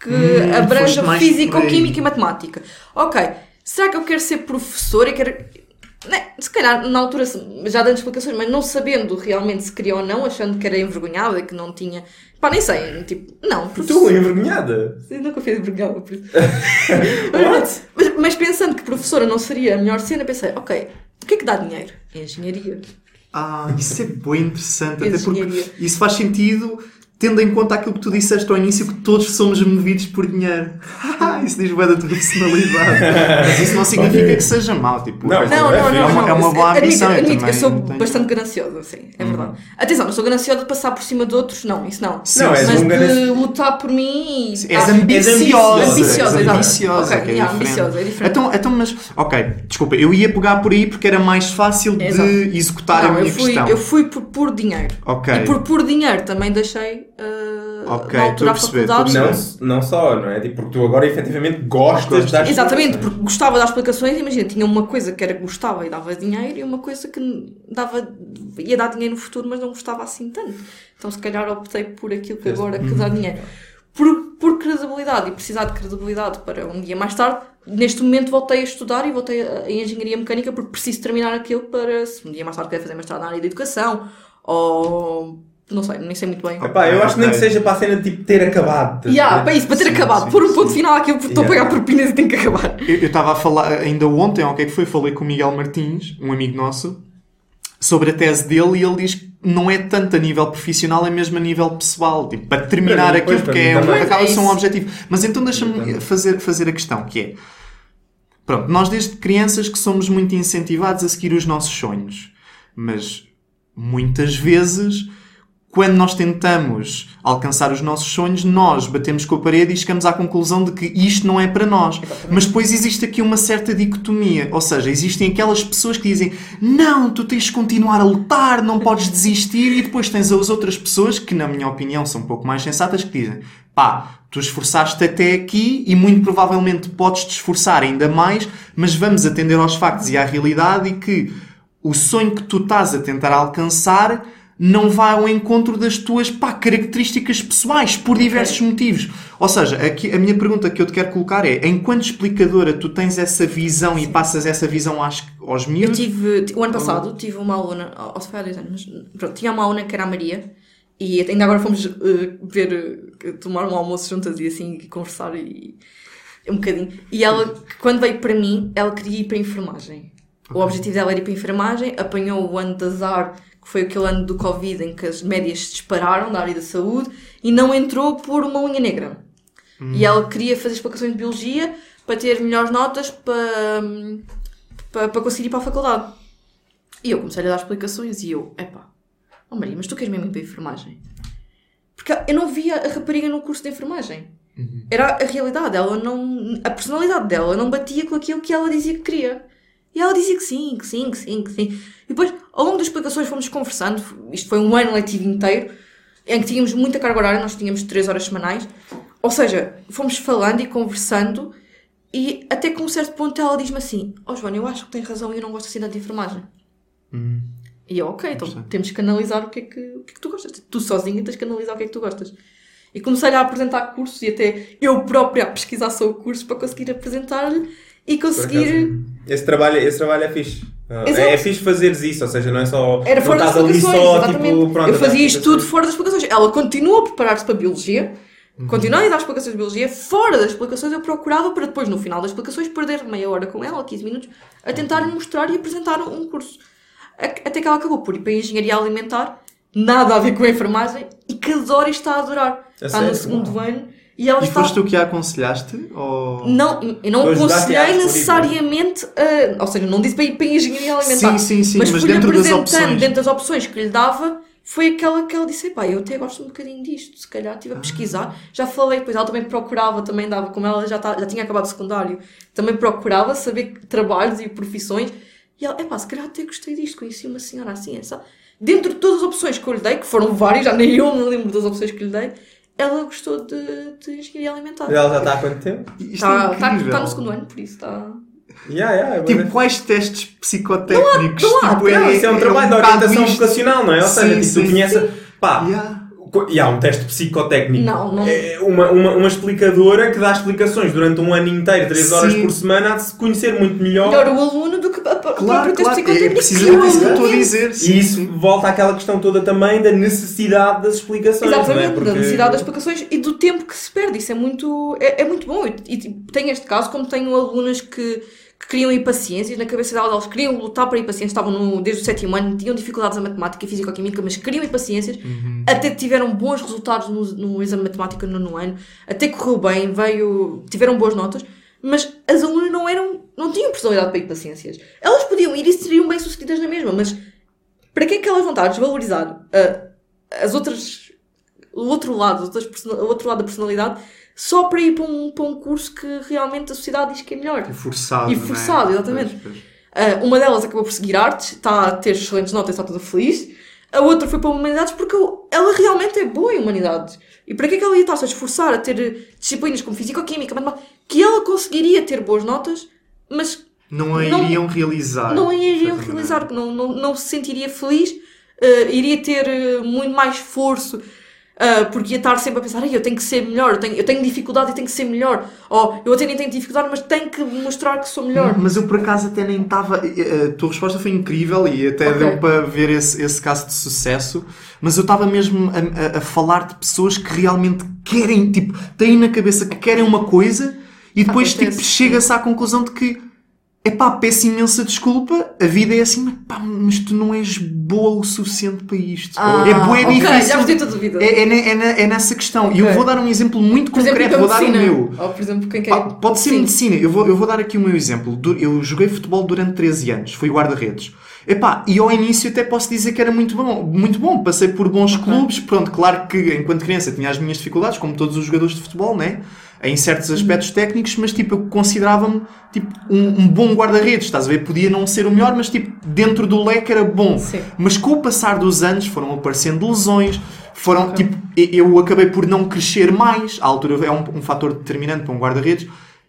S4: que
S2: Hum,
S4: abranjam Físico-Química e Matemática? Ok, será que eu quero ser professor e quero... Né, se calhar, na altura, já dando explicações, mas não sabendo realmente se queria ou não, achando que era envergonhada, que não tinha... Pá, nem sei, tipo, não,
S3: Tu,
S4: professor...
S3: envergonhada?
S4: Eu nunca fiz envergonhada por isso. mas, mas- pensando que professora não seria a melhor cena, pensei, ok, o que é que dá dinheiro? Engenharia.
S2: Ah, isso é bem interessante, até porque isso faz sentido tendo em conta aquilo que tu disseste ao início, que todos somos movidos por dinheiro. isso diz bem da tua personalidade. Mas isso não significa que seja mau. Tipo,
S3: Não,
S2: é-
S4: Não, não,
S2: é
S4: não.
S2: uma,
S4: não.
S2: é uma boa
S4: Admito-
S2: ambição. eu
S4: admito que eu
S2: também
S4: sou
S2: tenho. Uhum.
S4: bastante gananciosa, sim, é verdade. Atenção, não sou gananciosa de passar por cima de outros, não, isso não.
S2: Sim,
S3: Não,
S4: Mas
S3: um
S4: de
S3: gananci-
S4: lutar por mim e.
S2: És ambiciosa.
S4: Ambiciosa,
S2: és
S4: exato.
S2: ambiciosa,
S4: Ok,
S2: que é
S4: yeah,
S2: diferente.
S4: ambiciosa, é diferente.
S2: Então, então, mas, ok, desculpa, eu ia pegar por aí porque era mais fácil de
S4: Exato.
S2: executar a
S4: Não,
S2: minha
S4: eu fui,
S2: questão.
S4: eu fui por puro dinheiro.
S2: Ok.
S4: E por puro dinheiro também deixei uh,
S2: Ok,
S4: na
S2: estou
S4: altura
S2: a perceber,
S3: Não, não só, não é? Tipo, porque tu agora efetivamente gostas
S2: Gostas.
S3: de dar
S4: Exatamente, porque gostava das explicações, imagina, tinha uma coisa que era que gostava e dava dinheiro e uma coisa que dava, ia dar dinheiro no futuro, mas não gostava assim tanto. Então se calhar optei por aquilo que agora que dá dinheiro. Por, por credibilidade e precisar de credibilidade para um dia mais tarde, neste momento voltei a estudar e voltei a, em Engenharia Mecânica porque preciso terminar aquilo para se um dia mais tarde querer fazer mestrado na área da educação ou não sei, nem sei muito bem.
S3: Epá, eu acho que nem que seja para a cena de tipo ter acabado. a
S4: Yeah, para isso, para ter
S2: Sim,
S4: acabado,
S2: sim,
S4: pôr um
S2: sim.
S4: ponto final àquilo porque estou a
S3: Yeah.
S4: pagar propinas e tenho que acabar.
S2: Eu estava a falar ainda ontem, ou o que é que foi? Falei com o Miguel Martins, um amigo nosso, sobre a tese dele e ele diz que não é tanto a nível profissional, é mesmo a nível pessoal. Tipo, para terminar
S3: Para mim,
S2: aquilo que é,
S3: também.
S2: acaba
S4: É
S2: ser um objetivo. Mas então deixa-me fazer, fazer a questão, que é... Pronto, nós desde crianças que somos muito incentivados a seguir os nossos sonhos. Mas muitas vezes, quando nós tentamos alcançar os nossos sonhos, nós batemos com a parede e chegamos à conclusão de que isto não é para nós. Mas depois existe aqui uma certa dicotomia. Ou seja, existem aquelas pessoas que dizem não, tu tens de continuar a lutar, não podes desistir. E depois tens as outras pessoas que, na minha opinião, são um pouco mais sensatas, que dizem pá, tu esforçaste até aqui e muito provavelmente podes te esforçar ainda mais, mas vamos atender aos factos e à realidade e que o sonho que tu estás a tentar alcançar não vai ao encontro das tuas pá, características pessoais, por diversos motivos. Ou seja, aqui, a minha pergunta que eu te quero colocar é, enquanto explicadora, tu tens essa visão e passas essa visão às, aos
S4: Eu
S2: miúdos?
S4: tive, o ano passado, tive uma aluna, ou se foi há dois anos, pronto, tinha uma aluna que era a Maria, e ainda agora fomos eh, ver, eh, tomar um almoço juntas e assim, e conversar e um bocadinho. E ela, quando veio para mim, ela queria ir para a enfermagem. O objetivo dela era ir para a enfermagem, apanhou o ano de azar, que foi aquele ano do Covid em que as médias se dispararam da área da saúde, e não entrou por uma unha negra. E ela queria fazer explicações de biologia para ter melhores notas para, para, para conseguir ir para a faculdade. E eu comecei a dar explicações e eu, epá, oh Maria, mas tu queres mesmo ir para a enfermagem? Porque eu não via a rapariga no curso de enfermagem. Era a realidade, ela não. A personalidade dela não batia com aquilo que ela dizia que queria. E ela dizia que sim, que sim, que sim, que sim. E depois, ao longo das explicações, fomos conversando. Isto foi um ano letivo inteiro, em que tínhamos muita carga horária, nós tínhamos 3 horas semanais. Ou seja, fomos falando e conversando, e até que um certo ponto ela diz-me assim: Ó oh, Joana, eu acho que tens razão e eu não gosto assim tanto de enfermagem. E eu, ok, então temos que analisar o que, é que, o que é que tu gostas. Tu sozinha tens que analisar o que é que tu gostas. E comecei-lhe a apresentar cursos e até eu própria a pesquisar sobre o curso para conseguir apresentar-lhe e conseguir.
S3: Esse trabalho, esse trabalho é fixe. Ah,
S4: Exato.
S3: É fixe fazeres isso, ou seja, não é só.
S4: Era fora das explicações,
S3: só, tipo, pronto,
S4: eu fazia isto tudo fora das explicações. Ela continuou a preparar-se para a biologia,
S3: Uhum.
S4: continuou a dar explicações de biologia. Fora das explicações, eu procurava para depois, no final das explicações, perder meia hora com ela, 15 minutos, a tentar lhe mostrar e apresentar um curso. Até que ela acabou por ir para a engenharia alimentar, nada a ver com a enfermagem, e que adora e está a adorar.
S3: A
S4: está no
S3: sério?
S4: segundo ano e ela
S2: E
S4: está.
S2: foste tu que a aconselhaste? Ou...
S4: Não, eu não aconselhei necessariamente, a- ou seja, não disse para ir para a engenharia alimentar.
S2: Sim, sim, sim,
S4: mas,
S2: mas dentro das opções.
S4: dentro das opções que lhe dava, foi aquela que ela disse: pá, eu até gosto um bocadinho disto, se calhar estive a pesquisar. Já falei, depois ela também procurava, também dava, como ela já, tá, já tinha acabado o secundário, também procurava saber trabalhos e profissões. E ela, epá, se calhar até gostei disto, conheci uma senhora assim, essa. Dentro de todas as opções que eu lhe dei, que foram várias, já nem eu me lembro das opções que lhe dei, ela gostou de, de engenharia alimentar.
S3: Ela já está há quanto tempo?
S4: Está
S2: é incrível.
S4: tá no segundo ano, por isso está.
S3: Yeah, yeah, é
S2: Tipo, quais testes psicotécnicos?
S4: não há,
S2: tipo,
S3: Não, isso é um trabalho de
S2: bocado
S3: orientação
S2: isto.
S3: vocacional, não é? Ou seja,
S2: Sim,
S3: tipo,
S2: sim.
S3: tu conheces. Pá,
S2: Yeah.
S3: e há um teste psicotécnico.
S4: Não, não-
S3: É uma, uma, uma explicadora que dá explicações durante um ano inteiro, 3 horas por semana, a se conhecer muito melhor.
S4: Melhor o aluno
S2: Claro,
S4: próprio texto
S2: claro. É
S4: psicotécnico.
S2: precisamente isso que eu estou a dizer. Sim,
S3: E isso
S2: sim.
S3: volta àquela questão toda também da necessidade das explicações. não é?
S4: Exatamente,
S3: Porque-
S4: da necessidade das explicações e do tempo que se perde. Isso é muito, é, é muito bom. E, e, tipo, tenho este caso, como tenho alunas que, que queriam impaciências, na cabeça delas queriam lutar para impaciências, estavam no, desde o sétimo ano, tinham dificuldades na matemática, física ou química, mas queriam impaciências, até tiveram bons resultados no, no exame de matemática no nono ano, até correu bem, veio, tiveram boas notas, mas as alunas não eram, não tinham personalidade para impaciências. Elas podiam ir e seriam bem sucedidas na mesma, mas para que é que elas vão estar a desvalorizar ah, as outras, o outro lado, as outras o outro lado da personalidade, só para ir para um, para um curso que realmente a sociedade diz que é melhor?
S2: Forçado.
S4: E
S2: é?
S4: forçado, exatamente.
S2: Pois, pois.
S4: Ah, uma delas acabou por seguir artes, está a ter excelentes notas, está toda feliz. A outra foi para humanidades porque ela realmente é boa em humanidades. E para que é que ela ia estar-se a esforçar a ter disciplinas como físico-química, matemática, que ela conseguiria ter boas notas, mas
S2: Não a
S4: Não-
S2: iriam realizar.
S4: não a iriam realizar, que não, não, não se sentiria feliz, eh, iria ter eh, muito mais esforço, eh, porque ia estar sempre a pensar, "Ai, eu tenho que ser melhor, eu tenho, eu tenho dificuldade e tenho que ser melhor, ou eu até nem tenho dificuldade, mas tenho que mostrar que sou melhor.
S2: Mas eu por acaso até nem estava. A tua resposta foi incrível e até
S4: Ok.
S2: deu para ver esse, esse caso de sucesso. Mas eu estava mesmo a, a- a falar de pessoas que realmente querem, tipo, têm na cabeça que querem uma coisa e depois tipo, chega-se à conclusão de que epá, peço imensa desculpa, a vida é assim, mas, pá, mas tu não és boa o suficiente para isto.
S4: Ah,
S2: é bué
S4: ok,
S2: difícil.
S4: já a dúvida.
S2: É, é, é é nessa questão. E eu vou dar um exemplo muito
S4: Por exemplo,
S2: concreto,
S4: para
S2: vou dar o meu.
S4: Ou, por exemplo, quem quer...
S2: Ah, pode ser
S4: Sim.
S2: medicina. Eu vou, eu vou dar aqui o meu exemplo. Eu joguei futebol durante 13 anos. Fui guarda-redes. Epá, e ao início até posso dizer que era muito bom. Muito bom. Passei por bons clubes. Pronto, claro que enquanto criança tinha as minhas dificuldades, como todos os jogadores de futebol, né? Em certos aspectos técnicos, mas tipo, eu considerava-me tipo, um, um bom guarda-redes. Estás a ver? Podia não ser o melhor, mas tipo, dentro do leque era bom.
S4: Sim.
S2: Mas com o passar dos anos foram aparecendo lesões, foram, tipo, e- eu acabei por não crescer mais, a altura é um, um fator determinante para um guarda-redes,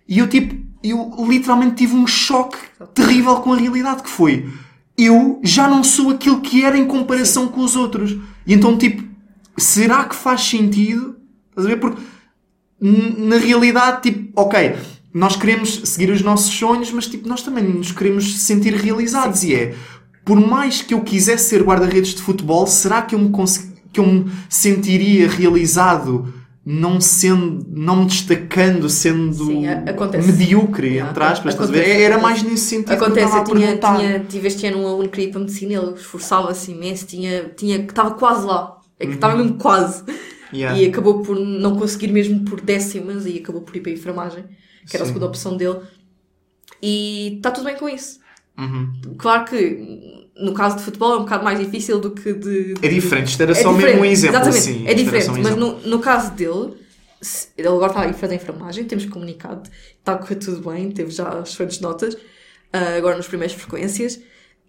S2: e eu tipo, eu literalmente tive um choque terrível com a realidade que foi, eu já não sou aquilo que era em comparação com os outros. E então tipo, será que faz sentido? Estás a ver? Porque na realidade, tipo, ok, nós queremos seguir os nossos sonhos, mas tipo, nós também nos queremos sentir realizados. E é, por mais que eu quisesse ser guarda-redes de futebol, será que eu me, que eu me sentiria realizado não sendo, não me destacando, sendo
S4: Sim, a-
S2: medíocre,
S4: Yeah,
S2: entre aspas, estás a ver? Era mais nesse sentido que eu
S4: Acontece,
S2: estava
S4: eu
S2: a
S4: tinha,
S2: perguntar.
S4: tinha, tive este ano um aluno que queria ir para medicina, ele esforçava-se imenso, tinha, tinha, estava quase lá. É que estava mesmo quase.
S2: Yeah.
S4: E acabou por não conseguir mesmo por décimas e acabou por ir para a enfermagem, que era a
S2: Sim.
S4: segunda opção dele. E está tudo bem com isso.
S2: Uhum.
S4: Claro que no caso de futebol é um bocado mais difícil do que de.
S2: É diferente, isto era
S4: É
S2: só mesmo
S4: diferente,
S2: um exemplo.
S4: Exatamente,
S2: sim,
S4: é diferente.
S2: um
S4: mas no, no caso dele, ele agora está a ir fazer enfermagem, temos comunicado, está a correr tudo bem, teve já excelentes notas, ah, agora nas primeiras frequências.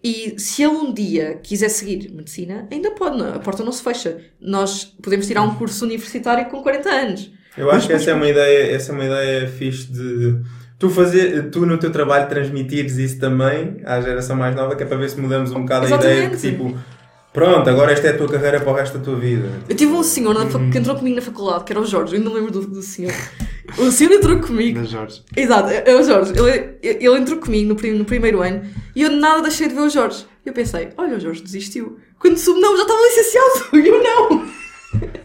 S4: E se ele um dia quiser seguir medicina, ainda pode, não, a porta não se fecha. Nós podemos tirar um curso universitário com 40 anos.
S3: Eu acho que essa é uma ideia, essa é uma ideia fixe de tu fazer, tu no teu trabalho transmitires isso também à geração mais nova, que é para ver se mudamos um bocado a ideia de que
S4: Exatamente.
S3: tipo, pronto, agora esta é a tua carreira para o resto da tua vida.
S4: Eu tive um senhor na
S2: Uhum.
S4: que entrou comigo na faculdade, que era o Jorge, eu ainda lembro do, do senhor. O senhor entrou comigo
S2: Da Jorge.
S4: Exato, é é o Jorge. Ele, ele entrou comigo no, prim- no primeiro ano e eu nada deixei de ver o Jorge. Eu pensei, olha, o Jorge desistiu. Quando soube, não, já estava licenciado. E eu não.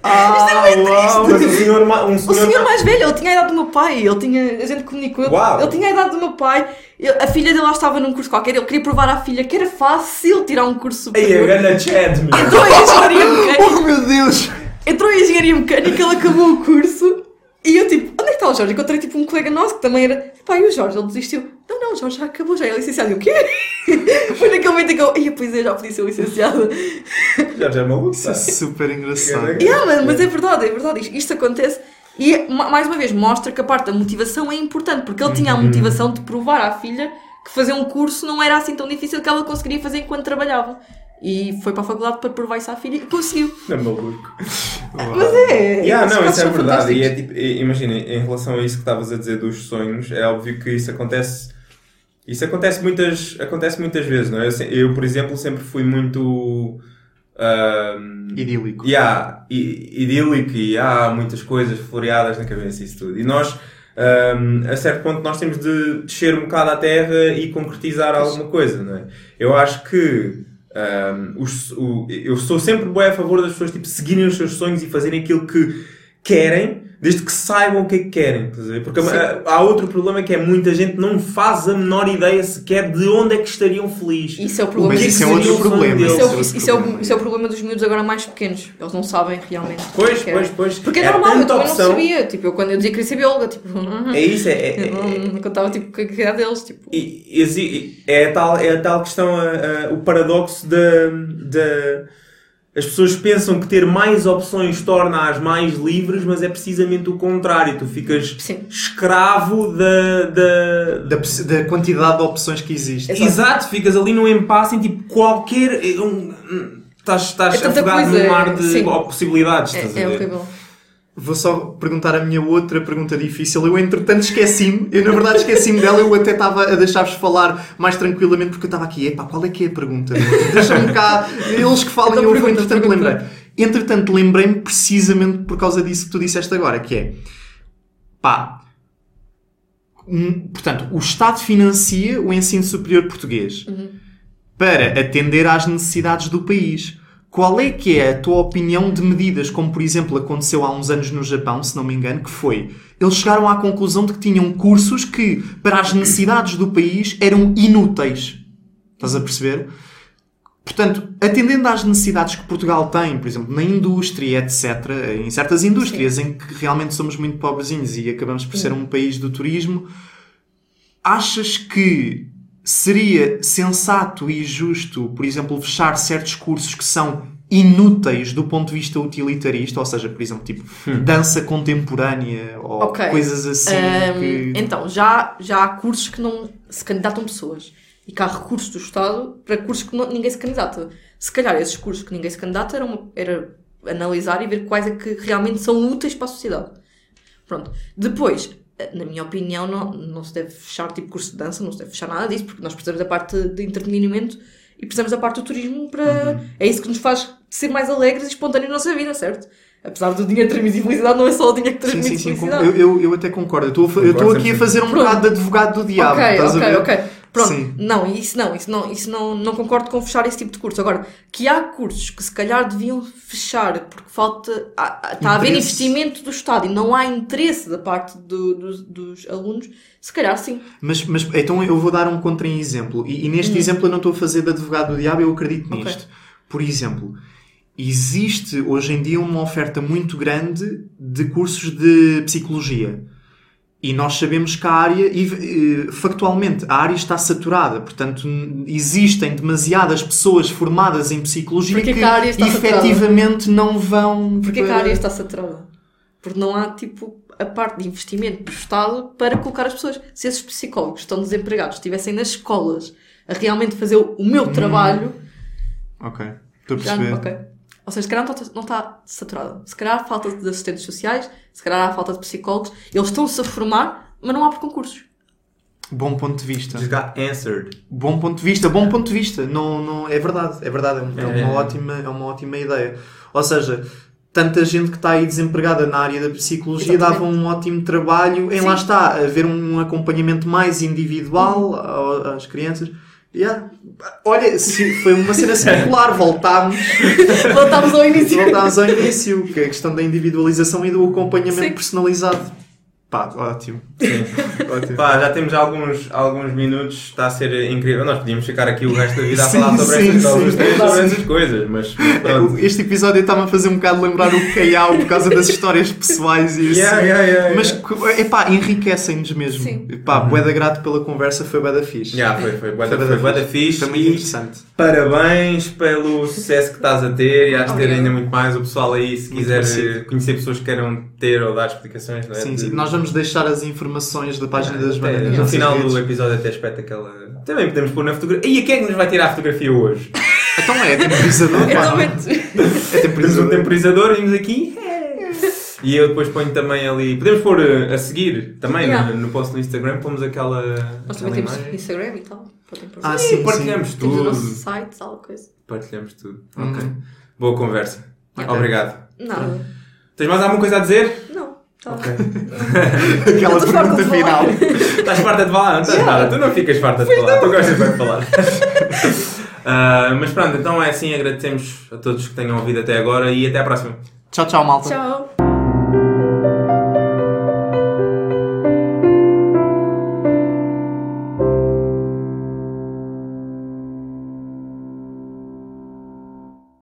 S2: Ah, uau!
S3: Mas um senhor, um
S4: O
S3: senhor,
S4: senhor mais velho, ele tinha a idade do meu pai. Ele tinha, a gente comunicou.
S3: Uau.
S4: Ele tinha a idade do meu pai. Ele- a filha dele lá estava num curso qualquer. Ele queria provar à filha que era fácil tirar um curso
S3: Ei, a
S4: superior.
S3: grande Chad, meu.
S4: Entrou em engenharia mecânica.
S2: Oh meu Deus!
S4: Entrou em engenharia mecânica, ele acabou o curso. E eu tipo, onde é que está o Jorge? Encontrei tipo um colega nosso que também era. Pá, e o Jorge? Ele desistiu. Não, não, o Jorge já acabou, já é licenciado. E eu, o quê? Foi naquele momento em que eu. Ia, pois é, já podia ser licenciado.
S3: Já já é maluco,
S2: Isso é
S3: tá?
S2: super engraçado.
S4: Yeah, mas, mas é verdade, é verdade. Isto, isto acontece. E ma- mais uma vez mostra que a parte da motivação é importante, porque ele tinha a motivação de provar à filha que fazer um curso não era assim tão difícil que ela conseguiria fazer enquanto trabalhava. E foi para a faculdade para provar isso à filha e conseguiu.
S3: É maluco.
S4: Mas é.
S3: Yeah, não, isso é verdade. E é tipo, imagina, em relação a isso que estavas a dizer dos sonhos, é óbvio que isso acontece. Isso acontece muitas, acontece muitas vezes, não é? Eu, eu, por exemplo, sempre fui muito.
S2: Idílico.
S3: yeah, i- idílico e há muitas coisas floreadas na cabeça e isso tudo. E nós, ahm, a certo ponto, nós temos de descer um bocado à terra e concretizar alguma coisa, não é? Eu acho que ahm, os- o- eu sou sempre bem a favor das pessoas tipo, seguirem os seus sonhos e fazerem aquilo que querem, Desde que saibam o que é que querem. a? Porque
S4: Sim.
S3: há, outro problema que é muita gente não faz a menor ideia sequer de onde é que estariam felizes.
S4: Isso é o problema.
S1: Mas
S3: é
S1: isso é outro problema.
S3: deles?
S4: Isso é, o,
S1: é
S4: isso, é o,
S1: problema.
S4: isso é o problema dos miúdos agora mais pequenos. Eles não sabem realmente.
S3: Pois,
S4: que é.
S3: pois, pois.
S4: Porque é
S3: É
S4: normal, eu também
S3: opção.
S4: não sabia. Tipo, eu quando eu dizia que queria ser bióloga, tipo,
S3: É isso, é, é,
S4: eu
S3: é-
S4: contava tipo, com a idade deles. Tipo,
S3: E- é, a tal, é a tal questão, a- a- o paradoxo da. As pessoas pensam que ter mais opções torna-as mais livres, mas é precisamente o contrário. Tu ficas
S4: Sim.
S3: escravo da. da,
S2: Da, da quantidade de opções que existe.
S4: Exato.
S3: Exato, ficas ali num impasse em tipo qualquer. um- Estás, estás
S4: É
S3: afogado
S4: coisa,
S3: num mar de
S4: sim.
S3: possibilidades. estás a
S4: é, é horrível.
S2: Vou só perguntar a minha outra pergunta difícil. Eu, entretanto, esqueci-me. Eu, na verdade, esqueci-me dela. Eu até estava a deixar-vos falar mais tranquilamente porque eu estava aqui. Epá, qual é que é a pergunta? Deixa-me cá. Eles que falam
S4: Então
S2: eu vou, entretanto, lembrei. Entretanto, lembrei-me precisamente por causa disso que tu disseste agora, que é... Pá... Portanto, o Estado financia o ensino superior português para atender às necessidades do país. Qual é que é a tua opinião de medidas, como por exemplo aconteceu há uns anos no Japão, se não me engano, que foi? Eles chegaram à conclusão de que tinham cursos que, para as necessidades do país, eram inúteis. Estás a perceber? Portanto, atendendo às necessidades que Portugal tem, por exemplo, na indústria, etc., em certas indústrias em que realmente somos muito pobrezinhos e acabamos por ser um país do turismo, achas que seria sensato e justo, por exemplo, fechar certos cursos que são inúteis do ponto de vista utilitarista, ou seja, por exemplo, tipo dança contemporânea ou
S4: Ok.
S2: coisas assim
S4: Ahm,
S2: que...
S4: Então, já, já há cursos que não se candidatam pessoas. E que há recursos do Estado para cursos que não- ninguém se candidata. Se calhar esses cursos que ninguém se candidata era, uma- era analisar e ver quais é que realmente são úteis para a sociedade. Pronto. Depois, na minha opinião, não, não se deve fechar tipo curso de dança, não se deve fechar nada disso, porque nós precisamos da parte de entretenimento e precisamos da parte do turismo para.
S2: Uhum.
S4: É isso que nos faz ser mais alegres e espontâneos na nossa vida, certo? Apesar do dinheiro ter visibilidade, não é só o dinheiro que
S2: Sim,
S4: transmite
S2: sim, sim. com-
S4: felicidade.
S2: Eu, eu, eu até concordo. Eu estou aqui a fazer um
S4: Pronto.
S2: bocado de advogado do diabo.
S4: Ok,
S2: estás a
S4: ok,
S2: ver?
S4: ok. Pronto,
S2: Sim.
S4: não, isso não, isso não, isso não, não concordo com fechar esse tipo de curso. Agora, que há cursos que se calhar deviam fechar porque falta, há- está a haver investimento do Estado e não há interesse da parte do- dos, dos alunos, se calhar sim.
S2: Mas, mas então eu vou dar um contra-exemplo. E, e neste exemplo eu não estou a fazer de advogado do diabo, eu acredito
S4: Hum.
S2: Nisto. Por exemplo, existe hoje em dia uma oferta muito grande de cursos de psicologia. E nós sabemos que a área, e, eh, factualmente, a área está saturada. Portanto, existem demasiadas pessoas formadas em psicologia
S4: Porquê
S2: que,
S4: que a área está saturada?
S2: efetivamente não vão.
S4: Porquê que a
S2: para-
S4: área está saturada? Porque não há, tipo, a parte de investimento do Estado para colocar as pessoas. Se esses psicólogos estão desempregados estivessem nas escolas a realmente fazer o meu trabalho,
S2: Ok, estou a
S4: Já,
S2: perceber.
S4: ok. Ou seja, se calhar não está, não está saturado. Se calhar falta de assistentes sociais, se calhar há falta de psicólogos. Eles estão-se a formar, mas não há por concursos.
S2: Bom ponto de vista.
S3: Just got answered.
S2: Bom ponto de vista, bom ponto de vista. Não, não, é verdade, é verdade, é, um- é
S3: É.
S2: uma, ótima, é uma ótima ideia. Ou seja, tanta gente que está aí desempregada na área da psicologia
S4: Exatamente.
S2: dava um ótimo trabalho em
S4: Sim.
S2: lá está, haver um acompanhamento mais individual às crianças. Yeah. Olha, foi uma cena circular, voltámos,
S4: Voltámos ao início.
S2: voltámos ao início, que é a questão da individualização e do acompanhamento
S4: Sim.
S2: personalizado. Pá, ótimo. ótimo.
S3: Pá, já temos alguns, alguns minutos, está a ser incrível. Nós podíamos ficar aqui o resto da vida a
S2: Sim,
S3: falar sobre,
S2: sim, sim.
S3: temas essas coisas, mas
S2: Este episódio está-me a fazer um bocado lembrar o Caiau por causa das histórias pessoais e assim.
S3: Yeah, yeah, yeah,
S2: Mas, epá, enriquecem-nos mesmo.
S4: Sim.
S2: Epá, bué da grato pela conversa, foi bué da fixe.
S3: Yeah, foi, foi, bué da-
S2: bué
S3: foi bué da fixe
S2: Foi muito
S3: e
S2: interessante.
S3: parabéns pelo sucesso que estás a ter e hás de ter ainda muito mais. O pessoal aí, se
S2: Muito
S3: quiser conhecer pessoas que queiram ter ou dar explicações, não é?
S2: Sim,
S3: De-
S2: sim. Nós vamos deixar as informações da página das
S3: Até-
S2: bandas. nas
S3: no final do episódio até espeta aquela. Também podemos pôr na fotografia. E quem é que nos vai tirar a fotografia hoje?
S2: Então é, temporizador. pá, não é?
S4: Exatamente.
S2: É
S3: Temos um
S2: temporizador.
S3: temporizador, vimos aqui. E eu depois ponho também ali. Podemos pôr eh, a seguir também
S4: Yeah.
S3: no, no post no Instagram, pomos aquela.
S4: Nós também temos
S3: imagem.
S4: Instagram e tal.
S2: Ah,
S3: Sim,
S2: sim,
S3: partilhamos
S2: sim.
S4: Temos o
S3: tudo.
S4: nosso site, tal coisa.
S3: Partilhamos tudo. Ok. Boa conversa.
S4: Yeah.
S3: Obrigado.
S4: Nada.
S3: Tens mais alguma coisa a dizer?
S4: Não. Tá.
S2: Aquela
S4: Eu tô farta
S2: pergunta final.
S3: Estás farta de falar? Não estás nada. Tu não ficas farta de falar. Tu gostas de falar. Ah, mas pronto, então é assim. Agradecemos a todos que tenham ouvido até agora e até à próxima.
S2: Tchau, tchau, malta.
S4: Tchau.